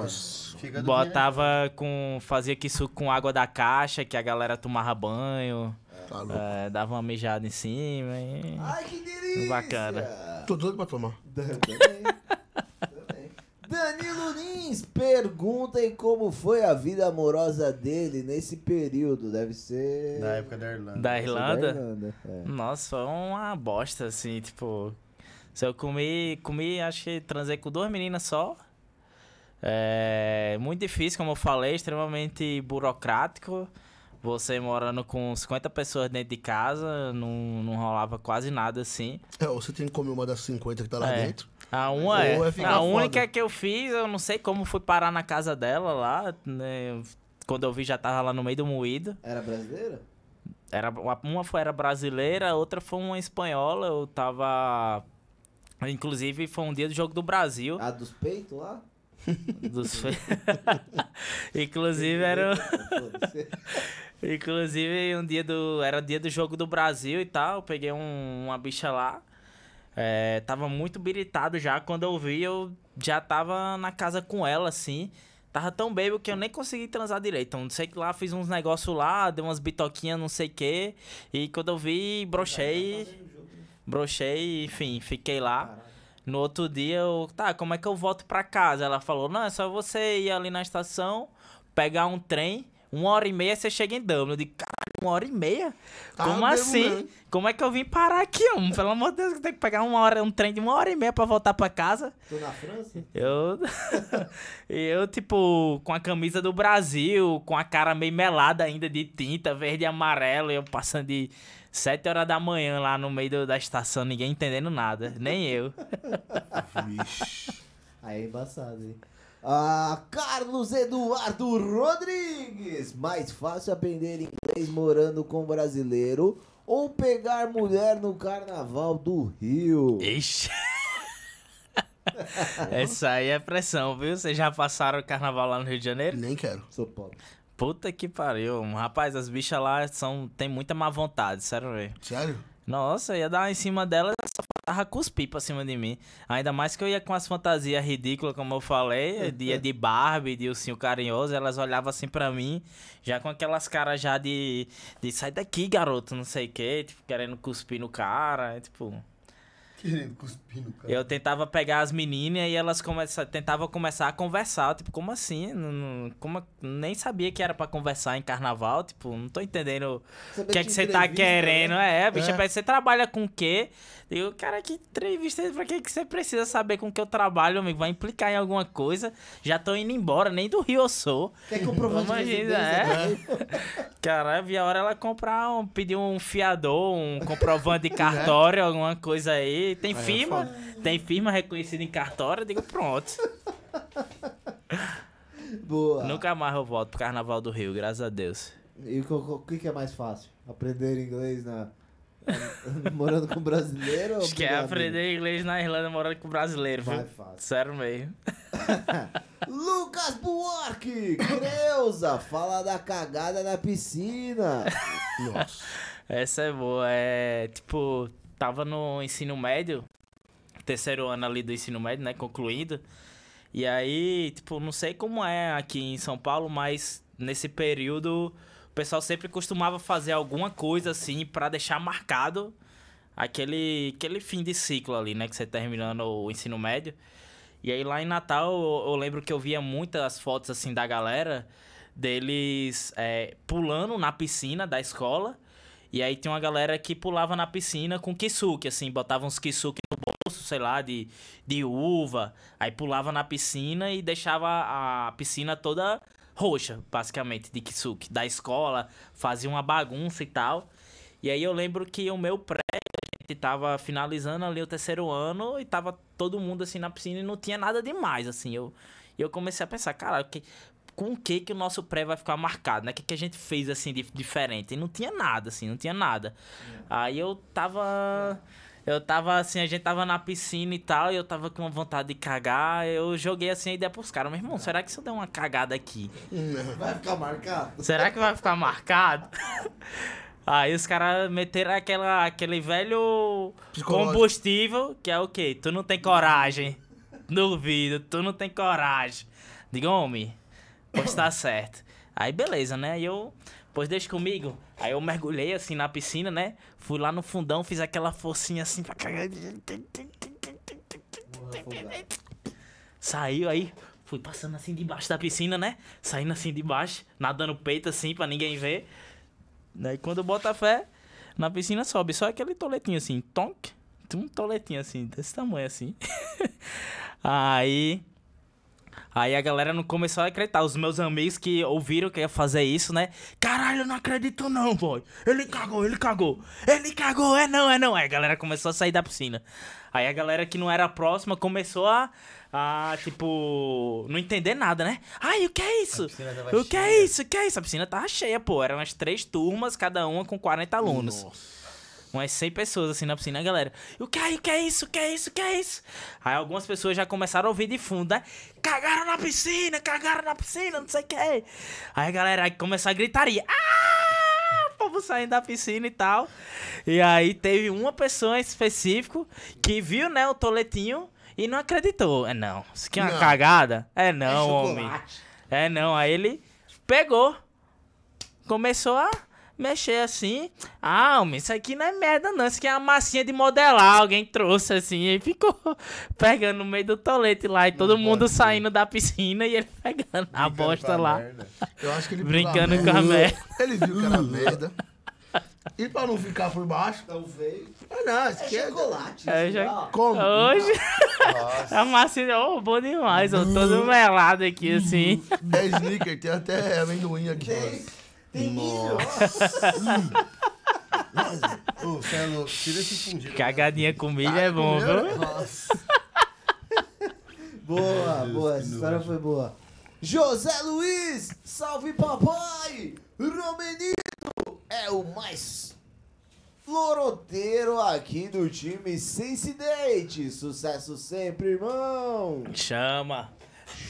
Fígado Botava com. Fazia suco com água da caixa, que a galera tomava banho. Tá louco. É, dava uma mijada em cima e... Ai, que delícia! Bacana. Tô doido pra tomar. Também. Também. Danilo Lins pergunta aí como foi a vida amorosa dele nesse período. Deve ser. Da época da Irlanda. Da Irlanda? Irlanda, é. Nossa, foi uma bosta, assim, tipo... Se eu comi, comi, acho que transei com duas meninas só. É muito difícil, como eu falei, extremamente burocrático. Você morando com 50 pessoas dentro de casa, não, não rolava quase nada assim. É, ou você tem que comer uma das 50 que tá lá É. dentro. A uma é. ficar A única foda. que eu fiz, eu não sei como fui parar na casa dela lá. né, Quando eu vi, já tava lá no meio do moído. Era brasileira? Era, uma foi era brasileira, a outra foi uma espanhola. Eu tava. Inclusive, foi um dia do Jogo do Brasil. A dos peitos lá? Dos... Inclusive, era. Inclusive, um dia do. Era dia do jogo do Brasil e tal. Eu peguei um- uma bicha lá. É, tava muito biritado já. Quando eu vi, eu já tava na casa com ela, assim. Tava tão bêbado que eu nem consegui transar direito. Então, não sei que lá, fiz uns negócios lá, dei umas bitoquinhas, não sei o quê. E quando eu vi, brochei. Brochei, enfim, fiquei lá. No outro dia, eu, tá, como é que eu volto pra casa? Ela falou, não, é só você ir ali na estação, pegar um trem, uma hora e meia você chega em Dublin. Eu digo, caralho, uma hora e meia? Tá Como mesmo, assim? né? Como é que eu vim parar aqui, homem? Pelo amor de Deus, eu tenho que pegar uma hora, um trem de uma hora e meia pra voltar pra casa. Tô na França? Eu. e eu, tipo, com a camisa do Brasil, com a cara meio melada ainda de tinta, verde e amarelo, e eu passando de 7 horas da manhã lá no meio do- da estação, ninguém entendendo nada, nem eu. Vixe. Aí é embaçado, hein? Ah, Carlos Eduardo Rodrigues. Mais fácil aprender inglês morando com brasileiro ou pegar mulher no carnaval do Rio? Ixi. Essa aí é pressão, viu? Vocês já passaram o carnaval lá no Rio de Janeiro? Nem quero. Sou pobre. Puta que pariu. Rapaz, as bichas lá são, tem muita má vontade, sério mesmo. Sério? Nossa, ia dar em cima dela, só faltava cuspir pra cima de mim. Ainda mais que eu ia com as fantasias ridículas, como eu falei, dia de Barbie, de ursinho carinhoso, elas olhavam assim pra mim, já com aquelas caras já de, de sai daqui, garoto, não sei o que, tipo, querendo cuspir no cara, tipo... Querendo cuspir no cara. Eu tentava pegar as meninas e elas começa, tentavam começar a conversar. Tipo, como assim? Não, como, nem sabia que era pra conversar em carnaval. Tipo, não tô entendendo o que é que você tá querendo. É, bicha, É. você trabalha com o quê? Digo, cara, que entrevista é pra que, que você precisa saber com que eu trabalho, amigo? Vai implicar em alguma coisa. Já tô indo embora, nem do Rio eu sou. Quer comprovante de Imagina, residência? é. também? Cara, vi a hora ela comprar, um, pedir um fiador, um comprovante de cartório, alguma coisa aí. Tem firma, tem firma reconhecida em cartório, eu digo, pronto. Boa. Nunca mais eu volto pro Carnaval do Rio, graças a Deus. E o, que, que é mais fácil? Aprender inglês na... morando com brasileiro Acho que é aprender inglês na Irlanda morando com brasileiro, viu? Vai fácil. Sério mesmo. Lucas Buarque, Creuza, fala da cagada na piscina. Nossa. Essa é boa. É tipo, tava no ensino médio, terceiro ano ali do ensino médio, né? Concluído. E aí, tipo, não sei como é aqui em São Paulo, mas nesse período o pessoal sempre costumava fazer alguma coisa assim pra deixar marcado aquele, aquele fim de ciclo ali, né? Que você terminando o ensino médio. E aí lá em Natal eu, eu lembro que eu via muitas fotos assim da galera deles é, pulando na piscina da escola. E aí tinha uma galera que pulava na piscina com kisuke, assim, botava uns kisuke no bolso, sei lá, de, de uva. Aí pulava na piscina e deixava a piscina toda roxa, basicamente, de kisuke. Da escola, fazia uma bagunça e tal. E aí eu lembro que o meu pré, a gente tava finalizando ali o terceiro ano e tava todo mundo assim na piscina e não tinha nada demais, assim. Eu, e eu comecei a pensar, cara, que, com o que que o nosso pré vai ficar marcado, né? O que, que a gente fez assim de diferente? E não tinha nada, assim, não tinha nada. Aí eu tava. Eu tava assim, a gente tava na piscina e tal, e eu tava com vontade de cagar. Eu joguei assim a ideia pros caras, meu irmão, será que se eu der uma cagada aqui? Vai ficar marcado? Será que vai ficar marcado? Aí os caras meteram aquela, aquele velho combustível, que é o quê? Tu não tem coragem. Duvido, tu não tem coragem. Diga, homem, pois tá certo. Aí beleza, né? Aí eu Pois deixa comigo. Aí eu mergulhei assim na piscina, né? Fui lá no fundão, fiz aquela forcinha assim. Saiu aí, fui passando assim debaixo da piscina, né? Saindo assim de baixo, nadando peito assim pra ninguém ver. Daí quando eu boto a fé, na piscina sobe só aquele toletinho assim, tonk, um toletinho assim, desse tamanho assim. aí. Aí a galera não começou a acreditar. Os meus amigos que ouviram que ia fazer isso, né? Caralho, eu não acredito não, boy. Ele cagou, ele cagou. Ele cagou, é não, é não. Aí a galera começou a sair da piscina. Aí a galera que não era próxima começou a, a tipo, não entender nada, né? Ai, o que é isso? O que é cheia. isso? O que é isso? A piscina tava cheia, pô. Eram umas três turmas, cada uma com 40 alunos. Umas 100 pessoas assim na piscina, a galera. O que é, o que é isso? O que é isso? O que é isso? Aí algumas pessoas já começaram a ouvir de fundo, né? Cagaram na piscina, cagaram na piscina, não sei o que. Aí a galera aí começou a gritaria. Ah! O povo saindo da piscina e tal. E aí teve uma pessoa em específico que viu, né, o toletinho e não acreditou. É não, isso aqui é uma Não. cagada? É não, homem. chocolate. É não, aí ele pegou, começou a mexer assim. Ah, homem, isso aqui não é merda não, isso aqui é uma massinha de modelar, alguém trouxe assim, e ficou pegando no meio do tolete lá, e todo mundo saindo da piscina e ele pegando a Brincando bosta a lá. merda. Eu acho que ele viu Brincando com a merda. Ele viu que era merda. E pra não ficar por baixo, feio. ah não, isso É aqui é... chocolate. É, isso, já- ó. Como? Hoje, Nossa. a massinha, oh, bom demais, ó, todo melado aqui assim. É sneaker, tem até amendoim aqui. Tem, tem milho. Nossa. Ô, você é louco. Tira esse fundido. Cagadinha com milho é bom, viu? Nossa. Boa, boa, essa história foi boa. José Luiz, salve papai! Romenito é o mais loroteiro aqui do time Sense Date. Sucesso sempre, irmão! Chama.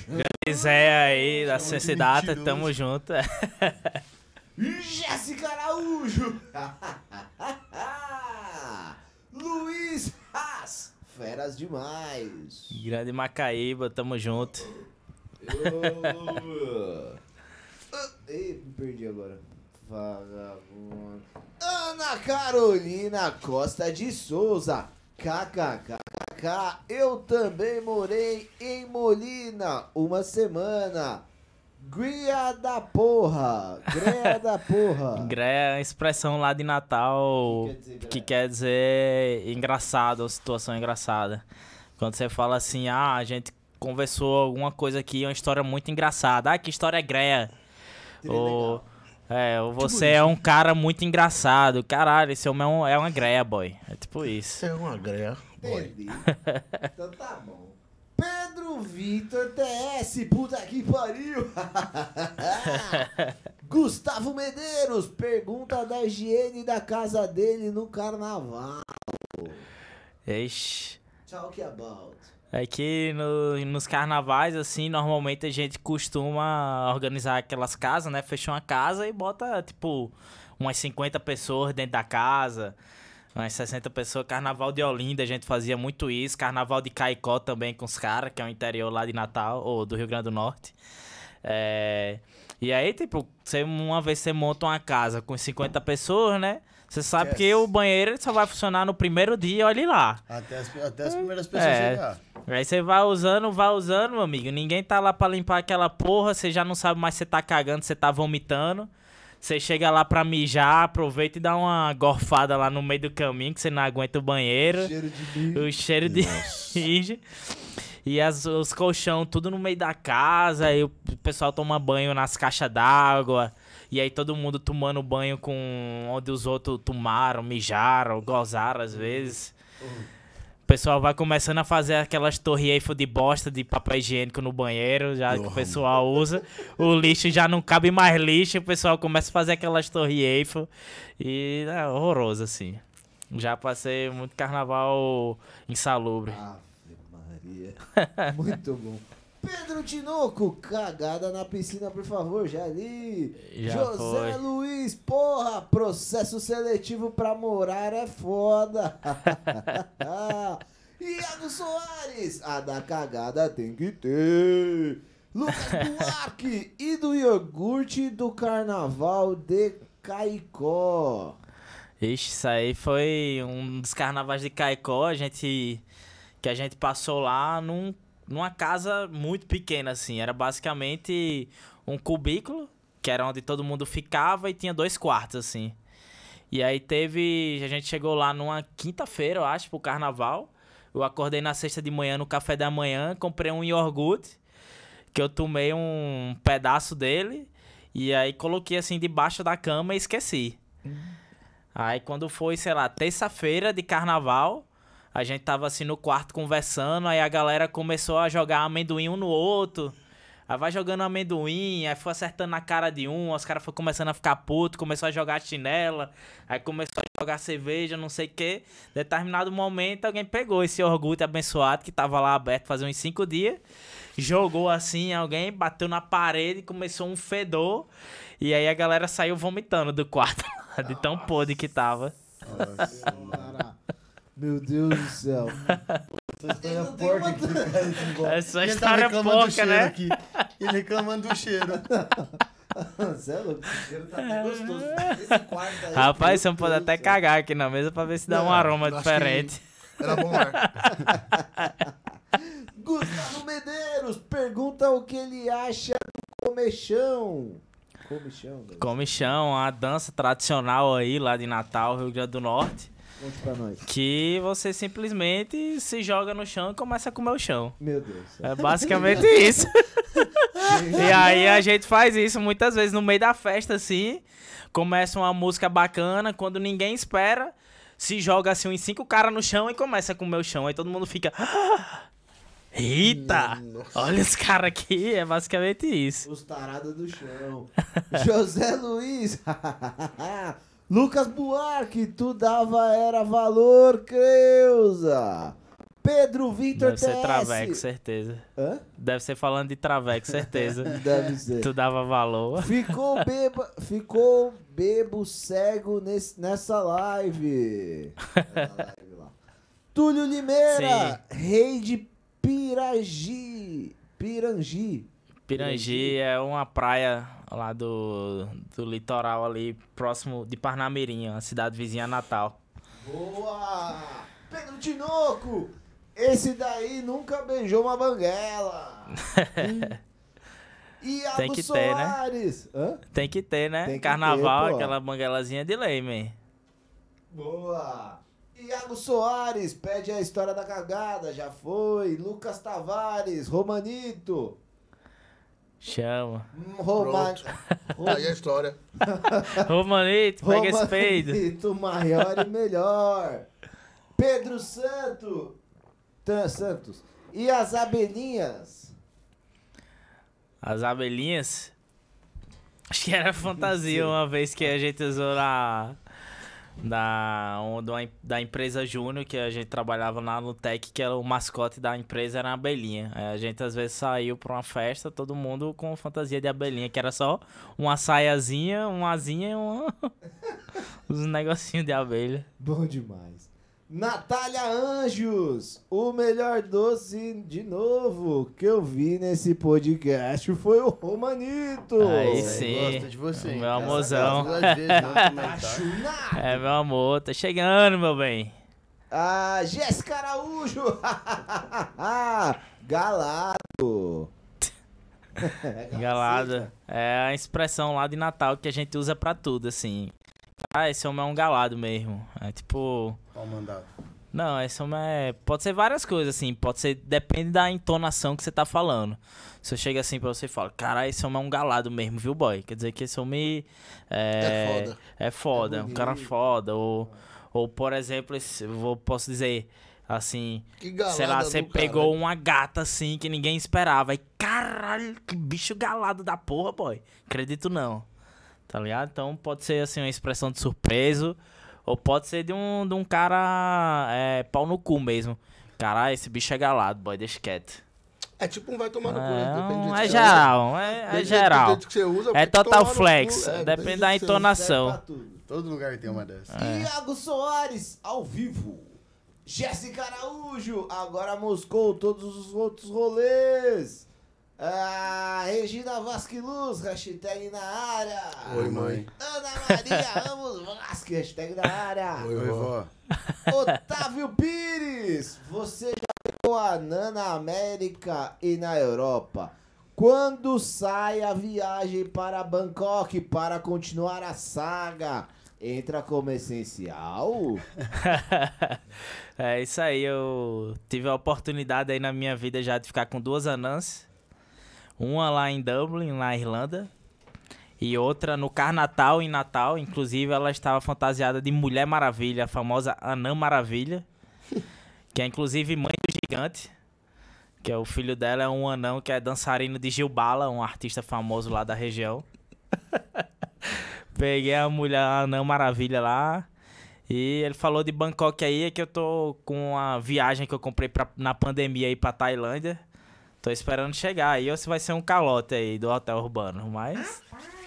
Grande Zé aí da Cidade, mentiroso. tamo junto. Jéssica Araújo! Luiz Haas, feras demais! Grande Macaíba, tamo junto. Oh. Ih, me perdi agora. Vagabundo. Ana Carolina Costa de Souza. KKKK. Eu também morei em Molina uma semana. Gria da porra. Gria da porra. Gré é a expressão lá de Natal Que quer dizer que quer dizer engraçado, ou situação engraçada. Quando você fala assim, ah, a gente conversou alguma coisa aqui, uma história muito engraçada. Ah, que história greia. Seria Ou, é, ou você é um cara muito engraçado. Caralho, esse homem é, um, é uma greia, boy. É tipo isso. Isso é uma greia. Boy. Entendi. então tá bom. Pedro Vitor TS, puta que pariu! Gustavo Medeiros, pergunta da higiene da casa dele no carnaval. Ixi. Talk about. É que no- nos carnavais, assim, normalmente a gente costuma organizar aquelas casas, né? Fecha uma casa e bota, tipo, umas 50 pessoas dentro da casa, umas 60 pessoas. Carnaval de Olinda, a gente fazia muito isso. Carnaval de Caicó também com os caras, que é o interior lá de Natal, ou do Rio Grande do Norte. É... E aí, tipo, você, uma vez você monta uma casa com 50 pessoas, né? Você sabe Yes. que o banheiro só vai funcionar no primeiro dia, olha lá. Até as, até as primeiras pessoas É. chegar. Aí você vai usando, vai usando, meu amigo. Ninguém tá lá pra limpar aquela porra. Você já não sabe mais se você tá cagando, se você tá vomitando. Você chega lá pra mijar, aproveita e dá uma gorfada lá no meio do caminho, que você não aguenta o banheiro. Cheiro de bicho. O cheiro de mijo. E as, os colchão tudo no meio da casa. Aí o pessoal toma banho nas caixas d'água. E aí todo mundo tomando banho com onde os outros tomaram, mijaram, gozaram às vezes. O pessoal vai começando a fazer aquelas torre Eiffel de bosta de papel higiênico no banheiro, já que o pessoal usa. O lixo já não cabe mais lixo, o pessoal começa a fazer aquelas torre Eiffel. E é horroroso, assim. Já passei muito carnaval insalubre. Ave Maria. Muito bom. Pedro Tinoco, cagada na piscina, por favor, já li. Já José foi. Luiz, porra, processo seletivo pra morar é foda. Iago Soares, a da cagada tem que ter. Lucas Buarque e do iogurte do carnaval de Caicó. Ixi, isso aí foi um dos carnavais de Caicó, a gente que a gente passou lá num, numa casa muito pequena assim, era basicamente um cubículo, que era onde todo mundo ficava e tinha dois quartos assim. E aí teve, a gente chegou lá numa quinta-feira, eu acho, pro carnaval. Eu acordei na sexta de manhã no café da manhã, comprei um iogurte, que eu tomei um pedaço dele e aí coloquei assim debaixo da cama e esqueci. Aí quando foi, sei lá, terça-feira de carnaval, a gente tava assim no quarto conversando, aí a galera começou a jogar amendoim um no outro. Aí vai jogando amendoim, aí foi acertando na cara de um, os caras foram começando a ficar puto, começou a jogar chinela, aí começou a jogar cerveja, não sei o que. Determinado momento, alguém pegou esse orgulho abençoado que tava lá aberto fazia uns cinco dias, jogou assim, alguém bateu na parede, começou um fedor, e aí a galera saiu vomitando do quarto, de tão podre que tava. Cara, Meu Deus do céu. Essa história é porca cara. esse embora. Essa tá história é do porca, né? Aqui. Ele reclamando do cheiro. Você é louco? Esse cheiro tá até gostoso. Esse quarto aí. Rapaz, você pode até céu. cagar aqui na mesa pra ver se dá um Não, aroma eu acho diferente. que Era bom ar. Gustavo Medeiros pergunta o que ele acha do comechão. Comechão, velho. Comichão, a dança tradicional aí lá de Natal, Rio Grande do Norte, Conte pra nós. que você simplesmente se joga no chão e começa a comer o chão. Meu Deus. É basicamente isso. e aí a gente faz isso muitas vezes no meio da festa, assim. Começa uma música bacana, quando ninguém espera, se joga assim uns cinco caras no chão e começa a comer o chão. Aí todo mundo fica. "Ah, Eita! Nossa. Olha os caras aqui, é basicamente isso. Os tarados do chão. José Luiz. Lucas Buarque, tu dava era valor, Creuza. Pedro Vitor Deve ser TS. traveco, certeza. Hã? Deve ser falando de traveco, certeza. Deve ser. tu dava valor. Ficou beba, ficou bebo cego nesse, nessa live. Essa live lá. Túlio Limeira, rei de Piragi. Pirangi. Pirangi é uma praia lá do, do litoral ali, próximo de Parnamirim, uma cidade vizinha a Natal. Boa! Pedro Tinoco, esse daí nunca beijou uma banguela. Iago Tem que ter, né? Soares. Hã? Tem que ter, né? Tem que Carnaval, ter, aquela banguelazinha de lei, man. Boa! Iago Soares pede a história da cagada, já foi. Lucas Tavares, Romanito. Chama. Hum, Roma... Tá aí a história. Romanito, pega esse peido. Romanito maior e melhor. Pedro Santo. Tan- Santos. E as abelhinhas? As abelhinhas. Acho que era fantasia uma vez que a gente usou na. Da, um- da empresa Júnior, que a gente trabalhava lá no Tech, que era o mascote da empresa era a abelhinha. Aí a gente às vezes saiu pra uma festa, todo mundo com fantasia de abelhinha, que era só uma saiazinha, uma asinha e uma... uns negocinhos de abelha. Bom demais. Natália Anjos, o melhor doce de novo que eu vi nesse podcast foi o Romanito. Aí sim. Gosta de você. Meu cara. amorzão. É, meu amor, tá chegando, meu bem. A Jéssica Araújo. Galado. Galado. É a expressão lá de Natal que a gente usa pra tudo, assim. Ah, esse homem é um galado mesmo. É tipo. Pau mandado. Não, esse homem é. Pode ser várias coisas, assim. Pode ser. Depende da entonação que você tá falando. Se eu chego assim pra você e falo, cara, esse homem é um galado mesmo, viu, boy? Quer dizer que esse homem. É, É foda. É foda, é um cara foda. Ou, ou por exemplo, esse- eu vou, posso dizer assim. Sei lá, você cara. pegou uma gata assim que ninguém esperava. E caralho, que bicho galado da porra, boy. Acredito não. Tá ligado? Então pode ser assim uma expressão de surpreso. Ou pode ser de um, de um cara é, pau no cu mesmo. Caralho, esse bicho é galado, boy, deixa quieto. É tipo um vai tomar no cu, É, né? Depende do é que você geral, é, é Depende do geral. jeito que você usa, É total flex. É, Depende da entonação. Todo lugar tem uma dessa. É. Iago Soares, ao vivo. Jéssica Araújo, agora moscou todos os outros rolês. Ah, Regina Vasquiluz, hashtag na área. Oi, mãe. Ana Maria Ramos Vasque, hashtag na área. Oi, Oi, vó. vó. Otávio Pires, você já pegou a Nana na América e na Europa. Quando sai a viagem para Bangkok para continuar a saga? Entra como essencial? é isso aí, eu tive a oportunidade aí na minha vida já de ficar com duas anãs. Uma lá em Dublin, na Irlanda. E outra no Carnatal, em Natal. Inclusive, ela estava fantasiada de Mulher Maravilha, a famosa Anã Maravilha. que é inclusive mãe do gigante. Que é o filho dela, é um anão que é dançarino de Gilbala, um artista famoso lá da região. Peguei a mulher a Anã Maravilha lá. E ele falou de Bangkok aí, é que eu tô com a viagem que eu comprei pra, na pandemia aí pra Tailândia. Tô esperando chegar aí, ou se vai ser um calote aí do hotel urbano, mas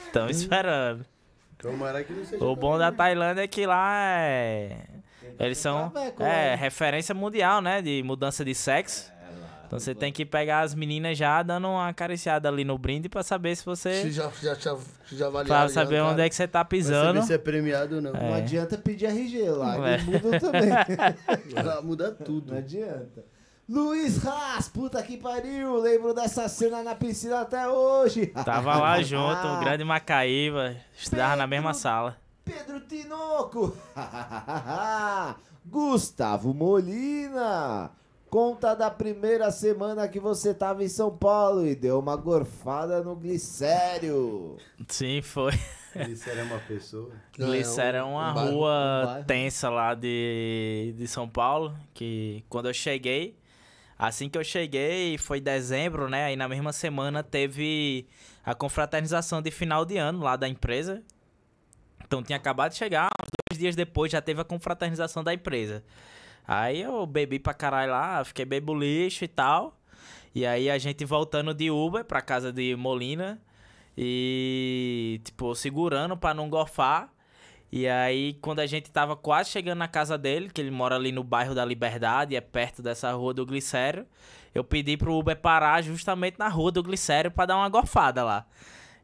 estão esperando. Tomara que não seja. O bom da Tailândia é que lá é. Eles são é, né? referência mundial, né? De mudança de sexo. Então você tem que pegar as meninas já dando uma acariciada ali no brinde pra saber se Se você. já, já, já, já avaliaram, Pra já, saber cara. onde é que você tá Pra pisando. saber se é premiado ou não. Não É. adianta pedir RG lá, É. mudam também. Muda tudo. Não adianta. Luiz Haas, puta que pariu, lembro dessa cena na piscina até hoje. Tava lá junto, o grande Macaíba. Estudava na mesma Pedro- sala. Pedro Tinoco. Gustavo Molina. Conta da primeira semana que você tava em São Paulo e deu uma gorfada no glicério. Sim, foi. Isso era uma pessoa. Não, é um- uma um bairro. rua um bairro. tensa lá de, de São Paulo, que quando eu cheguei, assim que eu cheguei, foi dezembro, né? Aí na mesma semana teve a confraternização de final de ano lá da empresa. Então tinha acabado de chegar, uns dois dias depois já teve a confraternização da empresa. Aí eu bebi pra caralho lá, fiquei bebo lixo e tal. E aí a gente voltando de Uber pra casa de Molina. E, tipo, segurando pra não gorfar. E aí, quando a gente tava quase chegando na casa dele, que ele mora ali no bairro da Liberdade, é perto dessa rua do Glicério, eu pedi pro Uber parar justamente na rua do Glicério pra dar uma gorfada lá.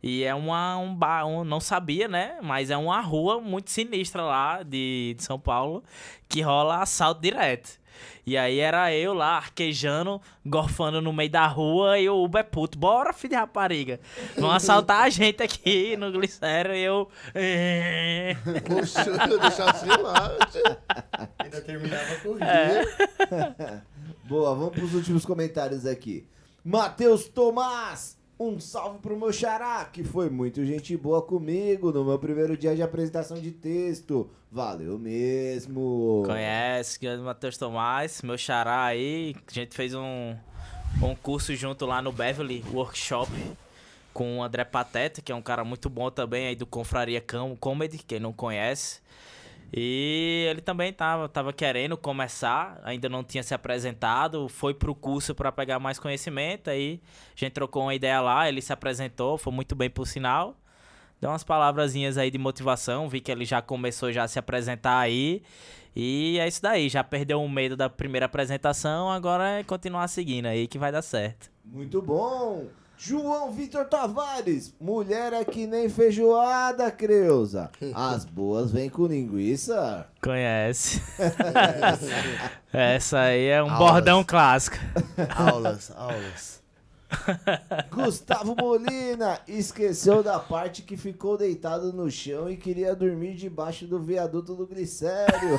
E é uma, um bar, um, não sabia, né? Mas é uma rua muito sinistra lá de, de São Paulo, que rola assalto direto. E aí era eu lá, arquejando, gorfando no meio da rua, e o Uber puto, bora, filho de rapariga. Vão assaltar a gente aqui no Glicério, e eu... "Eh". Poxa, eu deixava assim lá. Ainda terminava a corrida. É. Boa, vamos pros últimos comentários aqui. Matheus Tomás, um salve pro meu xará, que foi muito gente boa comigo no meu primeiro dia de apresentação de texto. Valeu mesmo. Conhece, grande Matheus Tomás, meu xará aí. A gente fez um, um curso junto lá no Beverly Workshop com o André Pateta, que é um cara muito bom também aí do Confraria Comedy, quem não conhece. E ele também tava, tava querendo começar, ainda não tinha se apresentado, foi pro curso para pegar mais conhecimento, aí a gente trocou uma ideia lá, ele se apresentou, foi muito bem por sinal. Deu umas palavrazinhas aí de motivação, vi que ele já começou já a se apresentar aí. E é isso daí, já perdeu o medo da primeira apresentação, agora é continuar seguindo aí que vai dar certo. Muito bom. João Vitor Tavares, mulher é que nem feijoada, Creuza. As boas vêm com linguiça. Conhece. Essa aí é um Aulas. bordão clássico. Aulas, aulas. Gustavo Molina esqueceu da parte que ficou deitado no chão e queria dormir debaixo do viaduto do Glicério.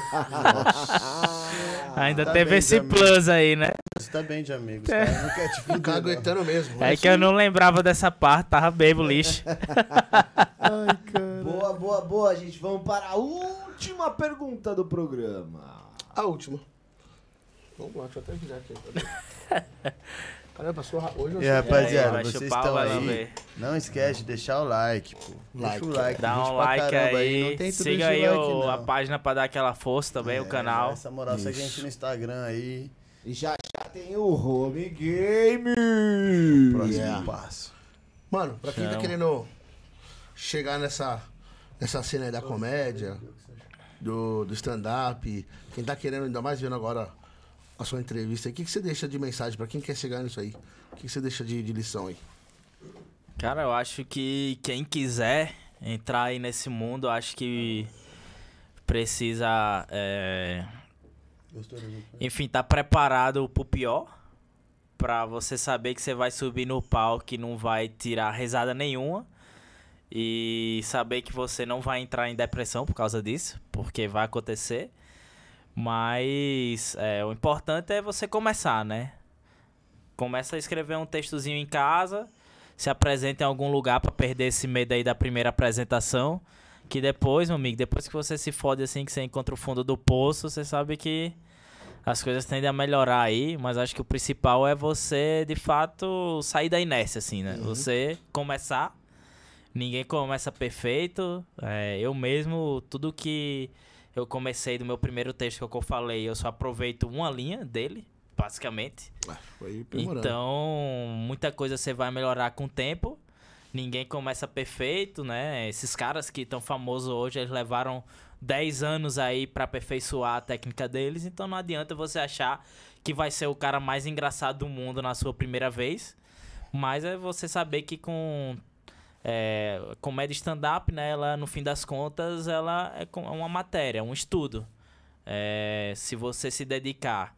Ainda tá teve bem, esse plus aí, né? Você tá bem de amigos, cara. Não quer te Ficar não. aguentando mesmo. É que eu não lembrava dessa parte, tava bebo lixo. Ai, cara. boa, boa, boa, gente. Vamos para a última pergunta do programa. A última. Vamos lá, deixa eu até virar aqui. Caramba, passou hoje eu E sou- rapaziada, vai vocês estão aí. Não esquece de deixar o like, pô. Like, Deixa o like. Dá um like caramba aí, Não tem tudo siga aí like, o- não. a página pra dar aquela força também, o É, canal. Essa moral, segue a gente no Instagram aí. E já já tem o Home Game. Próximo Yeah. passo. Mano, pra quem tá Chama. querendo chegar nessa, nessa cena aí da comédia, do, do stand-up, quem tá querendo, ainda mais vendo agora a sua entrevista. O que, que você deixa de mensagem pra quem quer chegar nisso aí? O que, que você deixa de, de lição aí? Cara, eu acho que quem quiser entrar aí nesse mundo, acho que precisa, é, enfim, tá preparado pro pior. Pra você saber que você vai subir no palco e não vai tirar risada nenhuma. E saber que você não vai entrar em depressão por causa disso, porque vai acontecer. Mas é, o importante é você começar, né? Começa a escrever um textozinho em casa, se apresenta em algum lugar pra perder esse medo aí da primeira apresentação. Que depois, meu amigo, depois que você se fode assim, que você encontra o fundo do poço, você sabe que as coisas tendem a melhorar aí, mas acho que o principal é você, de fato, sair da inércia, assim, né? Você começar. Ninguém começa perfeito. É, eu mesmo, tudo que eu comecei do meu primeiro texto que eu falei, eu só aproveito uma linha dele, basicamente. Ah. Então, muita coisa você vai melhorar com o tempo. Ninguém começa perfeito, né? Esses caras que estão famosos hoje, eles levaram 10 anos aí pra aperfeiçoar a técnica deles, então não adianta você achar que vai ser o cara mais engraçado do mundo na sua primeira vez. Mas é você saber que com é, comédia stand-up, né? Ela, no fim das contas, ela é é uma matéria, um estudo. É, se você se dedicar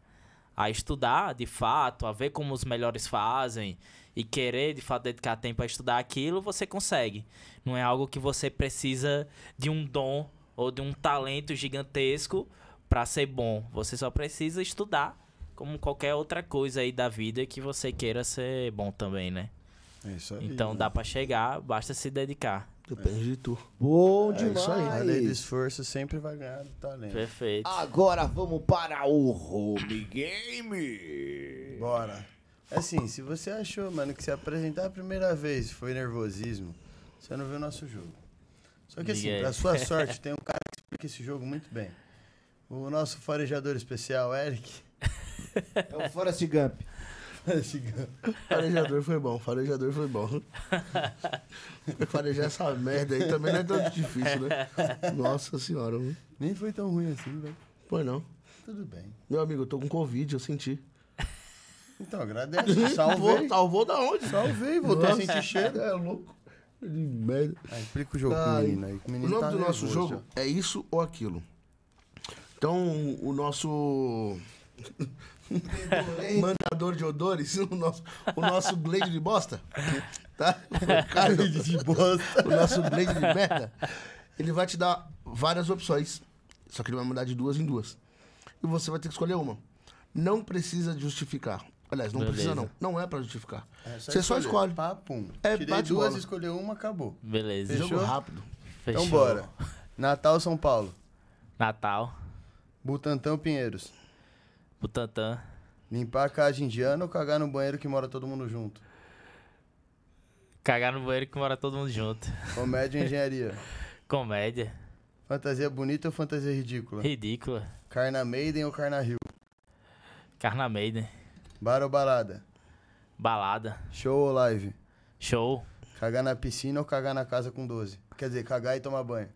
a estudar de fato, a ver como os melhores fazem e querer de fato dedicar tempo a estudar aquilo, você consegue. Não é algo que você precisa de um dom ou de um talento gigantesco para ser bom. Você só precisa estudar, como qualquer outra coisa aí da vida que você queira ser bom também, né? É isso aí. Então dá pra chegar, basta se dedicar. Depende de tu. Bom É demais. isso aí. A lei do esforço sempre vai ganhar do talento. Perfeito. Agora vamos para o Home Game. Bora. Assim, se você achou, mano, que se apresentar a primeira vez foi nervosismo, você não viu o nosso jogo. Só que assim, pra sua sorte, tem um cara que explica esse jogo muito bem. O nosso farejador especial, Eric. É o Forrest Gump. Farejador foi bom, farejador foi bom. Farejar essa merda aí também não é tão difícil, né? Nossa senhora, mano. Nem foi tão ruim assim, velho. Foi não. Tudo bem. Meu amigo, eu tô com Covid, eu senti. Então, agradece. Salvou, Salvei. salvou da onde? Salvei, voltei a sentir cheiro. É louco. De merda. Ah, explica o jogo menino aí. O O menino nome tá do nosso jogo é isso ou aquilo. Então, o nosso mandador de odores, o nosso, o nosso blade de bosta, tá? O de bosta. o nosso blade de merda, ele vai te dar várias opções. Só que ele vai mandar de duas em duas. E você vai ter que escolher uma. Não precisa justificar. Aliás, não precisa Beleza. não. Não é pra justificar. É você só escolhe. Pá, pum. É, Tirei bate duas, bola. escolheu uma, acabou. Beleza. Fechou? Jogo rápido. Fechou. Então bora. Natal, São Paulo. Natal, Butantão, Pinheiros. Butantã, Limpar a casa indiana ou cagar no banheiro que mora todo mundo junto? cagar no banheiro que mora todo mundo junto. Comédia ou engenharia? Comédia, Fantasia bonita ou fantasia ridícula? ridícula. Carna Maiden ou Carna Rio? Carna Maiden, Bar ou balada? balada, Show ou live? show, Cagar na piscina ou cagar na casa com 12? Quer dizer, cagar e tomar banho.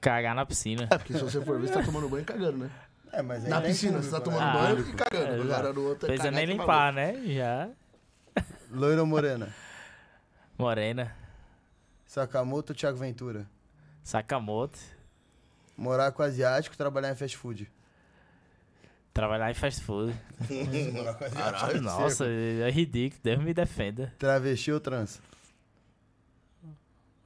cagar na piscina. É, porque se você for ver, você tá tomando banho e cagando, né? É, mas aí Na em piscina, você tá público, tomando né? Ah, banho e cagando. Agora no outro é Precisa nem limpar, né? Já. Loira ou morena? Morena, Sakamoto ou Thiago Ventura? Sakamoto, Morar com asiático ou trabalhar em fast food? trabalhar em fast food. Morar com Caralho, Nossa, é ridículo, Deus me defenda. Travesti ou trans?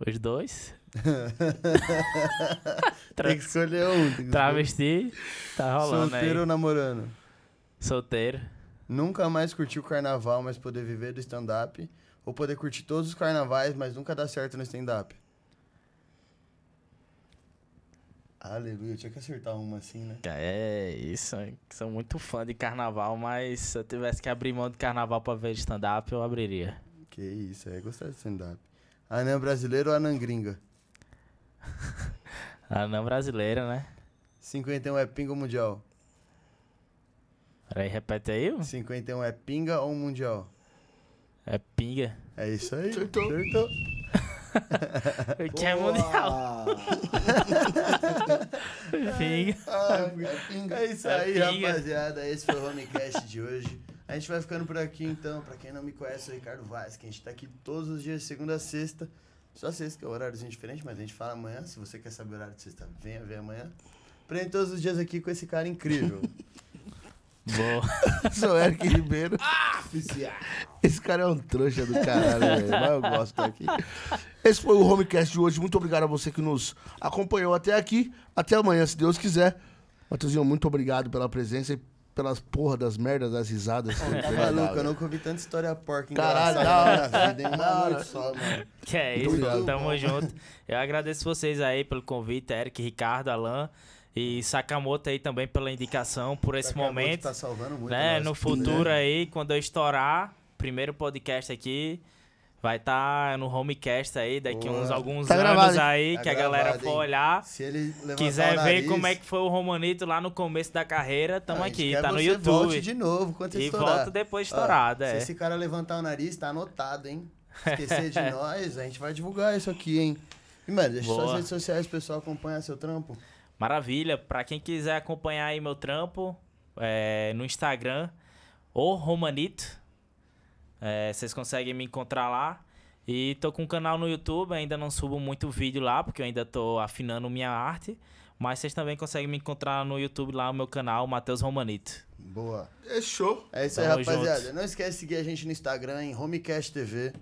Os dois. Tem que escolher um. Que Travesti, tá rolando Solteiro ou aí. namorando? Solteiro. Nunca mais curtir o carnaval, mas poder viver do stand-up. Ou poder curtir todos os carnavais, mas nunca dar certo no stand-up. Aleluia, eu tinha que acertar uma assim, né? É isso, é que sou muito fã de carnaval, mas se eu tivesse que abrir mão de carnaval pra ver stand-up, eu abriria. Que isso, é gostar de stand-up. Anã brasileiro ou anã gringa? Ah, não brasileira, né? 51 é pinga ou mundial? Peraí, repete aí. ó. 51 é pinga ou mundial? É pinga. É isso aí. Acertou. Acertou. Que é mundial. Pinga. Ah, É pinga. é isso É aí, pinga. rapaziada. Esse foi o Homecast de hoje. A gente vai ficando por aqui então. Pra quem não me conhece, eu sou o Ricardo Vaz, que a gente tá aqui todos os dias, segunda a sexta. Só sexta que é um horáriozinho diferente, mas a gente fala amanhã. Se você quer saber o horário de sexta, venha ver amanhã. Prende todos os dias aqui com esse cara incrível. Boa. Sou Eric Ribeiro. Oficial. Esse cara é um trouxa do caralho, velho. Mas eu gosto daqui. Esse foi o Homecast de hoje. Muito obrigado a você que nos acompanhou até aqui. Até amanhã, se Deus quiser. Matheusinho, muito obrigado pela presença e pelas porra das merdas, das risadas. tá maluco, eu nunca ouvi tanta história porca Caralho, engraçada da na minha vida, em uma hora. noite só, mano. Que é Muito isso, obrigado. tamo junto. Eu agradeço vocês aí pelo convite, Eric, Ricardo, Alan e Sakamoto aí também pela indicação por esse de momento. Tá salvando muito. né? nós. No futuro aí, quando eu estourar, primeiro podcast aqui, vai estar no homecast aí, daqui Boa. uns alguns Tá anos gravado, aí, Tá que a galera gravado, for hein? olhar. Se ele levantar Quiser o ver nariz, como é que foi o Romanito lá no começo da carreira, tamo a gente aqui, tá no você Volte YouTube. de novo quando você E estourar. volta depois Ó, estourado, Se é. esse cara levantar o nariz, tá anotado, hein? Esquecer de nós, a gente vai divulgar isso aqui, hein? E, mano, deixa Boa. suas redes sociais, pessoal, acompanhar seu trampo. Maravilha. Pra quem quiser acompanhar aí meu trampo, é, no Instagram, o Romanito. É, vocês conseguem me encontrar lá. E tô com um canal no YouTube, ainda não subo muito vídeo lá, porque eu ainda tô afinando minha arte. Mas vocês também conseguem me encontrar no YouTube lá, no meu canal, Matheus Romanito. Boa. É show. É isso aí, Tamo rapaziada. junto. Não esquece de seguir a gente no Instagram, em Homecast TV.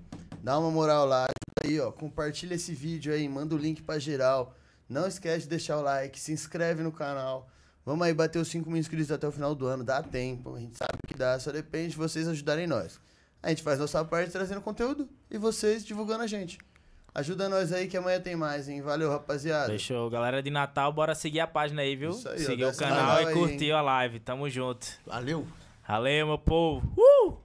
Dá uma moral lá. ajuda Aí, ó, compartilha esse vídeo aí, manda o link pra geral. Não esquece de deixar o like, se inscreve no canal. Vamos aí bater os 5 mil inscritos até o final do ano. Dá tempo, a gente sabe que dá, só depende de vocês ajudarem nós. A gente faz nossa parte trazendo conteúdo e vocês divulgando a gente. Ajuda nós aí que amanhã tem mais, hein? Valeu, rapaziada. Fechou. Galera de Natal, bora seguir a página aí, viu? Isso aí, ó, seguir o canal e curtir a live. Tamo junto. Valeu. Valeu, meu povo. Uh!